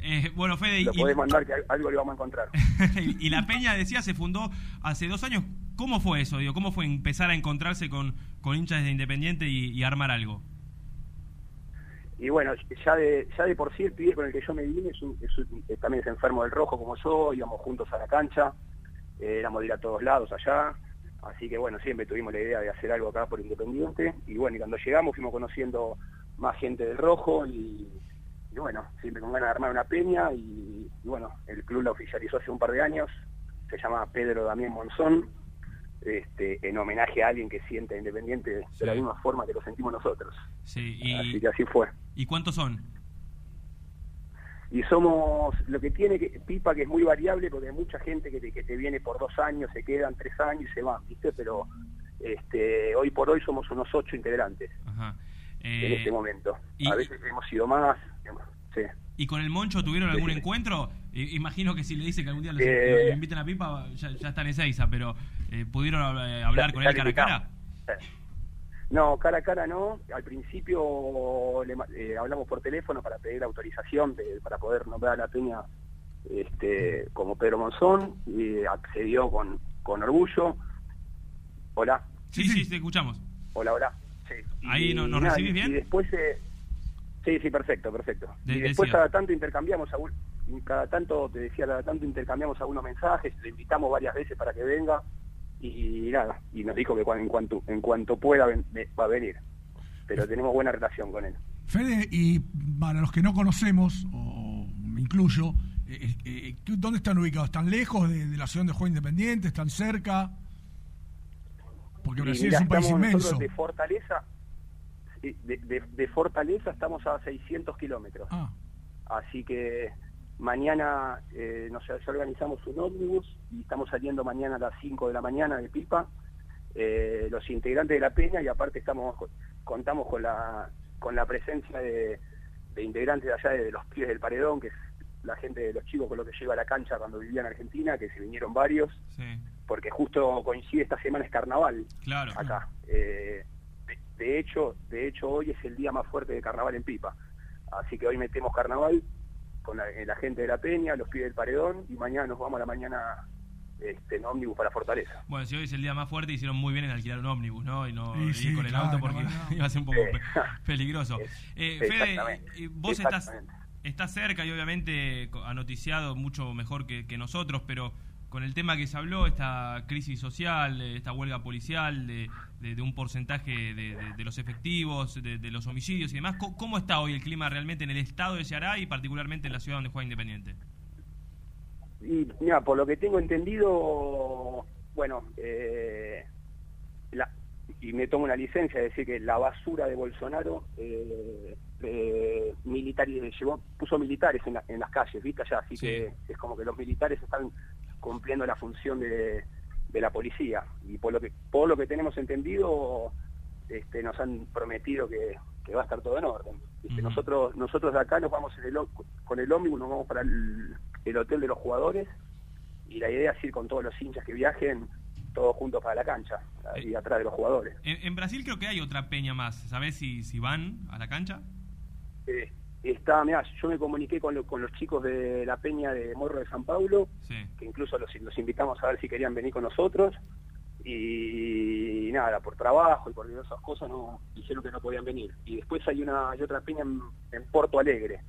S5: Eh, bueno, Fede,
S31: Lo
S5: y,
S31: podés mandar que algo le vamos a encontrar. [laughs]
S5: y la Peña, decía, se fundó hace dos años. ¿Cómo fue eso? Digo, ¿Cómo fue empezar a encontrarse con, con hinchas de Independiente y, y armar algo?
S31: Y bueno, ya de, ya de por sí el pibe con el que yo me vine es un- es eh, también es enfermo del rojo como yo, íbamos juntos a la cancha, eh, éramos de ir a todos lados allá, así que bueno, siempre tuvimos la idea de hacer algo acá por Independiente, y bueno, y cuando llegamos fuimos conociendo más gente del rojo, y, bueno, siempre con ganas de armar una peña, y bueno, el club la oficializó hace un par de años, se llama Pedro Damián Monzón, este, en homenaje a alguien que siente a Independiente de la misma forma que lo sentimos nosotros.
S5: Sí, y,
S31: Así que así fue.
S5: ¿y cuántos son?
S31: y somos lo que tiene que, Pipa que es muy variable porque hay mucha gente que te, que te viene por dos años, se quedan tres años y se van, ¿viste? Pero este, hoy por hoy somos unos ocho integrantes
S5: Ajá.
S31: en
S5: Eh,
S31: este momento.
S5: y-
S31: A veces hemos sido más, sí.
S5: ¿Y con el Moncho tuvieron algún
S31: Sí,
S5: encuentro? Imagino que si le dice que algún día los-
S31: Eh,
S5: lo invitan a Pipa, ya, ya están en Ezeiza, pero eh, ¿pudieron eh, hablar con él cara a cara?
S31: No, cara a cara no. Al principio le eh, hablamos por teléfono para pedir autorización de- para poder nombrar a la peña este, como Pedro Monzón y accedió con, con orgullo. Hola.
S5: Sí, sí, te escuchamos.
S31: Hola, hola. Sí.
S5: Ahí,
S31: Y
S5: ¿no- nos
S31: nada,
S5: recibís bien?
S31: Y después, eh, sí, sí, perfecto, perfecto.
S5: De-
S31: y después
S5: decía.
S31: cada tanto intercambiamos, algún- cada tanto, te decía, cada tanto intercambiamos algunos mensajes, le invitamos varias veces para que venga y, nada, y nos dijo que en cuanto en cuanto pueda ven- va a venir. Pero tenemos buena relación con él.
S15: Fede, y para los que no conocemos, o me incluyo, eh, eh, eh, ¿dónde están ubicados? ¿Están lejos de, de la ciudad de Juego Independiente? ¿Están cerca? Porque Brasil
S31: mirá,
S15: es un país inmenso.
S31: de Fortaleza, de, de- de Fortaleza estamos a 600 kilómetros.
S15: Ah.
S31: Así que mañana eh, nos ya organizamos un ómnibus y estamos saliendo mañana a las 5 de la mañana de Pipa, eh, los integrantes de la peña y aparte estamos contamos con la con la presencia de, de integrantes de allá de los pies del paredón, que es la gente de los chicos con lo que lleva a la cancha cuando vivía en Argentina, que se vinieron varios,
S5: Sí.
S31: porque justo coincide esta semana es carnaval
S5: Claro.
S31: acá. Eh, de, de hecho, de hecho hoy es el día más fuerte de carnaval en Pipa. Así que hoy metemos carnaval con la, la gente de la Peña, los pies del paredón y mañana nos vamos a la mañana este, en ómnibus para Fortaleza.
S5: Bueno, si hoy es el día más fuerte, hicieron muy bien en alquilar un ómnivus, ¿no? Y no
S31: Sí,
S5: ir
S31: sí,
S5: con el
S31: claro,
S5: auto porque
S31: no, no. [laughs]
S5: iba a ser un poco peligroso. Eh, Fede, vos estás, estás cerca y obviamente ha noticiado mucho mejor que, que nosotros, pero con el tema que se habló, esta crisis social, esta huelga policial, de, de- de un porcentaje de, de- de los efectivos, de, de los homicidios y demás, ¿cómo está hoy el clima realmente en el estado de Ceará y particularmente en la ciudad donde juega Independiente?
S31: Y mira, por lo que tengo entendido, bueno, eh, la- y me tomo una licencia de decir que la basura de Bolsonaro eh, eh, militares llevó, puso militares en, la- en las calles, viste allá, así
S5: Sí.
S31: que es como que los militares están cumpliendo la función de, de la policía y por lo que por lo que tenemos entendido este, nos han prometido que, que va a estar todo en orden. ¿viste? Nosotros nosotros de acá nos vamos en el, con el ómnibus, nos vamos para el, el hotel de los jugadores y la idea es ir con todos los hinchas que viajen todos juntos para la cancha, ahí atrás de los jugadores.
S5: En, en Brasil creo que hay otra peña más, ¿sabés si, si van a la cancha?
S31: Eh, está, mirá, yo me comuniqué con, lo- con los chicos de la peña de Morro de San Paulo,
S5: Sí.
S31: que incluso los, los invitamos a ver si querían venir con nosotros. y, nada, por trabajo y por diversas cosas no dijeron que no podían venir. Y después hay una hay otra peña en, en Porto Alegre.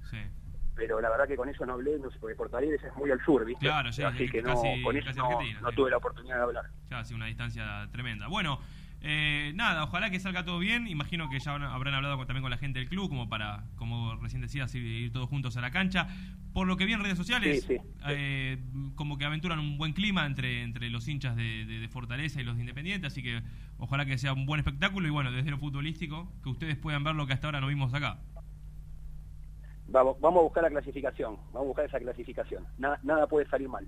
S31: Pero la verdad que con eso no hablé, no sé, porque Porto Alegre es muy al sur, ¿viste?
S32: Claro, sí,
S31: Así que no,
S32: casi-
S31: con eso
S32: casi
S31: no,
S32: Argentina,
S31: no
S32: sí.
S31: tuve la oportunidad de hablar.
S32: Ya, sí, una distancia tremenda. Bueno, eh, nada, ojalá que salga todo bien. Imagino que ya habrán- hablado con- también con la gente del club, como para, como recién decías, ir, ir todos juntos a la cancha. Por lo que vi en redes sociales,
S31: Sí, sí.
S32: eh, como que aventuran un buen clima entre, entre los hinchas de, de- de Fortaleza y los de Independiente, así que ojalá que sea un buen espectáculo y bueno, desde lo futbolístico, que ustedes puedan ver lo que hasta ahora no vimos acá.
S31: Vamos, vamos a buscar la clasificación, vamos a buscar esa clasificación. Na- nada puede salir mal.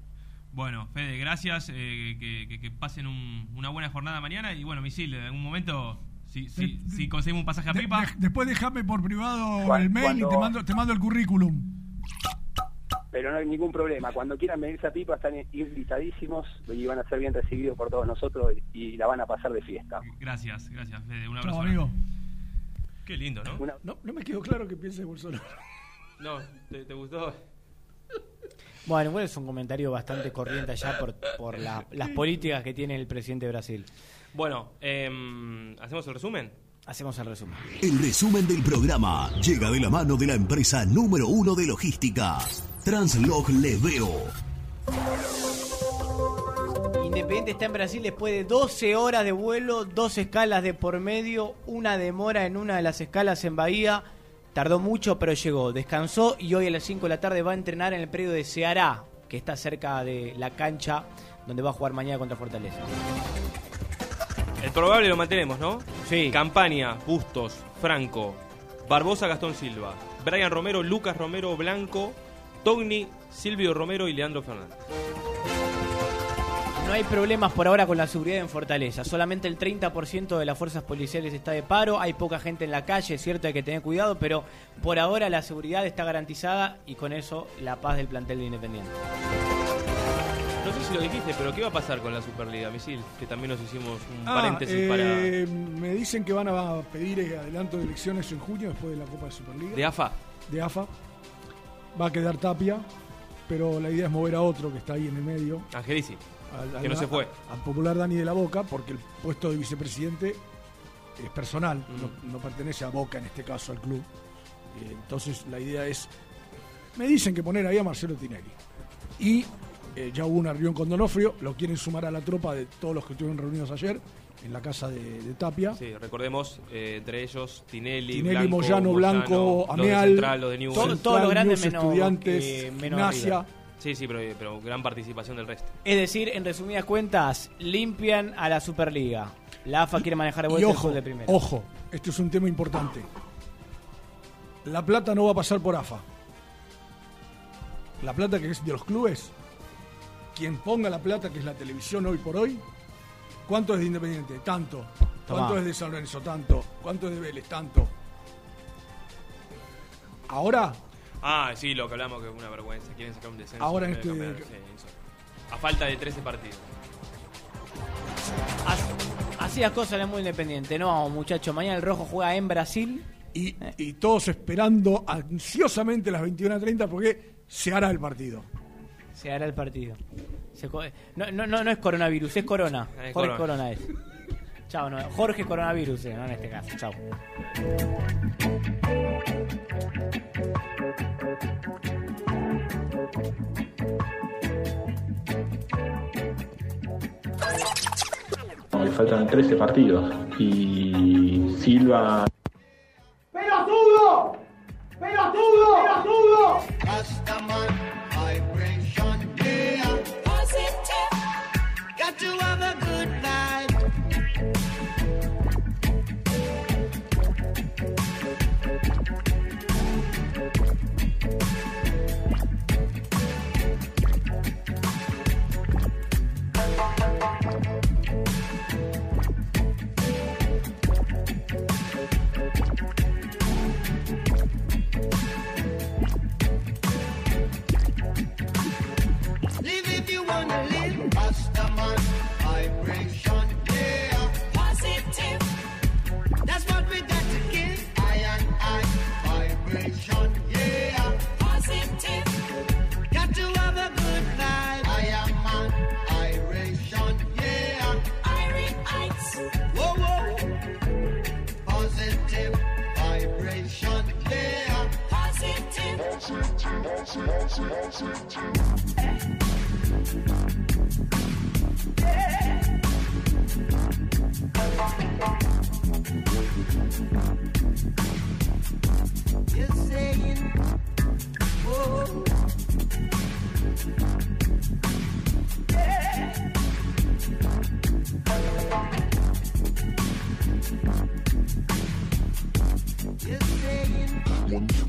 S32: Bueno, Fede, gracias, eh, que, que- que pasen un- una buena jornada mañana y bueno, Misil, en algún momento, si, si, si conseguimos un pasaje a
S15: De-
S32: Pipa...
S15: de- después déjame por privado el mail y te mando, te mando el currículum.
S31: Pero no hay ningún problema. Cuando quieran venirse a Pipa están invitadísimos y van a ser bien recibidos por todos nosotros y, la van a pasar de fiesta.
S32: Gracias, gracias, Fede. Un abrazo. Grande.
S15: amigo.
S32: Qué lindo, ¿no?
S15: No, no me quedó claro que piense Bolsonaro.
S5: No, ¿te, te gustó?
S4: Bueno, igual es un comentario bastante corriente allá por, por la- las políticas que tiene el presidente de Brasil.
S5: Bueno, em, ¿hacemos el resumen?
S4: Hacemos el resumen.
S6: El resumen del programa llega de la mano de la empresa número uno de logística, Translog Leveo.
S4: Independiente está en Brasil después de 12 horas de vuelo, dos escalas de por medio, una demora en una de las escalas en Bahía. Tardó mucho, pero llegó. Descansó y hoy a las 5 de la tarde va a entrenar en el predio de Ceará, que está cerca de la cancha donde va a jugar mañana contra Fortaleza.
S5: El probable lo mantenemos, ¿no?
S4: Sí.
S5: Campaña, Bustos, Franco, Barbosa, Gastón Silva, Brian Romero, Lucas Romero, Blanco, Togni, Silvio Romero y Leandro Fernández.
S4: No hay problemas por ahora con la seguridad en Fortaleza. Solamente el 30% de las fuerzas policiales está de paro. Hay poca gente en la calle, es cierto, hay que tener cuidado, pero por ahora la seguridad está garantizada y con eso la paz del plantel de Independiente.
S5: No sé si lo dijiste, pero ¿qué va a pasar con la Superliga, Misil? Que también nos hicimos un
S15: Ah,
S5: paréntesis
S15: eh, Me dicen que van a pedir eh, adelanto de elecciones en junio después de la Copa de Superliga.
S5: para... ¿De AFA?
S15: de AFA. Va a quedar Tapia, pero la idea es mover a otro que está ahí en el medio.
S5: Angelici,
S15: al-
S5: que no se fue.
S15: Al popular Dani de la Boca, porque el puesto de vicepresidente es personal,
S5: Mm.
S15: no, no pertenece a Boca en este caso al club. Eh, entonces la idea es, me dicen que poner ahí a Marcelo Tinelli. Y eh, ya hubo una reunión con Donofrio, lo quieren sumar a la tropa de todos los que estuvieron reunidos ayer en la casa de, de Tapia.
S5: Sí, recordemos, eh, entre ellos Tinelli,
S15: Tinelli,
S5: Blanco,
S15: Moyano, Blanco,
S5: los de
S15: Ameal,
S5: Central, los de Newell's.
S4: Todo-
S15: Central,
S4: todos los grandes menos,
S15: estudiantes,
S4: eh, menos.
S5: Sí, sí, pero, pero gran participación del resto.
S4: Es decir, en resumidas cuentas, limpian a la Superliga. La AFA quiere manejar de vuelta el
S15: ojo,
S4: de primera.
S15: ojo, este es un tema importante. La plata no va a pasar por AFA. La plata que es de los clubes, quien ponga la plata, que es la televisión hoy por hoy, ¿cuánto es de Independiente? Tanto. ¿Cuánto
S4: Tomá.
S15: es de San Lorenzo? Tanto. ¿Cuánto es de Vélez? Tanto. Ahora,
S5: Ah, sí, lo que hablamos que es una vergüenza. Quieren sacar un descenso.
S15: Ahora
S5: en
S15: este-
S5: sí. A falta de 13 partidos.
S4: Así, las cosas el mundo independiente. No, muchachos, mañana el Rojo juega en Brasil.
S15: y, y todos esperando ansiosamente las 21.30 porque se hará el partido.
S4: Se hará el partido. Se co- no, no, no, no es coronavirus, es corona.
S5: Es
S4: Jorge
S5: corona.
S4: Corona es. Chao, no, Jorge Coronavirus, eh, no en este caso. Chao.
S25: Le faltan 13 partidos y Silva
S3: ¡Pelotudo! ¡Pelotudo! ¡Pelotudo!
S33: Got to have a good night. You're saying, oh.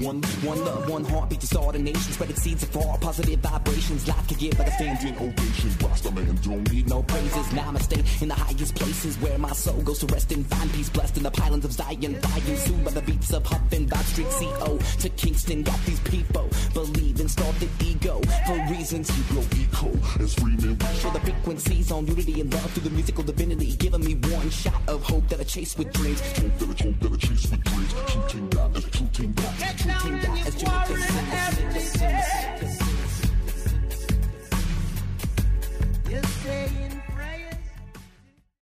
S34: One, one love, one heartbeat to start a nation. Spreading seeds of thought, positive vibrations. Life can give like a standing ovation. Rasta man don't need no praises. Namaste in the highest places where my soul goes to rest and find peace. Blessed in the pylons of Zion, dying soon by the beats of Huff and Vibe Street. CO to Kingston, got these people believing. Started ego. For reasons you grow eco and screaming For the frequencies on unity and love Through the musical divinity Giving me one shot of hope that I chase with dreams. Hope that I, hope that I chase with dreams. Shooting that as shooting that Shooting that as shooting that